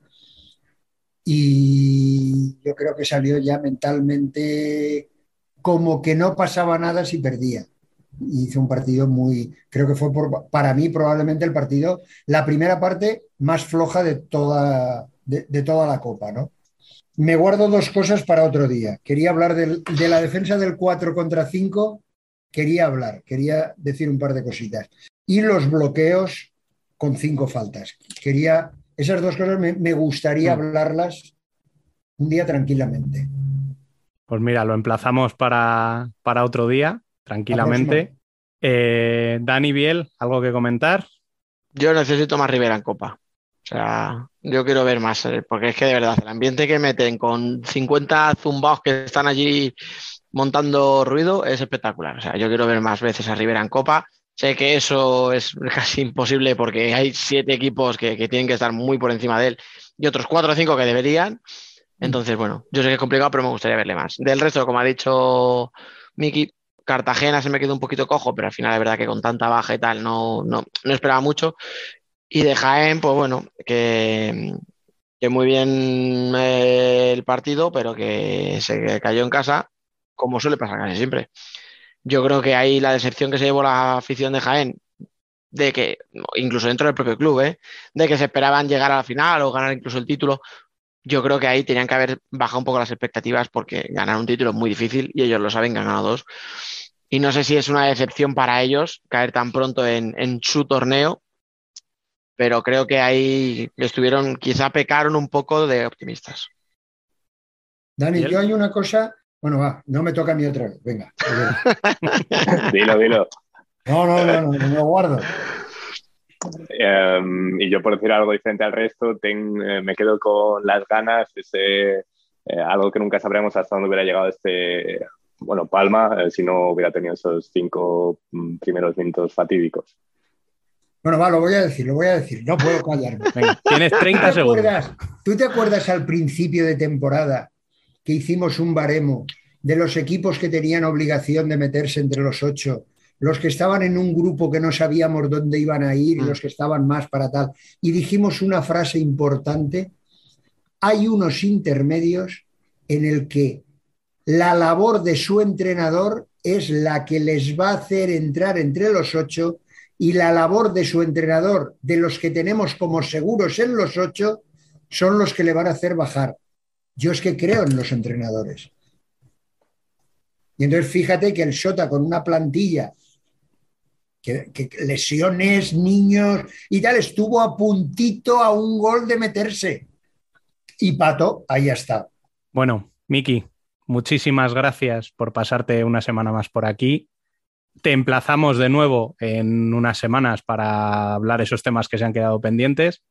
Y yo creo que salió ya mentalmente como que no pasaba nada si perdía. Hizo un partido muy, creo que fue para mí probablemente el partido, la primera parte más floja de toda, de toda la Copa, ¿no? Me guardo dos cosas para otro día. Quería hablar del- de la defensa del 4 contra 5, quería hablar, quería decir un par de cositas. Y los bloqueos con cinco faltas. Quería, esas dos cosas me, me gustaría Mm. hablarlas un día tranquilamente. Pues mira, lo emplazamos para, para otro día, tranquilamente. Eh, Dani Biel, ¿algo que comentar? Yo necesito más Rivera en Copa. O sea, yo quiero ver más, eh, porque es que de verdad, el ambiente que meten con 50 zumbaos que están allí montando ruido es espectacular. O sea, yo quiero ver más veces a Rivera en Copa. Sé que eso es casi imposible porque hay siete equipos que, que tienen que estar muy por encima de él y otros cuatro o cinco que deberían. Entonces, bueno, yo sé que es complicado, pero me gustaría verle más. Del resto, como ha dicho Miki, Cartagena se me quedó un poquito cojo, pero al final es verdad que con tanta baja y tal no, no, no esperaba mucho. Y de Jaén, pues bueno, que, que muy bien eh, el partido, pero que se cayó en casa, como suele pasar casi siempre. Yo creo que ahí la decepción que se llevó la afición de Jaén, de que, incluso dentro del propio club, ¿eh? de que se esperaban llegar a la final o ganar incluso el título, yo creo que ahí tenían que haber bajado un poco las expectativas porque ganar un título es muy difícil y ellos lo saben, ganado dos. Y no sé si es una decepción para ellos caer tan pronto en, en su torneo, pero creo que ahí estuvieron, quizá pecaron un poco de optimistas. Dani, yo hay una cosa, bueno, va, no me toca a mí otra vez, venga. Dilo, dilo. No, no, no, no, no me lo guardo. Eh, y yo por decir algo diferente al resto, ten- eh, me quedo con las ganas, ese, eh, algo que nunca sabremos hasta dónde hubiera llegado este, bueno, Palma, eh, si no hubiera tenido esos cinco mm, primeros minutos fatídicos. Bueno, va, lo voy a decir, lo voy a decir, no puedo callarme. Venga, tienes 30 ¿Tú te segundos. acuerdas- ¿Tú te acuerdas al principio de temporada que hicimos un baremo de los equipos que tenían obligación de meterse entre los ocho, los que estaban en un grupo que no sabíamos dónde iban a ir y Mm. los que estaban más para tal? Y dijimos una frase importante, hay unos intermedios en el que la labor de su entrenador es la que les va a hacer entrar entre los ocho y la labor de su entrenador, de los que tenemos como seguros en los ocho, son los que le van a hacer bajar. Yo es que creo en los entrenadores. Y entonces fíjate que el Sota con una plantilla, que, lesiones, niños y tal, estuvo a puntito a un gol de meterse. Y Pato, ahí está. Bueno, Miki, muchísimas gracias por pasarte una semana más por aquí. Te emplazamos de nuevo en unas semanas para hablar esos temas que se han quedado pendientes.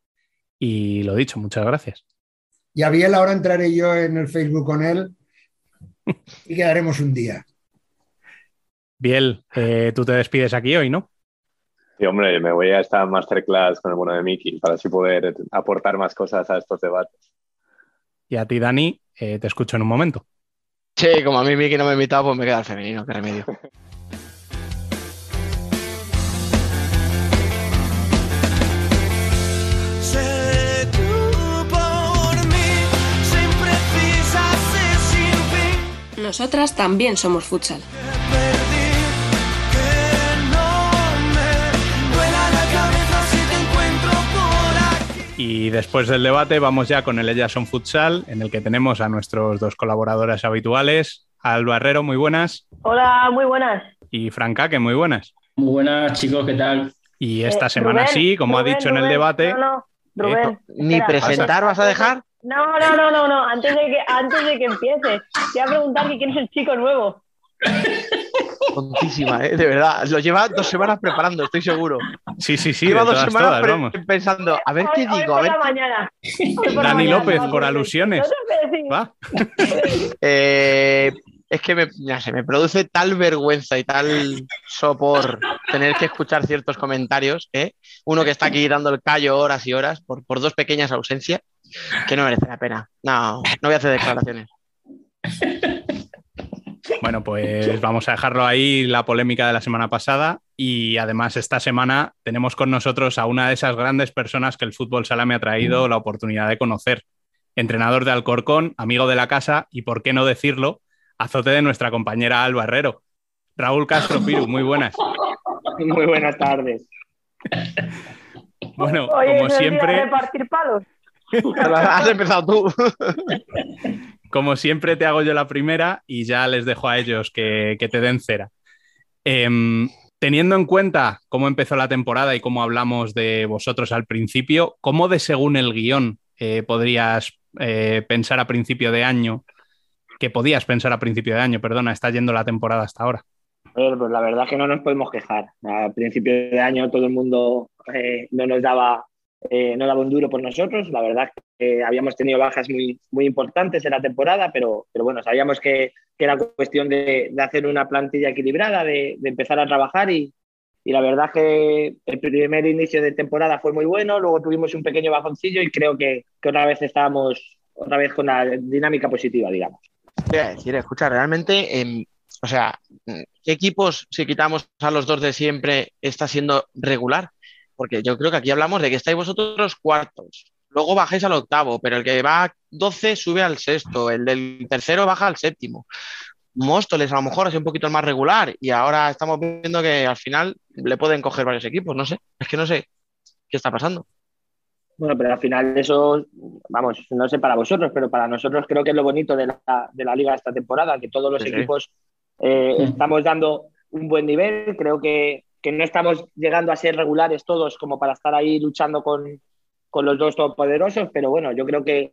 Y lo dicho, muchas gracias. Y a Biel ahora entraré yo en el Facebook con él y quedaremos un día. Biel, eh, tú te despides aquí hoy, ¿no? Y hombre, me voy a esta masterclass con el bueno de Miki para así poder aportar más cosas a estos debates. Y a ti, Dani, eh, te escucho en un momento. Sí, como a mí Miki no me ha invitado, pues me queda el femenino, qué remedio. Nosotras también somos futsal. Y después del debate vamos ya con el Ellas son Futsal, en el que tenemos a nuestros dos colaboradores habituales, Alba Herrero, muy buenas, Hola, muy buenas. y Franca, que muy buenas. Muy buenas, chicos, ¿qué tal? Y esta Eh, semana Rubén, sí, como Rubén, ha dicho en el debate, No, no, Rubén. Ni presentar vas a dejar. No, no, no, no, no. Antes de que, antes de que empieces, te voy a preguntar que quién es el chico nuevo. Tontísima, ¿eh? de verdad. Lo lleva dos semanas preparando, estoy seguro. sí, sí, sí, lleva dos todas, semanas todas, pensando, a ver Hoy- qué hoy digo, por a ver. la mañana. Hoy por la Dani mañana, López, por alusiones. Va. Eh, es que me, ya sé, me produce tal vergüenza y tal sopor tener que escuchar ciertos comentarios, ¿eh? uno que está aquí dando el callo horas y horas por, por dos pequeñas ausencias, que no merece la pena. No, no voy a hacer declaraciones. Bueno, pues vamos a dejarlo ahí, la polémica de la semana pasada. Y además, esta semana tenemos con nosotros a una de esas grandes personas que el fútbol sala me ha traído la oportunidad de conocer. entrenador de Alcorcón, amigo de la casa y, por qué no decirlo, azote de nuestra compañera Alba Herrero. Raúl Castro Piru, muy buenas. Muy buenas tardes. Bueno, Oye, como ¿no es día de siempre, repartir palos? Has empezado tú. como siempre te hago yo la primera y ya les dejo a ellos que, que te den cera. Em, teniendo en cuenta cómo empezó la temporada y cómo hablamos de vosotros al principio, ¿cómo de según el guion eh, podrías eh, pensar a principio de año, que podías pensar a principio de año, perdona, está yendo la temporada hasta ahora? Pues la verdad es que no nos podemos quejar. A principio de año todo el mundo eh, no nos daba, eh, no daba un duro por nosotros. La verdad que habíamos tenido bajas muy, muy importantes en la temporada, pero, pero bueno, sabíamos que, que era cuestión de, de, hacer una plantilla equilibrada, de, de empezar a trabajar y, y, la verdad que el primer inicio de temporada fue muy bueno, luego tuvimos un pequeño bajoncillo y creo que, que otra vez estábamos otra vez con la dinámica positiva, digamos. A decir, escucha, realmente... Eh... O sea, ¿qué equipos, si quitamos a los dos de siempre, está siendo regular? Porque yo creo que aquí hablamos de que estáis vosotros cuartos, luego bajáis al octavo, pero el que va a 12 sube al sexto, el del tercero baja al séptimo. Móstoles a lo mejor es un poquito más regular y ahora estamos viendo que al final le pueden coger varios equipos, no sé, es que no sé qué está pasando. Bueno, pero al final eso, vamos, no sé para vosotros, pero para nosotros creo que es lo bonito de la, de la liga esta temporada, que todos los sí, equipos sí eh, estamos dando un buen nivel, creo que, que, no estamos llegando a ser regulares todos como para estar ahí luchando con, con los dos todopoderosos, pero bueno, yo creo que,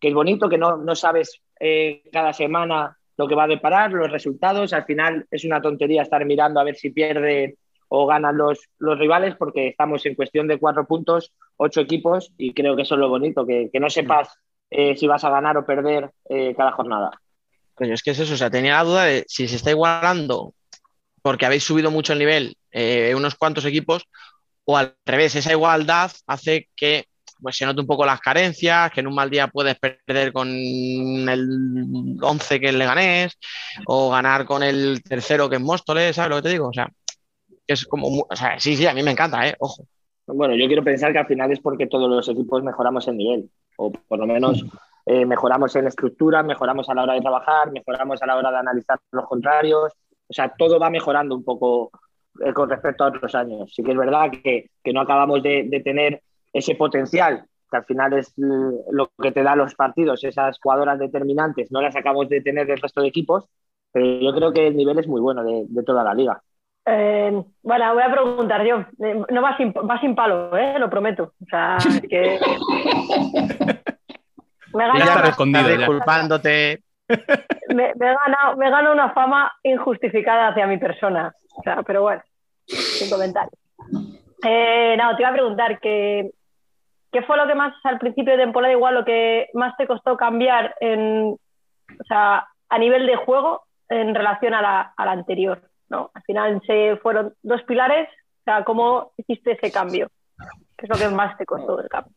que es bonito, que no, no sabes eh, cada semana lo que va a deparar, los resultados, al final es una tontería estar mirando a ver si pierde o ganan los, los rivales porque estamos en cuestión de cuatro puntos, ocho equipos y creo que eso es lo bonito, que, que no sepas eh, si vas a ganar o perder eh, cada jornada. Coño, es que es eso, o sea, tenía la duda de si se está igualando porque habéis subido mucho el nivel eh, unos cuantos equipos o al revés, esa igualdad hace que pues, se note un poco las carencias, que en un mal día puedes perder con el 11 que es Leganés o ganar con el tercero que es Móstoles, ¿sabes lo que te digo? O sea, es como, o sea, sí, sí, a mí me encanta, ¿eh? Ojo. Bueno, yo quiero pensar que al final es porque todos los equipos mejoramos el nivel, o por lo menos eh, mejoramos en estructura, mejoramos a la hora de trabajar, mejoramos a la hora de analizar los contrarios. O sea, todo va mejorando un poco eh, con respecto a otros años. Sí que es verdad que, que no acabamos de, de, tener ese potencial, que al final es lo que te da los partidos, esas jugadoras determinantes, no las acabamos de tener del resto de equipos, pero yo creo que el nivel es muy bueno de, de toda la liga. Eh, bueno, voy a preguntar yo. No va sin, va sin palo, ¿eh? lo prometo. O sea, que... Me he ganado, escondido, disculpándote. Me, me, he ganado, me he ganado una fama injustificada hacia mi persona. O sea, pero bueno, sin comentarios. Eh, no, te iba a preguntar que, ¿qué fue lo que más al principio de temporada, igual lo que más te costó cambiar en, o sea, a nivel de juego en relación a la, a la anterior? ¿no? Al final se fueron dos pilares. O sea, ¿cómo hiciste ese cambio? ¿Qué es lo que más te costó cambio?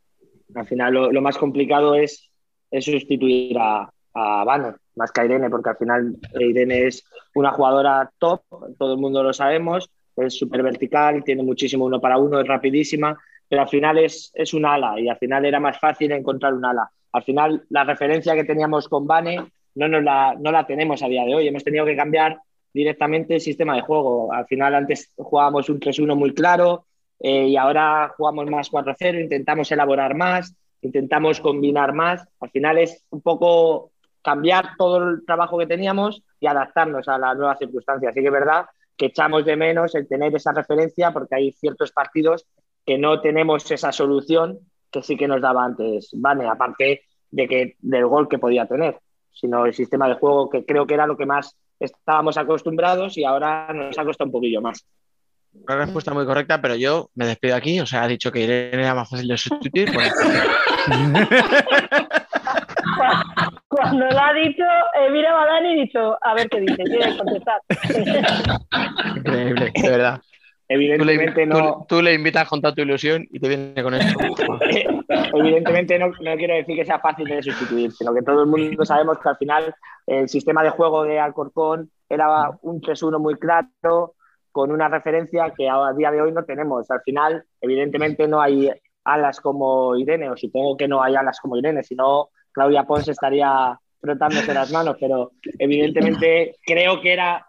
Al final lo, lo más complicado es es sustituir a, a Banner más que a Irene, porque al final Irene es una jugadora top, todo el mundo lo sabemos, es súper vertical, tiene muchísimo uno para uno, es rapidísima, pero al final es, es un ala y al final era más fácil encontrar un ala. Al final la referencia que teníamos con Bane no, nos la, no la tenemos a día de hoy, hemos tenido que cambiar directamente el sistema de juego. Al final antes jugábamos un 3-1 muy claro eh, y ahora jugamos más 4-0, intentamos elaborar más, intentamos combinar más. Al final es un poco cambiar todo el trabajo que teníamos y adaptarnos a las nuevas circunstancias. Así que es verdad que echamos de menos el tener esa referencia porque hay ciertos partidos que no tenemos esa solución que sí que nos daba antes Vane, aparte de que, del gol que podía tener, sino el sistema de juego que creo que era lo que más estábamos acostumbrados y ahora nos ha costado un poquillo más. Una respuesta muy correcta, pero yo me despido aquí. O sea, ha dicho que Irene era más fácil de sustituir. Por Cuando lo ha dicho, eh, mira a Dani y dicho, a ver qué dice, quiere contestar. Increíble, de verdad. Evidentemente tú le, no. Tú, tú, le invitas con toda tu ilusión y te viene con esto. Evidentemente no, no, quiero decir que sea fácil de sustituir, sino que todo el mundo sabemos que al final el sistema de juego de Alcorcón era un 3-1 muy claro, con una referencia que a día de hoy no tenemos. Al final, evidentemente, no hay alas como Irene, o supongo que no hay alas como Irene, sino Claudia Pons estaría frotándose las manos, pero evidentemente creo que era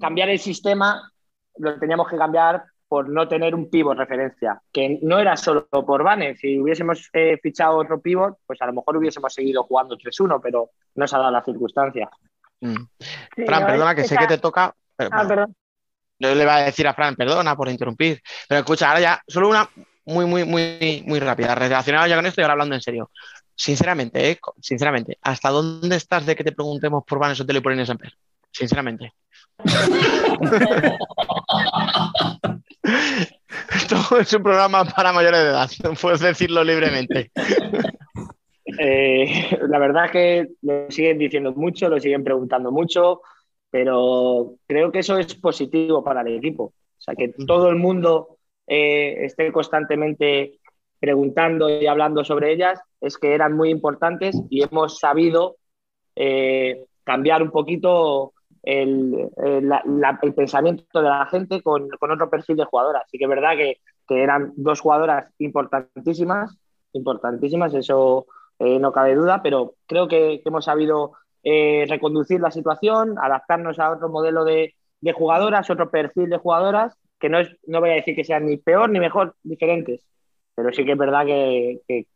cambiar el sistema, lo teníamos que cambiar por no tener un pivot referencia, que no era solo por Vane. Si hubiésemos eh, fichado otro pivot, pues a lo mejor hubiésemos seguido jugando 3-1, pero no se ha dado la circunstancia. Mm. Sí, Fran, perdona que sé que te toca. pero- Ah, perdón. Yo le iba a decir a Fran, perdona por interrumpir. Pero escucha, ahora ya, solo una muy, muy, muy, muy rápida, relacionada ya con esto y ahora hablando en serio. Sinceramente, ¿eh? Sinceramente, ¿hasta dónde estás de que te preguntemos por Van Sotelo y por Inés Samper? Sinceramente. Esto es un programa para mayores de edad, puedes decirlo libremente. Eh, la verdad es que lo siguen diciendo mucho, lo siguen preguntando mucho, pero creo que eso es positivo para el equipo. O sea, que todo el mundo eh, esté constantemente preguntando y hablando sobre ellas, es que eran muy importantes y hemos sabido eh, cambiar un poquito el, el- pensamiento de la gente con, otro perfil de jugadoras. Así que es verdad que, que eran dos jugadoras importantísimas, importantísimas, eso eh, no cabe duda, pero creo que, hemos sabido eh, reconducir la situación, adaptarnos a otro modelo de, de jugadoras, otro perfil de jugadoras, que no, es, no voy a decir que sean ni peor ni mejor, diferentes. Pero sí que es verdad que, que-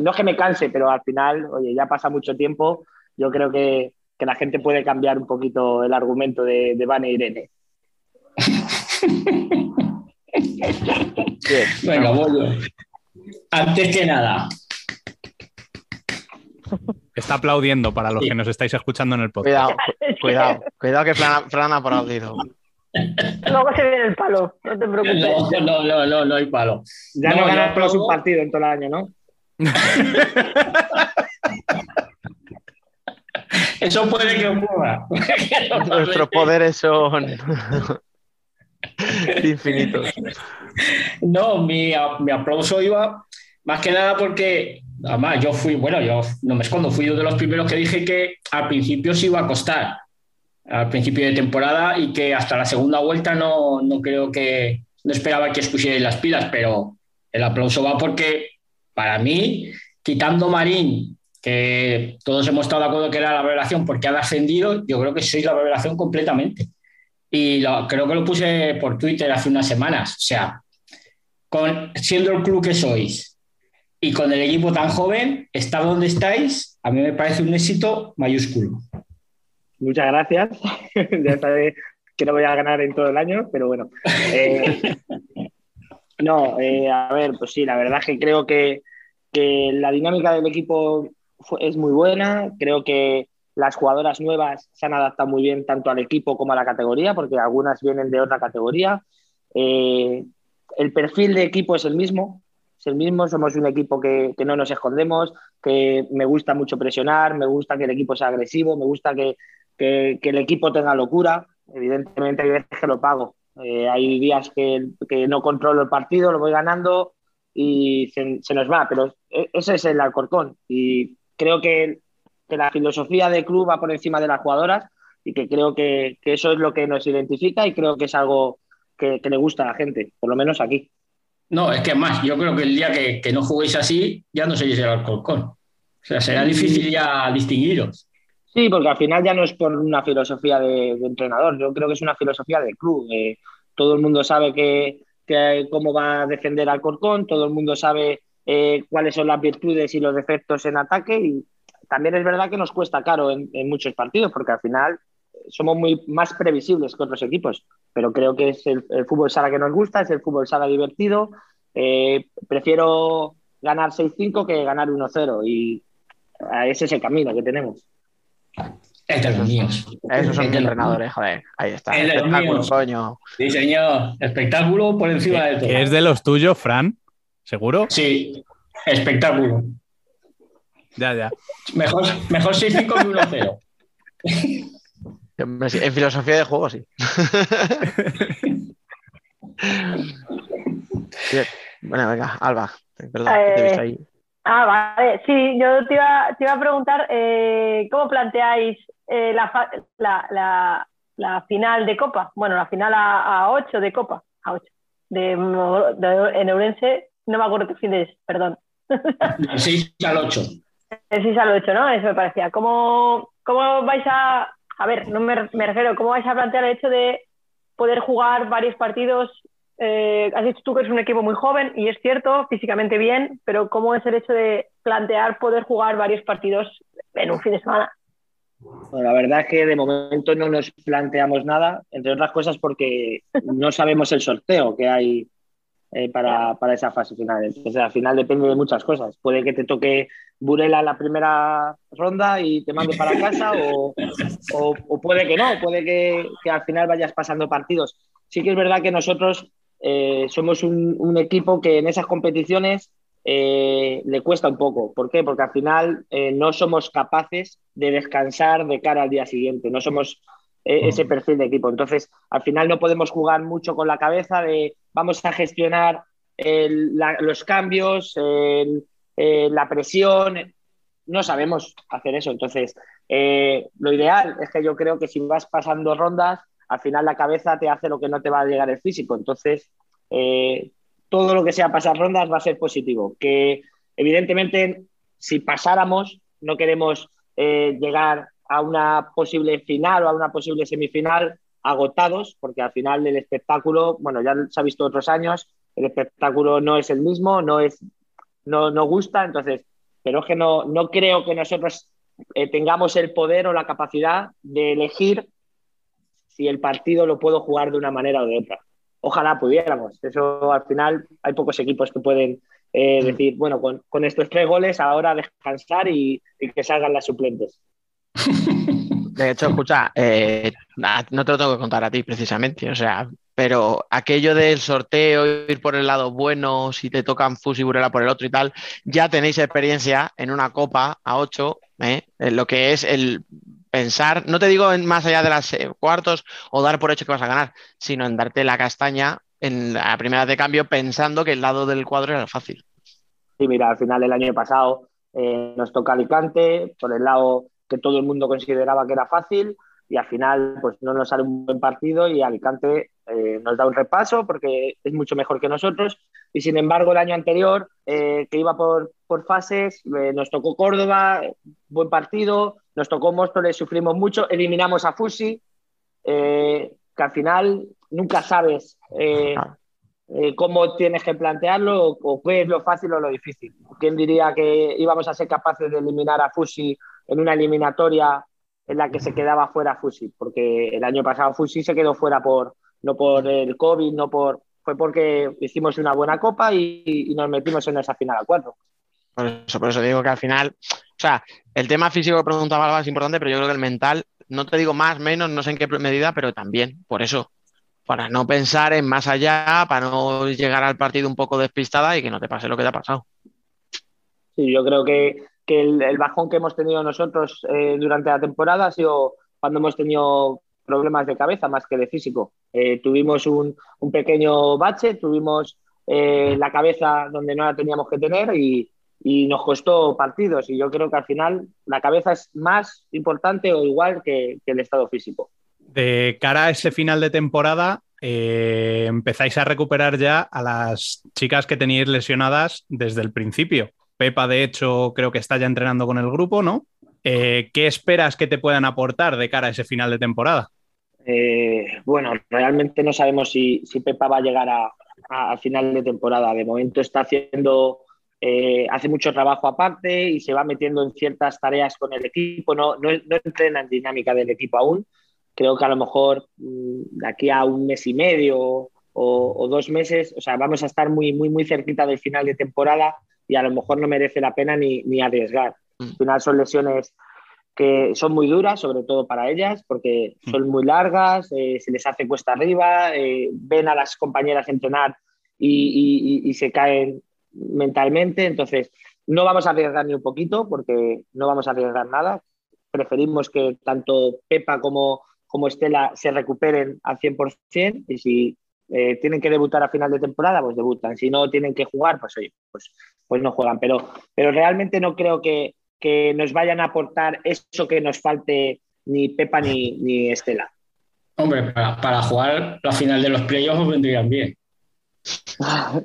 no es que me canse, pero al final, oye, ya pasa mucho tiempo, yo creo que, que la gente puede cambiar un poquito el argumento de, de Vane e Irene. Venga, voy yo. Antes que nada, Está aplaudiendo para los Sí. que nos estáis escuchando en el podcast. Cuidado, cu- cuidado, cuidado que Fran, Fran ha aplaudido. Luego se viene el palo, no te preocupes. no, no, no, no, no hay palo. Ya No, no, yo ganamos un partido en todo el año, ¿no? Eso puede que ocurra. Nuestros poderes son infinitos. No, mi, mi aplauso iba más que nada porque, además, yo fui, bueno, yo no me escondo, fui uno de los primeros que dije que al principio se iba a costar, al principio de temporada, y que hasta la segunda vuelta no, no creo que, no esperaba que os las pilas, pero el aplauso va porque, para mí, quitando Marín, que todos hemos estado de acuerdo que era la revelación porque han ascendido, yo creo que sois la revelación completamente. Y lo- creo que lo puse por Twitter hace unas semanas. O sea, con, siendo el club que sois y con el equipo tan joven, estar donde estáis, a mí me parece un éxito mayúsculo. Muchas gracias. ya sabes que no voy a ganar en todo el año, pero bueno. Eh, no, eh, a ver, pues sí, la verdad es que creo que, que la dinámica del equipo fue- es muy buena. Creo que las jugadoras nuevas se han adaptado muy bien tanto al equipo como a la categoría, porque algunas vienen de otra categoría. Eh, el perfil de equipo es el mismo, es el mismo, somos un equipo que, que no nos escondemos, que me gusta mucho presionar, me gusta que el equipo sea agresivo, me gusta que, que- que el equipo tenga locura. Evidentemente hay veces que lo pago. Eh, hay días que, que no controlo el partido, lo voy ganando y se, se nos va, pero e- ese es el Alcorcón. Y creo que, que la filosofía del club va por encima de las jugadoras y que creo que, que eso es lo que nos identifica y creo que es algo que, que le gusta a la gente, por lo menos aquí. No, es que más, yo creo que el día que, que no juguéis así, ya no seréis el Alcorcón. O sea, será difícil ya distinguiros. Sí, porque al final ya no es por una filosofía de, de entrenador, yo creo que es una filosofía del club. Eh, todo el mundo sabe que, que cómo va a defender al Corcón, todo el mundo sabe eh, cuáles son las virtudes y los defectos en ataque y también es verdad que nos cuesta caro en, en muchos partidos porque al final somos muy más previsibles que otros equipos, pero creo que es el, el fútbol sala que nos gusta, es el fútbol sala divertido. Eh, prefiero ganar 6-5 que ganar 1-0 y ese es el camino que tenemos. Es de los míos. Esos son Es los entrenadores, joder. Ahí está. Es de los Espectáculo, míos. coño. Sí, señor. Espectáculo por encima de todo. ¿Que es de los tuyos, Fran? ¿Seguro? Sí, espectáculo. Ya, ya. Mejor, mejor 6-5 que 1-0. Hombre, sí, En filosofía de juego, sí. Bien. Bueno, venga, Alba. Perdón, que te he visto ahí. Ah, vale. Sí, yo te iba, te iba a preguntar eh, cómo planteáis eh, la, la, la- la final de Copa. Bueno, la final a, a 8 de Copa. A 8. De, en Eurense, no me acuerdo qué fin es, perdón. Del 6 al 8. El Sisa lo he hecho, ¿no? Eso me parecía. ¿Cómo, cómo vais a. A ver, no me, me refiero, ¿cómo vais a plantear el hecho de poder jugar varios partidos? Eh, has dicho tú que es un equipo muy joven y es cierto, físicamente bien, pero ¿cómo es el hecho de plantear poder jugar varios partidos en un fin de semana? Bueno, la verdad es que de momento no nos planteamos nada, entre otras cosas porque no sabemos el sorteo que hay eh, para, para esa fase final. Entonces, al final depende de muchas cosas. Puede que te toque Burela en la primera ronda y te mande para casa, o, o- o puede que no, puede que, que al final vayas pasando partidos. Sí que es verdad que nosotros eh, somos un, un equipo que en esas competiciones eh, le cuesta un poco. ¿Por qué? Porque al final eh, no somos capaces de descansar de cara al día siguiente. No somos eh, ese perfil de equipo. Entonces, al final no podemos jugar mucho con la cabeza de vamos a gestionar el- la- los cambios, el- eh, la presión. No sabemos hacer eso. Entonces, lo ideal es que yo creo que si vas pasando rondas, al final la cabeza te hace lo que no te va a llegar el físico. Entonces, eh, todo lo que sea pasar rondas va a ser positivo. Que evidentemente, si pasáramos, no queremos eh, llegar a una posible final o a una posible semifinal agotados, porque al final el espectáculo, bueno, ya se ha visto otros años, el espectáculo no es el mismo, no es, no, no gusta, entonces, pero es que no, no creo que nosotros eh, tengamos el poder o la capacidad de elegir si el partido lo puedo jugar de una manera o de otra. Ojalá pudiéramos. Eso al final hay pocos equipos que pueden eh, decir, bueno, con, con estos tres goles ahora descansar y, y que salgan las suplentes. De hecho, escucha, eh, no te lo tengo que contar a ti precisamente, o sea, pero aquello del sorteo, ir por el lado bueno, si te tocan Fus y Burela por el otro y tal, ya tenéis experiencia en una copa a 8, en lo que es el pensar, no te digo en más allá de las eh, cuartos o dar por hecho que vas a ganar, sino en darte la castaña en la primera de cambio pensando que el lado del cuadro era fácil. Sí, mira, al final el año pasado eh, nos toca Alicante, por el lado que todo el mundo consideraba que era fácil, y al final pues no nos sale un buen partido y Alicante eh, nos da un repaso porque es mucho mejor que nosotros. Y sin embargo, el año anterior, eh, que iba por, por fases, nos tocó Córdoba, buen partido, nos tocó Móstoles, sufrimos mucho, eliminamos a Fusi, eh, que al final nunca sabes eh, eh, cómo tienes que plantearlo o, o qué es lo fácil o lo difícil. ¿Quién diría que íbamos a ser capaces de eliminar a Fusi en una eliminatoria en la que se quedaba fuera Fusi? Porque el año pasado Fusi se quedó fuera por no por el COVID, no por fue porque hicimos una buena copa y, y nos metimos en esa final a cuatro. Por eso, por eso digo que al final, o sea, el tema físico que preguntaba Alba es importante, pero yo creo que el mental, no te digo más, menos, no sé en qué medida, pero también, por eso, para no pensar en más allá, para no llegar al partido un poco despistada y que no te pase lo que te ha pasado. Sí, yo creo que, que el, bajón que hemos tenido nosotros eh, durante la temporada ha sido cuando hemos tenido problemas de cabeza más que de físico. Eh, tuvimos un, un, pequeño bache, tuvimos eh, la cabeza donde no la teníamos que tener y, y, nos costó partidos. Y yo creo que al final la cabeza es más importante o igual que, que el estado físico. De cara a ese final de temporada, eh, empezáis a recuperar ya a las chicas que teníais lesionadas desde el principio. Pepa, de hecho, creo que está ya entrenando con el grupo, ¿no? Eh, ¿Qué esperas que te puedan aportar de cara a ese final de temporada? Eh, bueno, realmente no sabemos si, si Pepa va a llegar a, final de temporada. De momento está haciendo, eh, hace mucho trabajo aparte y se va metiendo en ciertas tareas con el equipo. No, no, no entrena en dinámica del equipo aún. Creo que a lo mejor mmm, de aquí a un mes y medio o, o, dos meses, o sea, vamos a estar muy, muy, muy cerquita del final de temporada y a lo mejor no merece la pena ni, ni arriesgar. Al final son lesiones que son muy duras, sobre todo para ellas, porque son muy largas, eh, se les hace cuesta arriba, eh, ven a las compañeras entrenar y, y, y, se caen mentalmente. Entonces, no vamos a arriesgar ni un poquito, porque no vamos a arriesgar nada. Preferimos que tanto Pepa como, como Estela se recuperen al 100% y si eh, tienen que debutar a final de temporada, pues debutan. Si no tienen que jugar, pues oye, pues, pues no juegan. Pero, pero realmente no creo que, que nos vayan a aportar eso que nos falte ni Pepa ni, ni Estela. Hombre, para, para, jugar la final de los playoffs vendrían bien.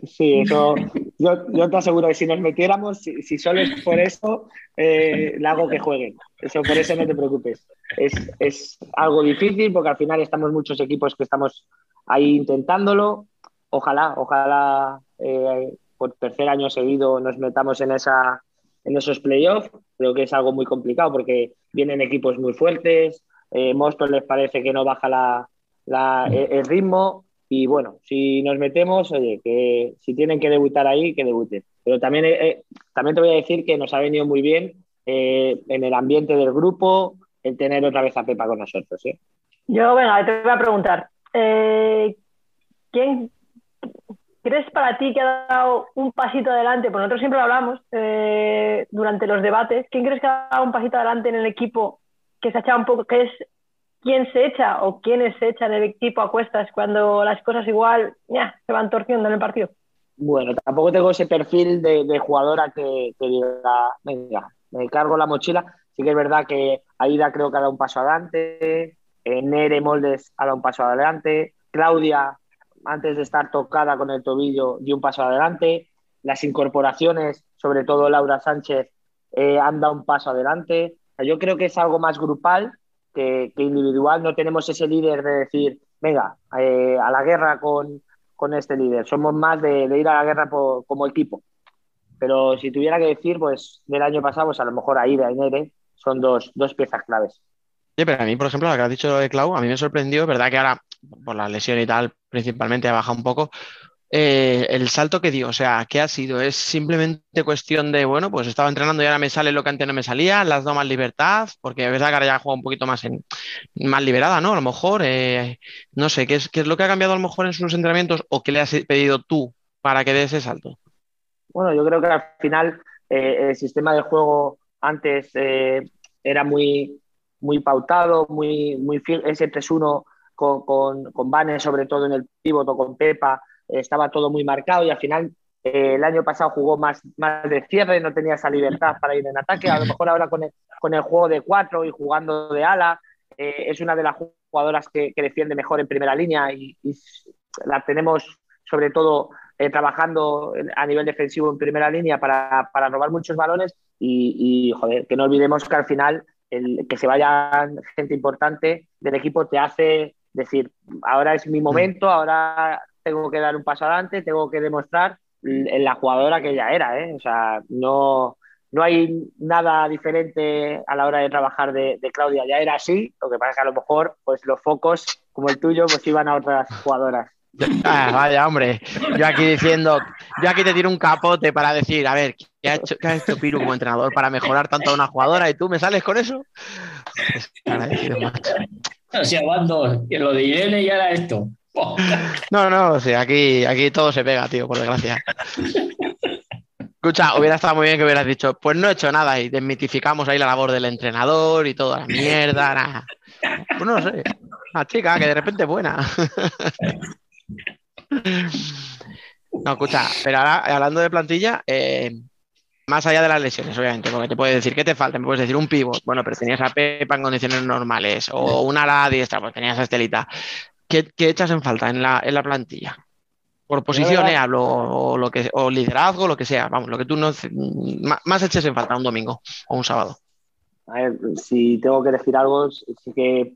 Sí, eso, yo, yo te aseguro que si nos metiéramos, si, si solo es por eso, eh, hago que jueguen. Eso, por eso no te preocupes. Es, es algo difícil porque al final estamos muchos equipos que estamos ahí intentándolo. Ojalá, ojalá eh, por tercer año seguido nos metamos en, esa, en esos playoffs. Creo que es algo muy complicado porque vienen equipos muy fuertes. Eh, Móstoles les parece que no baja la, la- el ritmo. Y bueno, si nos metemos, oye, que si tienen que debutar ahí, que debuten. Pero también, eh, eh, también te voy a decir que nos ha venido muy bien eh, en el ambiente del grupo el tener otra vez a Pepa con nosotros. ¿eh? Yo, venga, te voy a preguntar. ¿Quién crees para ti que ha dado un pasito adelante? Pues nosotros siempre lo hablamos durante los debates. ¿Quién crees que ha dado un pasito adelante en el equipo que se ha echado un poco, que es quién se echa o quiénes se echan el equipo a cuestas cuando las cosas igual ya, se van torciendo en el partido? Bueno, tampoco tengo ese perfil de, de jugadora que, diga, venga, me cargo la mochila. Sí que es verdad que Aida creo que ha dado un paso adelante, eh, Nere Moldes ha dado un paso adelante, Claudia, antes de estar tocada con el tobillo, dio un paso adelante. Las incorporaciones, sobre todo Laura Sánchez, eh, han dado un paso adelante. Yo creo que es algo más grupal que, individual. No tenemos ese líder de decir, venga, eh, a la guerra con, con este líder. Somos más de, ir a la guerra como equipo. Pero si tuviera que decir, pues del año pasado, pues a lo mejor Aida y Nere son dos, dos piezas claves. Oye, pero a mí, por ejemplo, lo que has dicho de Clau, a mí me sorprendió, verdad que ahora, por la lesión y tal, principalmente ha bajado un poco, eh, el salto que dio, o sea, ¿qué ha sido? ¿Es simplemente cuestión de, bueno, pues estaba entrenando y ahora me sale lo que antes no me salía, las dado más libertad? Porque es verdad que ahora ya juega un poquito más, en, más liberada, ¿no? A lo mejor, eh, no sé, ¿qué es, qué es lo que ha cambiado a lo mejor en sus entrenamientos o qué le has pedido tú para que dé ese salto? Bueno, yo creo que al final eh, el sistema de juego antes era muy, muy pautado, muy, muy ese 3-1 con, con, con Vane, sobre todo en el pívot o con Pepa, estaba todo muy marcado y al final eh, el año pasado jugó más, más de cierre, no tenía esa libertad para ir en ataque. A lo mejor ahora con el, con el juego de cuatro y jugando de ala, eh, es una de las jugadoras que, que defiende mejor en primera línea y, y la tenemos sobre todo eh, trabajando a nivel defensivo en primera línea para, para robar muchos balones y, y, joder, que no olvidemos que al final el, que se vaya gente importante del equipo te hace decir, ahora es mi momento, ahora tengo que dar un paso adelante, tengo que demostrar en la jugadora que ella era, ¿eh? o sea, no, no hay nada diferente a la hora de trabajar de, de, Claudia, ya era así, lo que pasa es que a lo mejor pues los focos como el tuyo pues iban a otras jugadoras. Ah, vaya, hombre. Yo aquí diciendo, yo aquí te tiro un capote para decir, a ver, ¿qué ha hecho, qué ha hecho Piru como entrenador para mejorar tanto a una jugadora y tú me sales con eso? Es agradecido, macho. O sea, van dos. Y lo de Irene y ahora esto. No, no, sea, aquí, aquí todo se pega, tío, por desgracia. Escucha, hubiera estado muy bien que hubieras dicho, pues no he hecho nada y desmitificamos ahí la labor del entrenador y toda la mierda, nada. Pues no sé. Una chica que de repente es buena. No, escucha, pero ahora hablando de plantilla, eh, más allá de las lesiones, obviamente, porque te puedes decir, ¿qué te falta? Me puedes decir un pivot, bueno, pero tenías a Pepa en condiciones normales, o una ala diestra, pues tenías a Estelita. ¿Qué, qué echas en falta en la, en la plantilla? Por posiciones hablo, o, lo que, o liderazgo, lo que sea, vamos, lo que tú no, más, eches en falta un domingo o un sábado. A ver, si tengo que decir algo, sí que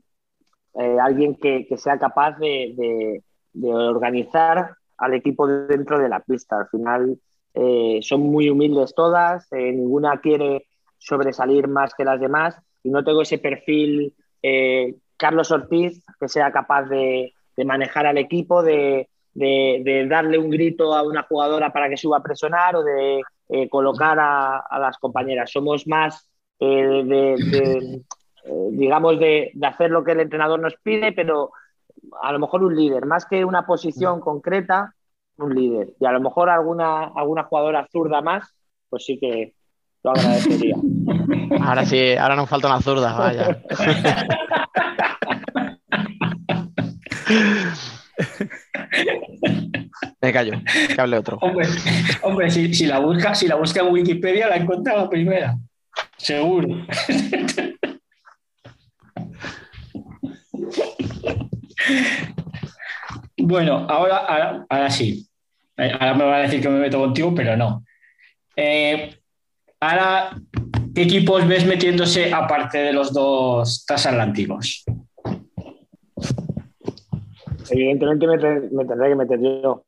eh, alguien que, que, sea capaz de, de, de, organizar al equipo dentro de la pista. Al final eh, son muy humildes todas, eh, ninguna quiere sobresalir más que las demás y no tengo ese perfil eh, Carlos Ortiz que sea capaz de, de manejar al equipo, de, de, darle un grito a una jugadora para que suba a presionar o de eh, colocar a, a, las compañeras. Somos más eh, de, digamos, de, hacer lo que el entrenador nos pide, pero a lo mejor un líder, más que una posición concreta, un líder. Y a lo mejor alguna, alguna jugadora zurda más, pues sí que lo agradecería. Ahora sí, ahora nos falta una zurda, vaya. Me callo, que hable otro. Hombre, hombre si, la busca, si la busca en Wikipedia, la encuentra la primera. Seguro. bueno, ahora, ahora, sí. Ahora me va a decir que me meto contigo, pero no. Eh, ahora, ¿qué equipos ves metiéndose aparte de los dos transatlánticos? Evidentemente me, te- me tendré que meter yo.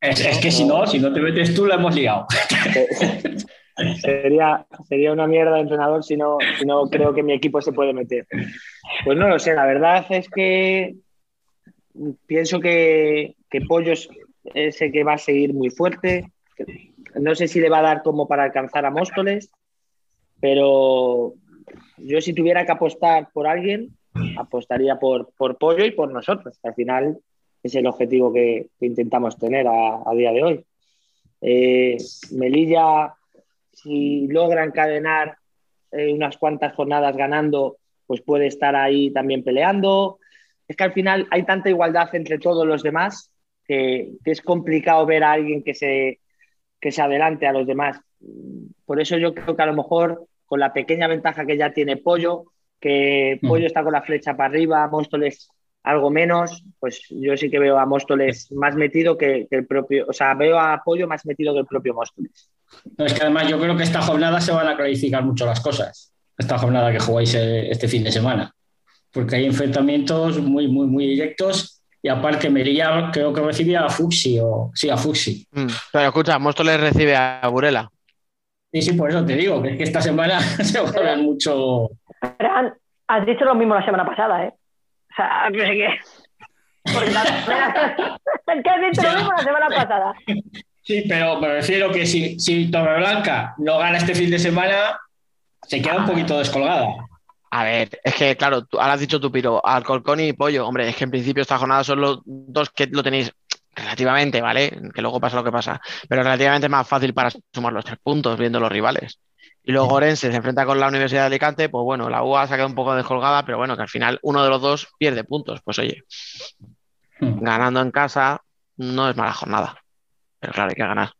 Es, es que si no, si no te metes tú, la hemos liado. sería, sería una mierda de entrenador si no, si no creo que mi equipo se puede meter. Pues no lo sé, la verdad es que pienso que, que Pollos es el que va a seguir muy fuerte. No sé si le va a dar como para alcanzar a Móstoles, pero yo si tuviera que apostar por alguien, apostaría por, por Pollo y por nosotros. Al final es el objetivo que, que intentamos tener a, a día de hoy. Eh, Melilla, si logra encadenar eh, unas cuantas jornadas ganando, pues puede estar ahí también peleando. Es que al final hay tanta igualdad entre todos los demás que, que es complicado ver a alguien que se, que se adelante a los demás. Por eso yo creo que a lo mejor con la pequeña ventaja que ya tiene Pollo, que Pollo está con la flecha para arriba, Móstoles algo menos, pues yo sí que veo a Móstoles más metido que, que el propio, o sea, veo a Pollo más metido que el propio Móstoles. No, es que además yo creo que esta jornada se van a clarificar mucho las cosas. Esta jornada que jugáis eh, este fin de semana. Porque hay enfrentamientos muy, muy, muy directos. Y aparte, Merilla creo que recibía a Fuxi o sí, a Fuxi. Mm, Pero escucha, Móstoles recibe a Burela. Sí, sí, por eso te digo, que es que esta semana se va a ver mucho. Fran, has dicho lo mismo la semana pasada, ¿eh? O sea, no sé qué. Porque la, es que has dicho lo mismo la semana pasada. Sí, pero me refiero que si, si Torreblanca no gana este fin de semana, se queda un poquito descolgada. A ver, es que claro, tú, ahora has dicho tú, Piro, Alcorcón y Pollo. Hombre, es que en principio esta jornada son los dos que lo tenéis relativamente, ¿vale? Que luego pasa lo que pasa. Pero relativamente más fácil para sumar los tres puntos viendo los rivales. Y luego Orense se enfrenta con la Universidad de Alicante, pues bueno, la UA se ha quedado un poco descolgada, pero bueno, que al final uno de los dos pierde puntos. Pues oye, ganando en casa no es mala jornada. Pero claro, hay que ganar.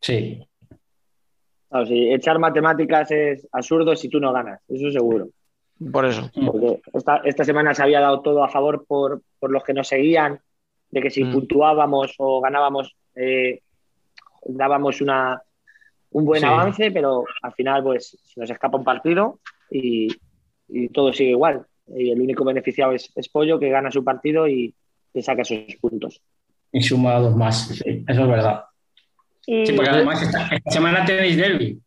Sí. Claro, sí, echar matemáticas es absurdo si tú no ganas, eso seguro. Por eso. Porque esta, esta semana se había dado todo a favor por, por los que nos seguían, de que si Mm. puntuábamos o ganábamos, eh, dábamos una, un buen Sí. avance, pero al final pues se nos escapa un partido y, y todo sigue igual. Y el único beneficiado es, es Pollo, que gana su partido y que saca sus puntos. Y suma dos más. Sí, eso es verdad. Y Sí, porque además esta, esta semana tenéis derby.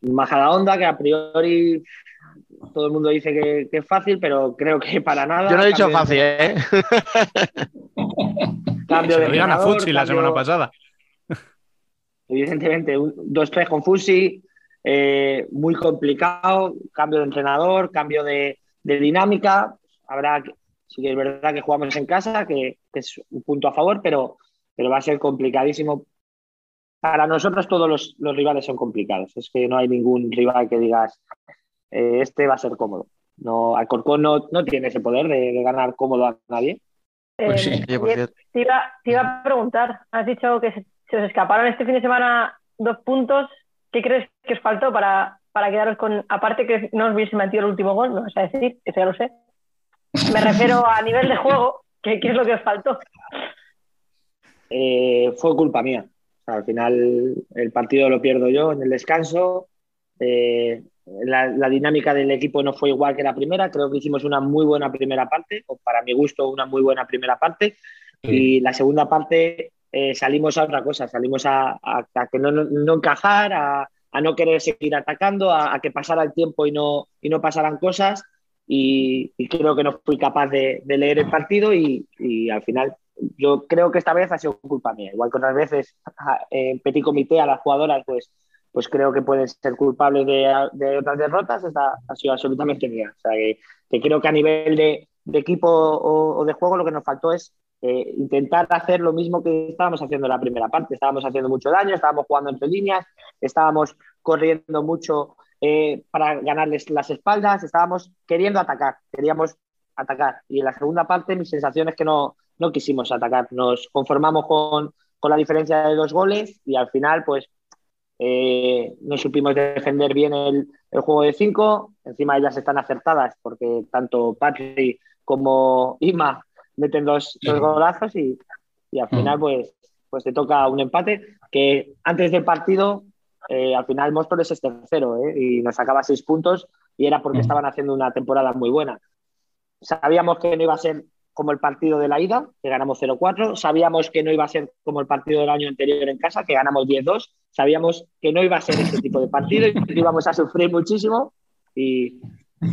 Majadahonda, que a priori todo el mundo dice que, que es fácil, pero creo que para nada. Yo no he dicho de- fácil, ¿eh? Cambio Se de lo digan a Futsi la semana pasada. Evidentemente, un 2-3 con Fusi, eh, muy complicado, cambio de entrenador, cambio de, de dinámica. Habrá, que- sí que es verdad que jugamos en casa, que, que es un punto a favor, pero, pero va a ser complicadísimo. Para nosotros todos los, los rivales son complicados. Es que no hay ningún rival que digas, eh, este va a ser cómodo. No, Alcorcón no, no tiene ese poder de, de ganar cómodo a nadie. Pues eh, sí. Cierto. te iba, te iba a preguntar, has dicho que se, os escaparon este fin de semana dos puntos. ¿Qué crees que os faltó para, para quedaros con, aparte que no os hubiese metido el último gol, no vas a decir, eso ya lo sé. Me refiero a nivel de juego, ¿qué, qué es lo que os faltó? eh, fue culpa mía. O sea, al final el partido lo pierdo yo en el descanso. Eh, la, la dinámica del equipo no fue igual que la primera. Creo que hicimos una muy buena primera parte, o para mi gusto, una muy buena primera parte. Y la segunda parte eh, salimos a otra cosa, salimos a, a- a que no, no- encajar, a, a no querer seguir atacando, a, que pasara el tiempo y no, y no pasaran cosas. Y, y creo que no fui capaz de, de leer el partido y, y al final yo creo que esta vez ha sido culpa mía. Igual que otras veces en petit comité a las jugadoras, pues, pues creo que pueden ser culpables de, de otras derrotas. Esta ha sido absolutamente mía. O sea, que, que creo que a nivel de, de equipo o, o de juego lo que nos faltó es eh, intentar hacer lo mismo que estábamos haciendo en la primera parte. Estábamos haciendo mucho daño, estábamos jugando entre líneas, estábamos corriendo mucho eh, para ganarles las espaldas, estábamos queriendo atacar, queríamos atacar. Y en la segunda parte mi sensación es que no, no quisimos atacar, nos conformamos con, con la diferencia de dos goles y al final pues eh, no supimos defender bien el, el juego de cinco, encima ellas están acertadas porque tanto Patri como Ima meten dos, dos golazos y, y al final pues pues te toca un empate, que antes del partido, eh, al final Móstoles es tercero ¿eh? y nos sacaba seis puntos y era porque Mm. estaban haciendo una temporada muy buena. Sabíamos que no iba a ser como el partido de la ida, que ganamos 0-4, sabíamos que no iba a ser como el partido del año anterior en casa, que ganamos 10-2, sabíamos que no iba a ser ese tipo de partido y que íbamos a sufrir muchísimo y,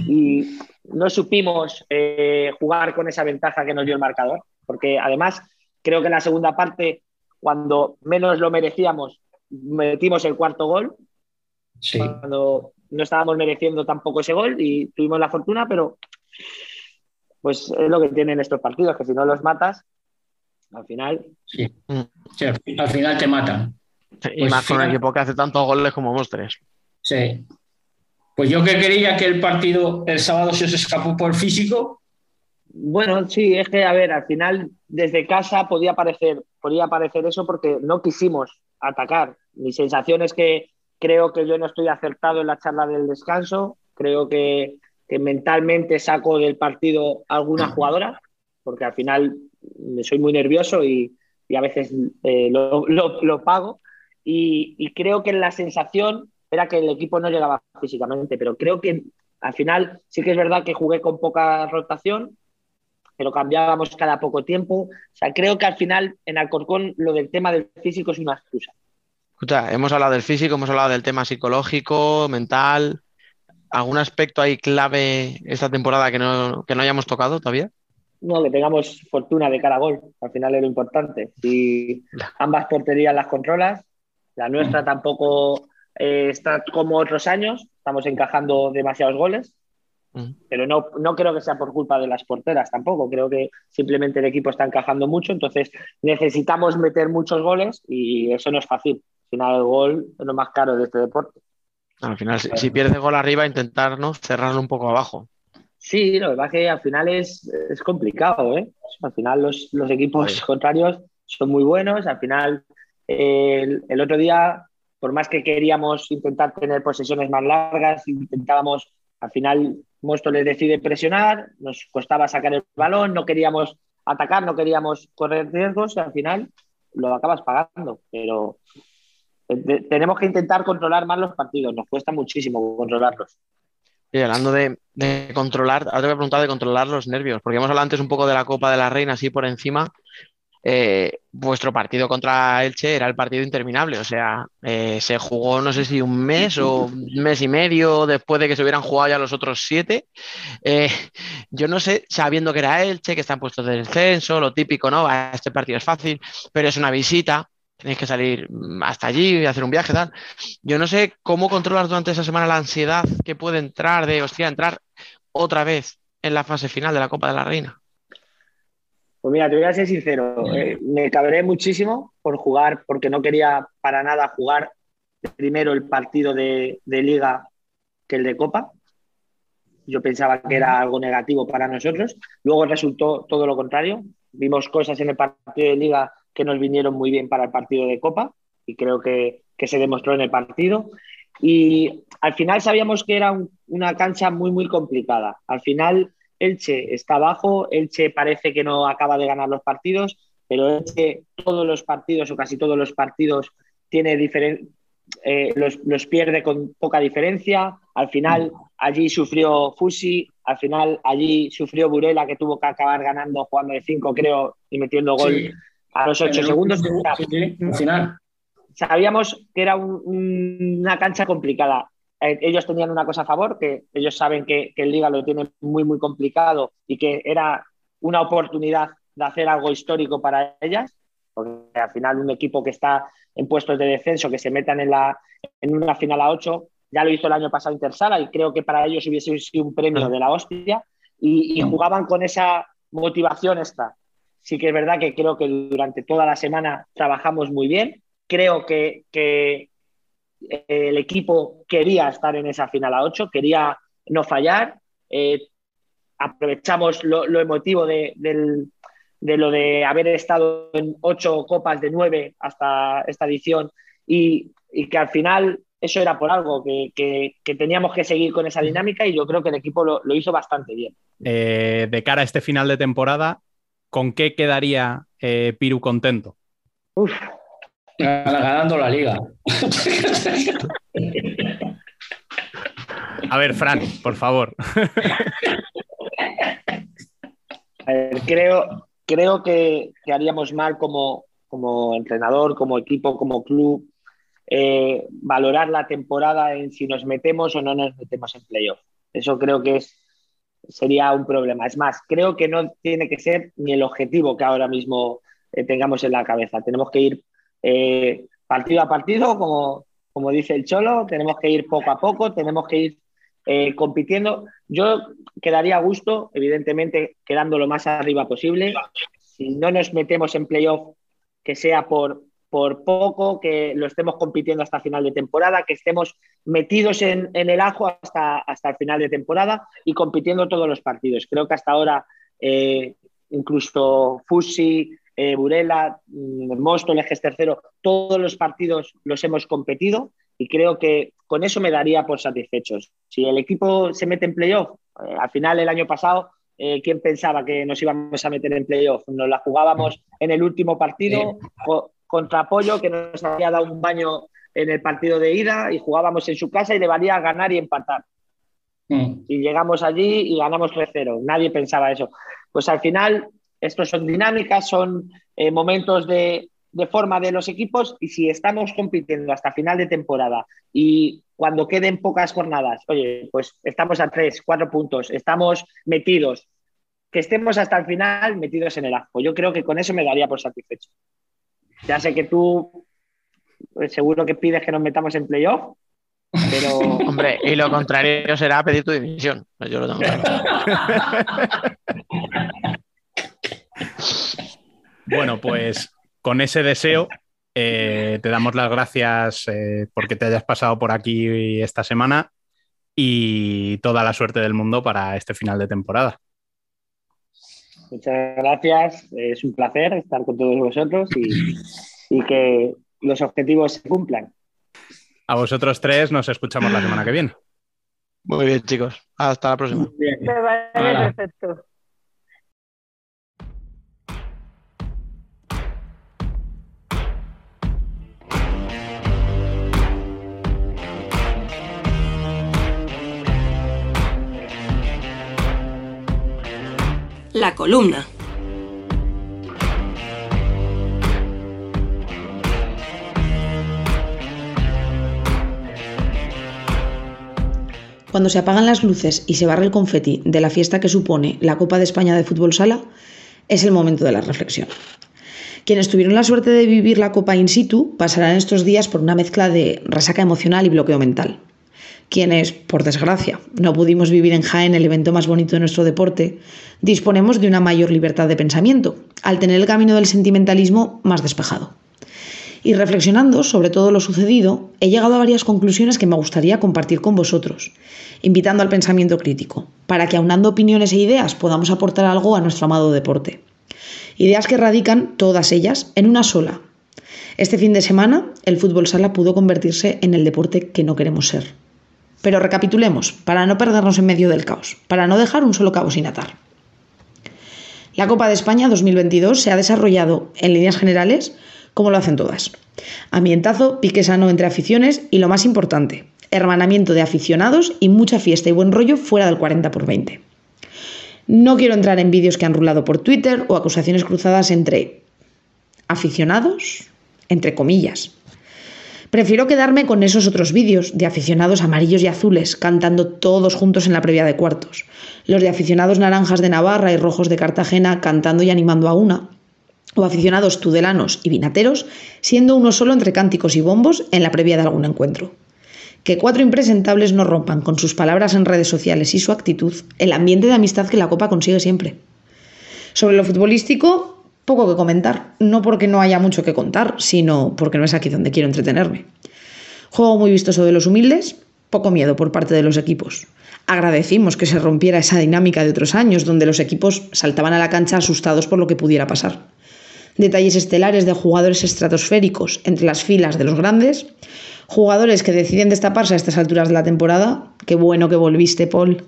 y no supimos eh, jugar con esa ventaja que nos dio el marcador, porque además creo que en la segunda parte, cuando menos lo merecíamos, metimos el cuarto gol, Sí. cuando no estábamos mereciendo tampoco ese gol y tuvimos la fortuna, pero pues es lo que tienen estos partidos, que si no los matas, al final Sí. Sí, al fi- al final te matan. Y Pues más con un equipo que hace tantos goles como Móstoles. Sí. Pues yo que quería que el partido el sábado se os escapó por físico. Bueno, sí, es que, a ver, al final desde casa podía parecer, podía parecer eso porque no quisimos atacar. Mi sensación es que creo que yo no estoy acertado en la charla del descanso, creo que, que mentalmente saco del partido alguna jugadora, porque al final me soy muy nervioso y, y a veces eh, lo, lo- lo pago. Y, y creo que la sensación era que el equipo no llegaba físicamente, pero creo que al final sí que es verdad que jugué con poca rotación, pero cambiábamos cada poco tiempo. O sea, creo que al final en Alcorcón lo del tema del físico es una excusa. Escucha, hemos hablado del físico, hemos hablado del tema psicológico, mental. ¿Algún aspecto ahí clave esta temporada que no, que no hayamos tocado todavía? No, que tengamos fortuna de cara a gol, al final es lo importante. Si ambas porterías las controlas, la nuestra tampoco eh, está como otros años, estamos encajando demasiados goles, pero no, no creo que sea por culpa de las porteras tampoco, creo que simplemente el equipo está encajando mucho, entonces necesitamos meter muchos goles y eso no es fácil. Al final el gol es lo más caro de este deporte. Al final, si, si pierdes gol arriba, intentar ¿no? cerrarlo un poco abajo. Sí, lo que pasa es que al final es, es complicado, ¿eh? Al final los, los equipos contrarios son muy buenos. Al final, eh, el, el otro día, por más que queríamos intentar tener posesiones más largas, intentábamos, al final Móstoles decide presionar, nos costaba sacar el balón, no queríamos atacar, no queríamos correr riesgos y al final lo acabas pagando. Pero eh, tenemos que intentar controlar más los partidos, nos cuesta muchísimo controlarlos. Y hablando de, de controlar, ahora te voy a preguntar de controlar los nervios, porque hemos hablado antes un poco de la Copa de la Reina, así por encima. Eh, vuestro partido contra Elche era el partido interminable, o sea, eh, se jugó no sé si un mes o un mes y medio después de que se hubieran jugado ya los otros siete. Eh, yo no sé, sabiendo que era Elche, que están puestos de descenso, lo típico, ¿no? "Ah, Este partido es fácil, pero es una visita, tenéis que salir mm, hasta allí y hacer un viaje, tal. Yo no sé cómo controlas durante esa semana la ansiedad que puede entrar de, hostia, entrar otra vez en la fase final de la Copa de la Reina. Pues mira, te voy a ser sincero, eh, me cabré muchísimo por jugar, porque no quería para nada jugar primero el partido de, de liga que el de copa. Yo pensaba que era algo negativo para nosotros. Luego resultó todo lo contrario. Vimos cosas en el partido de liga que nos vinieron muy bien para el partido de copa y creo que, que se demostró en el partido. Y al final sabíamos que era un- una cancha muy, muy complicada. Al final Elche está abajo, Elche parece que no acaba de ganar los partidos, pero Elche todos los partidos o casi todos los partidos tiene diferen- eh, los, los pierde con poca diferencia. Al final allí sufrió Fusi, al final allí sufrió Burela que tuvo que acabar ganando jugando de 5 creo y metiendo gol Sí. a los 8 En el segundos. sí, sí, al final. Sabíamos que era un- un- una cancha complicada. Eh, ellos tenían una cosa a favor, que ellos saben que, que el Liga lo tiene muy, muy complicado y que era una oportunidad de hacer algo histórico para ellas, porque al final un equipo que está en puestos de descenso, que se metan en, la, en una final a 8, ya lo hizo el año pasado Intersala y creo que para ellos hubiese sido un premio de la hostia y, y jugaban con esa motivación esta. Sí que es verdad que creo que durante toda la semana trabajamos muy bien. Creo que, que el equipo quería estar en esa final a 8, quería no fallar. Eh, aprovechamos lo, lo emotivo de, del- de lo de haber estado en ocho copas de nueve hasta esta edición y, y que al final eso era por algo, que, que- que teníamos que seguir con esa dinámica y yo creo que el equipo lo, lo hizo bastante bien. Eh, de cara a este final de temporada, ¿con qué quedaría eh, Piru contento? Uf, Ganando la liga. A ver, Fran, por favor. A ver, creo, creo que, que haríamos mal como, como entrenador, como equipo, como club, eh, valorar la temporada en si nos metemos o no nos metemos en playoff. Eso creo que es, sería un problema. Es más, creo que no tiene que ser ni el objetivo que ahora mismo eh, tengamos en la cabeza. Tenemos que ir eh, partido a partido, como, como dice el Cholo, tenemos que ir poco a poco, tenemos que ir eh, compitiendo. Yo quedaría a gusto, evidentemente, quedando lo más arriba posible. Si no nos metemos en playoff, que sea por, por poco, que lo estemos compitiendo hasta final de temporada, que estemos metidos en, en el ajo hasta, hasta el final de temporada y compitiendo todos los partidos. Creo que hasta ahora eh, incluso Fusi, eh, Burela, mm, Móstoles, que es tercero, todos los partidos los hemos competido y creo que con eso me daría por satisfechos. Si el equipo se mete en playoff, eh, al final el año pasado, eh, ¿quién pensaba que nos íbamos a meter en playoff? Nos la jugábamos en el último partido co- contra Pollo, que nos había dado un baño en el partido de ida y jugábamos en su casa y le valía ganar y empatar. Mm. Y llegamos allí y ganamos 3-0. Nadie pensaba eso. Pues al final, estos son dinámicas, son eh, momentos de, de forma de los equipos y si estamos compitiendo hasta final de temporada y cuando queden pocas jornadas, oye, pues estamos a tres, cuatro puntos, estamos metidos, que estemos hasta el final metidos en el ajo. Yo creo que con eso me daría por satisfecho. Ya sé que tú pues, seguro que pides que nos metamos en playoff, pero Hombre, y lo contrario será pedir tu dimisión. Yo lo tengo claro. Bueno, pues con ese deseo eh, te damos las gracias eh, porque te hayas pasado por aquí esta semana y toda la suerte del mundo para este final de temporada. Muchas gracias, es un placer estar con todos vosotros y, y que los objetivos se cumplan. A vosotros tres nos escuchamos la semana que viene. Muy bien, chicos. Hasta la próxima. Me perfecto. La columna. Cuando se apagan las luces y se barre el confeti de la fiesta que supone la Copa de España de Fútbol Sala, es el momento de la reflexión. Quienes tuvieron la suerte de vivir la Copa in situ pasarán estos días por una mezcla de resaca emocional y bloqueo mental. Quienes, por desgracia, no pudimos vivir en Jaén el evento más bonito de nuestro deporte, disponemos de una mayor libertad de pensamiento, al tener el camino del sentimentalismo más despejado. Y reflexionando sobre todo lo sucedido, he llegado a varias conclusiones que me gustaría compartir con vosotros, invitando al pensamiento crítico, para que aunando opiniones e ideas podamos aportar algo a nuestro amado deporte. Ideas que radican, todas ellas, en una sola. Este fin de semana, el fútbol sala pudo convertirse en el deporte que no queremos ser. Pero recapitulemos, para no perdernos en medio del caos, para no dejar un solo cabo sin atar. La Copa de España 2022 se ha desarrollado, en líneas generales, como lo hacen todas. Ambientazo, pique sano entre aficiones y lo más importante, hermanamiento de aficionados y mucha fiesta y buen rollo fuera del 40 por 20. No quiero entrar en vídeos que han rulado por Twitter o acusaciones cruzadas entre aficionados, entre comillas. Prefiero quedarme con esos otros vídeos de aficionados amarillos y azules cantando todos juntos en la previa de cuartos, los de aficionados naranjas de Navarra y rojos de Cartagena cantando y animando a una, o aficionados tudelanos y vinateros siendo uno solo entre cánticos y bombos en la previa de algún encuentro. Que cuatro impresentables no rompan con sus palabras en redes sociales y su actitud el ambiente de amistad que la Copa consigue siempre. Sobre lo futbolístico, poco que comentar, no porque no haya mucho que contar, sino porque no es aquí donde quiero entretenerme. Juego muy vistoso de los humildes, poco miedo por parte de los equipos. Agradecimos que se rompiera esa dinámica de otros años, donde los equipos saltaban a la cancha asustados por lo que pudiera pasar. Detalles estelares de jugadores estratosféricos entre las filas de los grandes, jugadores que deciden destaparse a estas alturas de la temporada, qué bueno que volviste, Paul,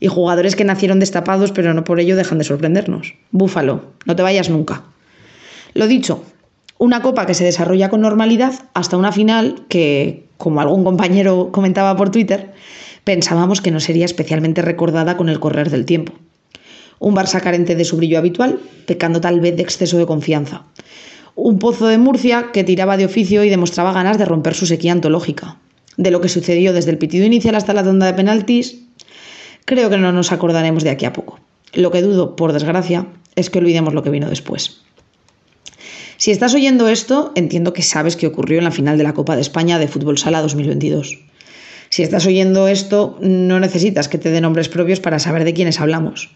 y jugadores que nacieron destapados pero no por ello dejan de sorprendernos. Búfalo, no te vayas nunca. Lo dicho, Una copa que se desarrolla con normalidad hasta una final que, como algún compañero comentaba por Twitter, pensábamos que no sería especialmente recordada con el correr del tiempo. Un Barça carente de su brillo habitual, pecando tal vez de exceso de confianza. Un pozo de Murcia que tiraba de oficio y demostraba ganas de romper su sequía antológica. De lo que sucedió desde el pitido inicial hasta la tanda de penaltis, creo que no nos acordaremos de aquí a poco. Lo que dudo, por desgracia, es que olvidemos lo que vino después. Si estás oyendo esto, entiendo que sabes qué ocurrió en la final de la Copa de España de Fútbol Sala 2022. Si estás oyendo esto, no necesitas que te dé nombres propios para saber de quiénes hablamos.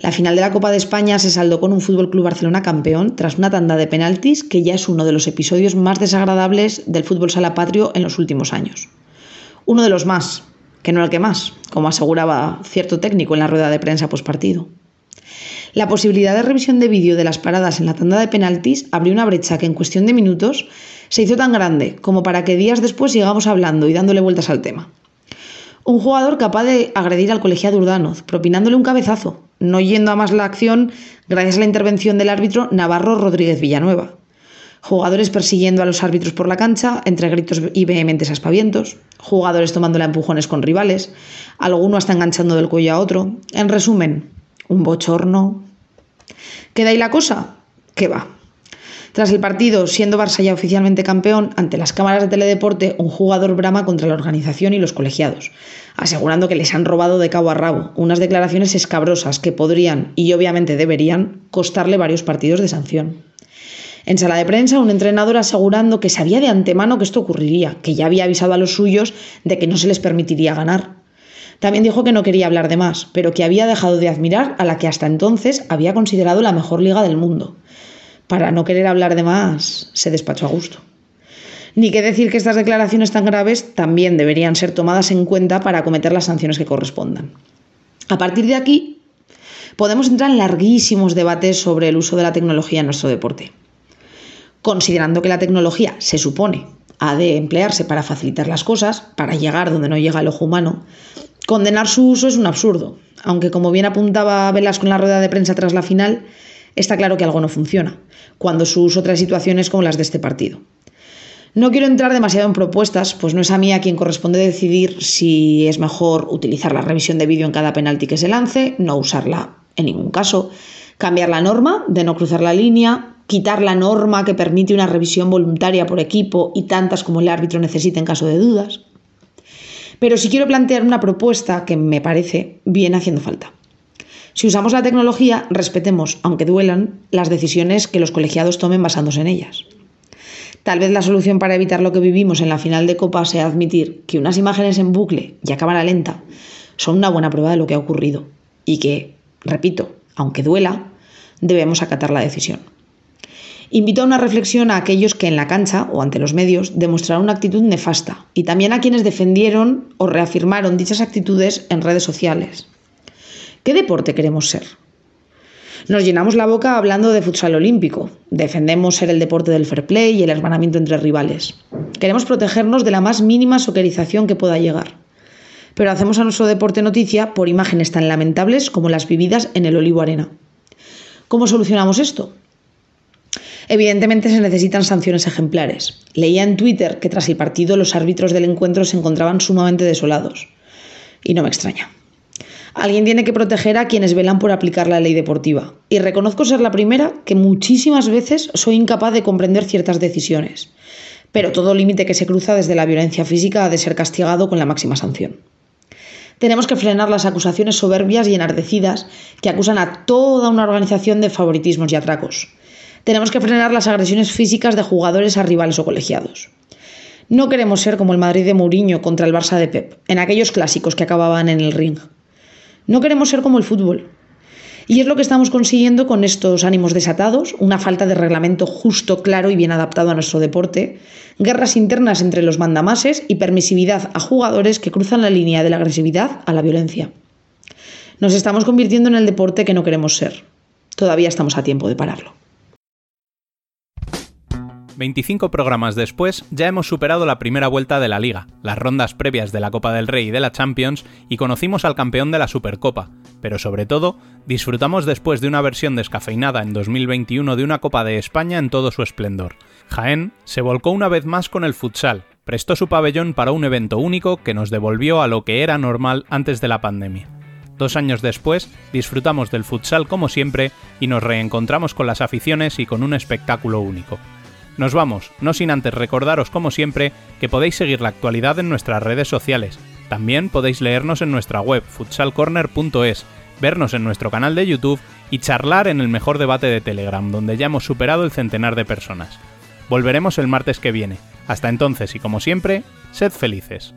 La final de la Copa de España se saldó con un Fútbol Club Barcelona campeón tras una tanda de penaltis que ya es uno de los episodios más desagradables del fútbol sala patrio en los últimos años. Uno de los más, que no el que más, como aseguraba cierto técnico en la rueda de prensa postpartido. La posibilidad de revisión de vídeo de las paradas en la tanda de penaltis abrió una brecha que en cuestión de minutos se hizo tan grande como para que días después sigamos hablando y dándole vueltas al tema. Un jugador capaz de agredir al colegiado Urdanoz, propinándole un cabezazo, no yendo a más la acción gracias a la intervención del árbitro Navarro Rodríguez Villanueva. Jugadores persiguiendo a los árbitros por la cancha, entre gritos y vehementes aspavientos, jugadores tomando empujones con rivales, alguno hasta enganchando del cuello a otro. En resumen, un bochorno. ¿Queda ahí la cosa? ¿Qué va? Tras el partido, siendo Barça ya oficialmente campeón, ante las cámaras de teledeporte, un jugador brama contra la organización y los colegiados, asegurando que les han robado de cabo a rabo, unas declaraciones escabrosas que podrían, y obviamente deberían, costarle varios partidos de sanción. En sala de prensa, un entrenador asegurando que sabía de antemano que esto ocurriría, que ya había avisado a los suyos de que no se les permitiría ganar. También dijo que no quería hablar de más, pero que había dejado de admirar a la que hasta entonces había considerado la mejor liga del mundo. Para no querer hablar de más, se despachó a gusto. Ni que decir que estas declaraciones tan graves también deberían ser tomadas en cuenta para acometer las sanciones que correspondan. A partir de aquí, podemos entrar en larguísimos debates sobre el uso de la tecnología en nuestro deporte. Considerando que la tecnología se supone ha de emplearse para facilitar las cosas, para llegar donde no llega el ojo humano, condenar su uso es un absurdo, aunque como bien apuntaba Velasco en la rueda de prensa tras la final, está claro que algo no funciona, cuando su uso trae situaciones como las de este partido. No quiero entrar demasiado en propuestas, pues no es a mí a quien corresponde decidir si es mejor utilizar la revisión de vídeo en cada penalti que se lance, no usarla en ningún caso, cambiar la norma de no cruzar la línea, quitar la norma que permite una revisión voluntaria por equipo y tantas como el árbitro necesite en caso de dudas. Pero sí quiero plantear una propuesta que me parece viene haciendo falta. Si usamos la tecnología, respetemos, aunque duelan, las decisiones que los colegiados tomen basándose en ellas. Tal vez la solución para evitar lo que vivimos en la final de Copa sea admitir que unas imágenes en bucle y a cámara lenta son una buena prueba de lo que ha ocurrido y que, repito, aunque duela, debemos acatar la decisión. Invito a una reflexión a aquellos que en la cancha o ante los medios demostraron una actitud nefasta y también a quienes defendieron o reafirmaron dichas actitudes en redes sociales. ¿Qué deporte queremos ser? Nos llenamos la boca hablando de futsal olímpico. Defendemos ser el deporte del fair play y el hermanamiento entre rivales. Queremos protegernos de la más mínima soquerización que pueda llegar. Pero hacemos a nuestro deporte noticia por imágenes tan lamentables como las vividas en el Olivo Arena. ¿Cómo solucionamos esto? Evidentemente se necesitan sanciones ejemplares. Leía en Twitter que tras el partido los árbitros del encuentro se encontraban sumamente desolados. Y no me extraña. Alguien tiene que proteger a quienes velan por aplicar la ley deportiva. Y reconozco ser la primera que muchísimas veces soy incapaz de comprender ciertas decisiones. Pero todo límite que se cruza desde la violencia física ha de ser castigado con la máxima sanción. Tenemos que frenar las acusaciones soberbias y enardecidas que acusan a toda una organización de favoritismos y atracos. Tenemos que frenar las agresiones físicas de jugadores a rivales o colegiados. No queremos ser como el Madrid de Mourinho contra el Barça de Pep, en aquellos clásicos que acababan en el ring. No queremos ser como el fútbol. Y es lo que estamos consiguiendo con estos ánimos desatados, una falta de reglamento justo, claro y bien adaptado a nuestro deporte, guerras internas entre los mandamases y permisividad a jugadores que cruzan la línea de la agresividad a la violencia. Nos estamos convirtiendo en el deporte que no queremos ser. Todavía estamos a tiempo de pararlo. 25 programas después, ya hemos superado la primera vuelta de la liga, las rondas previas de la Copa del Rey y de la Champions y conocimos al campeón de la Supercopa, pero sobre todo, disfrutamos después de una versión descafeinada en 2021 de una Copa de España en todo su esplendor. Jaén se volcó una vez más con el futsal, prestó su pabellón para un evento único que nos devolvió a lo que era normal antes de la pandemia. Dos años después, disfrutamos del futsal como siempre y nos reencontramos con las aficiones y con un espectáculo único. Nos vamos, no sin antes recordaros como siempre que podéis seguir la actualidad en nuestras redes sociales. También podéis leernos en nuestra web futsalcorner.es, vernos en nuestro canal de YouTube y charlar en el mejor debate de Telegram, donde ya hemos superado el centenar de personas. Volveremos el martes que viene. Hasta entonces y como siempre, sed felices.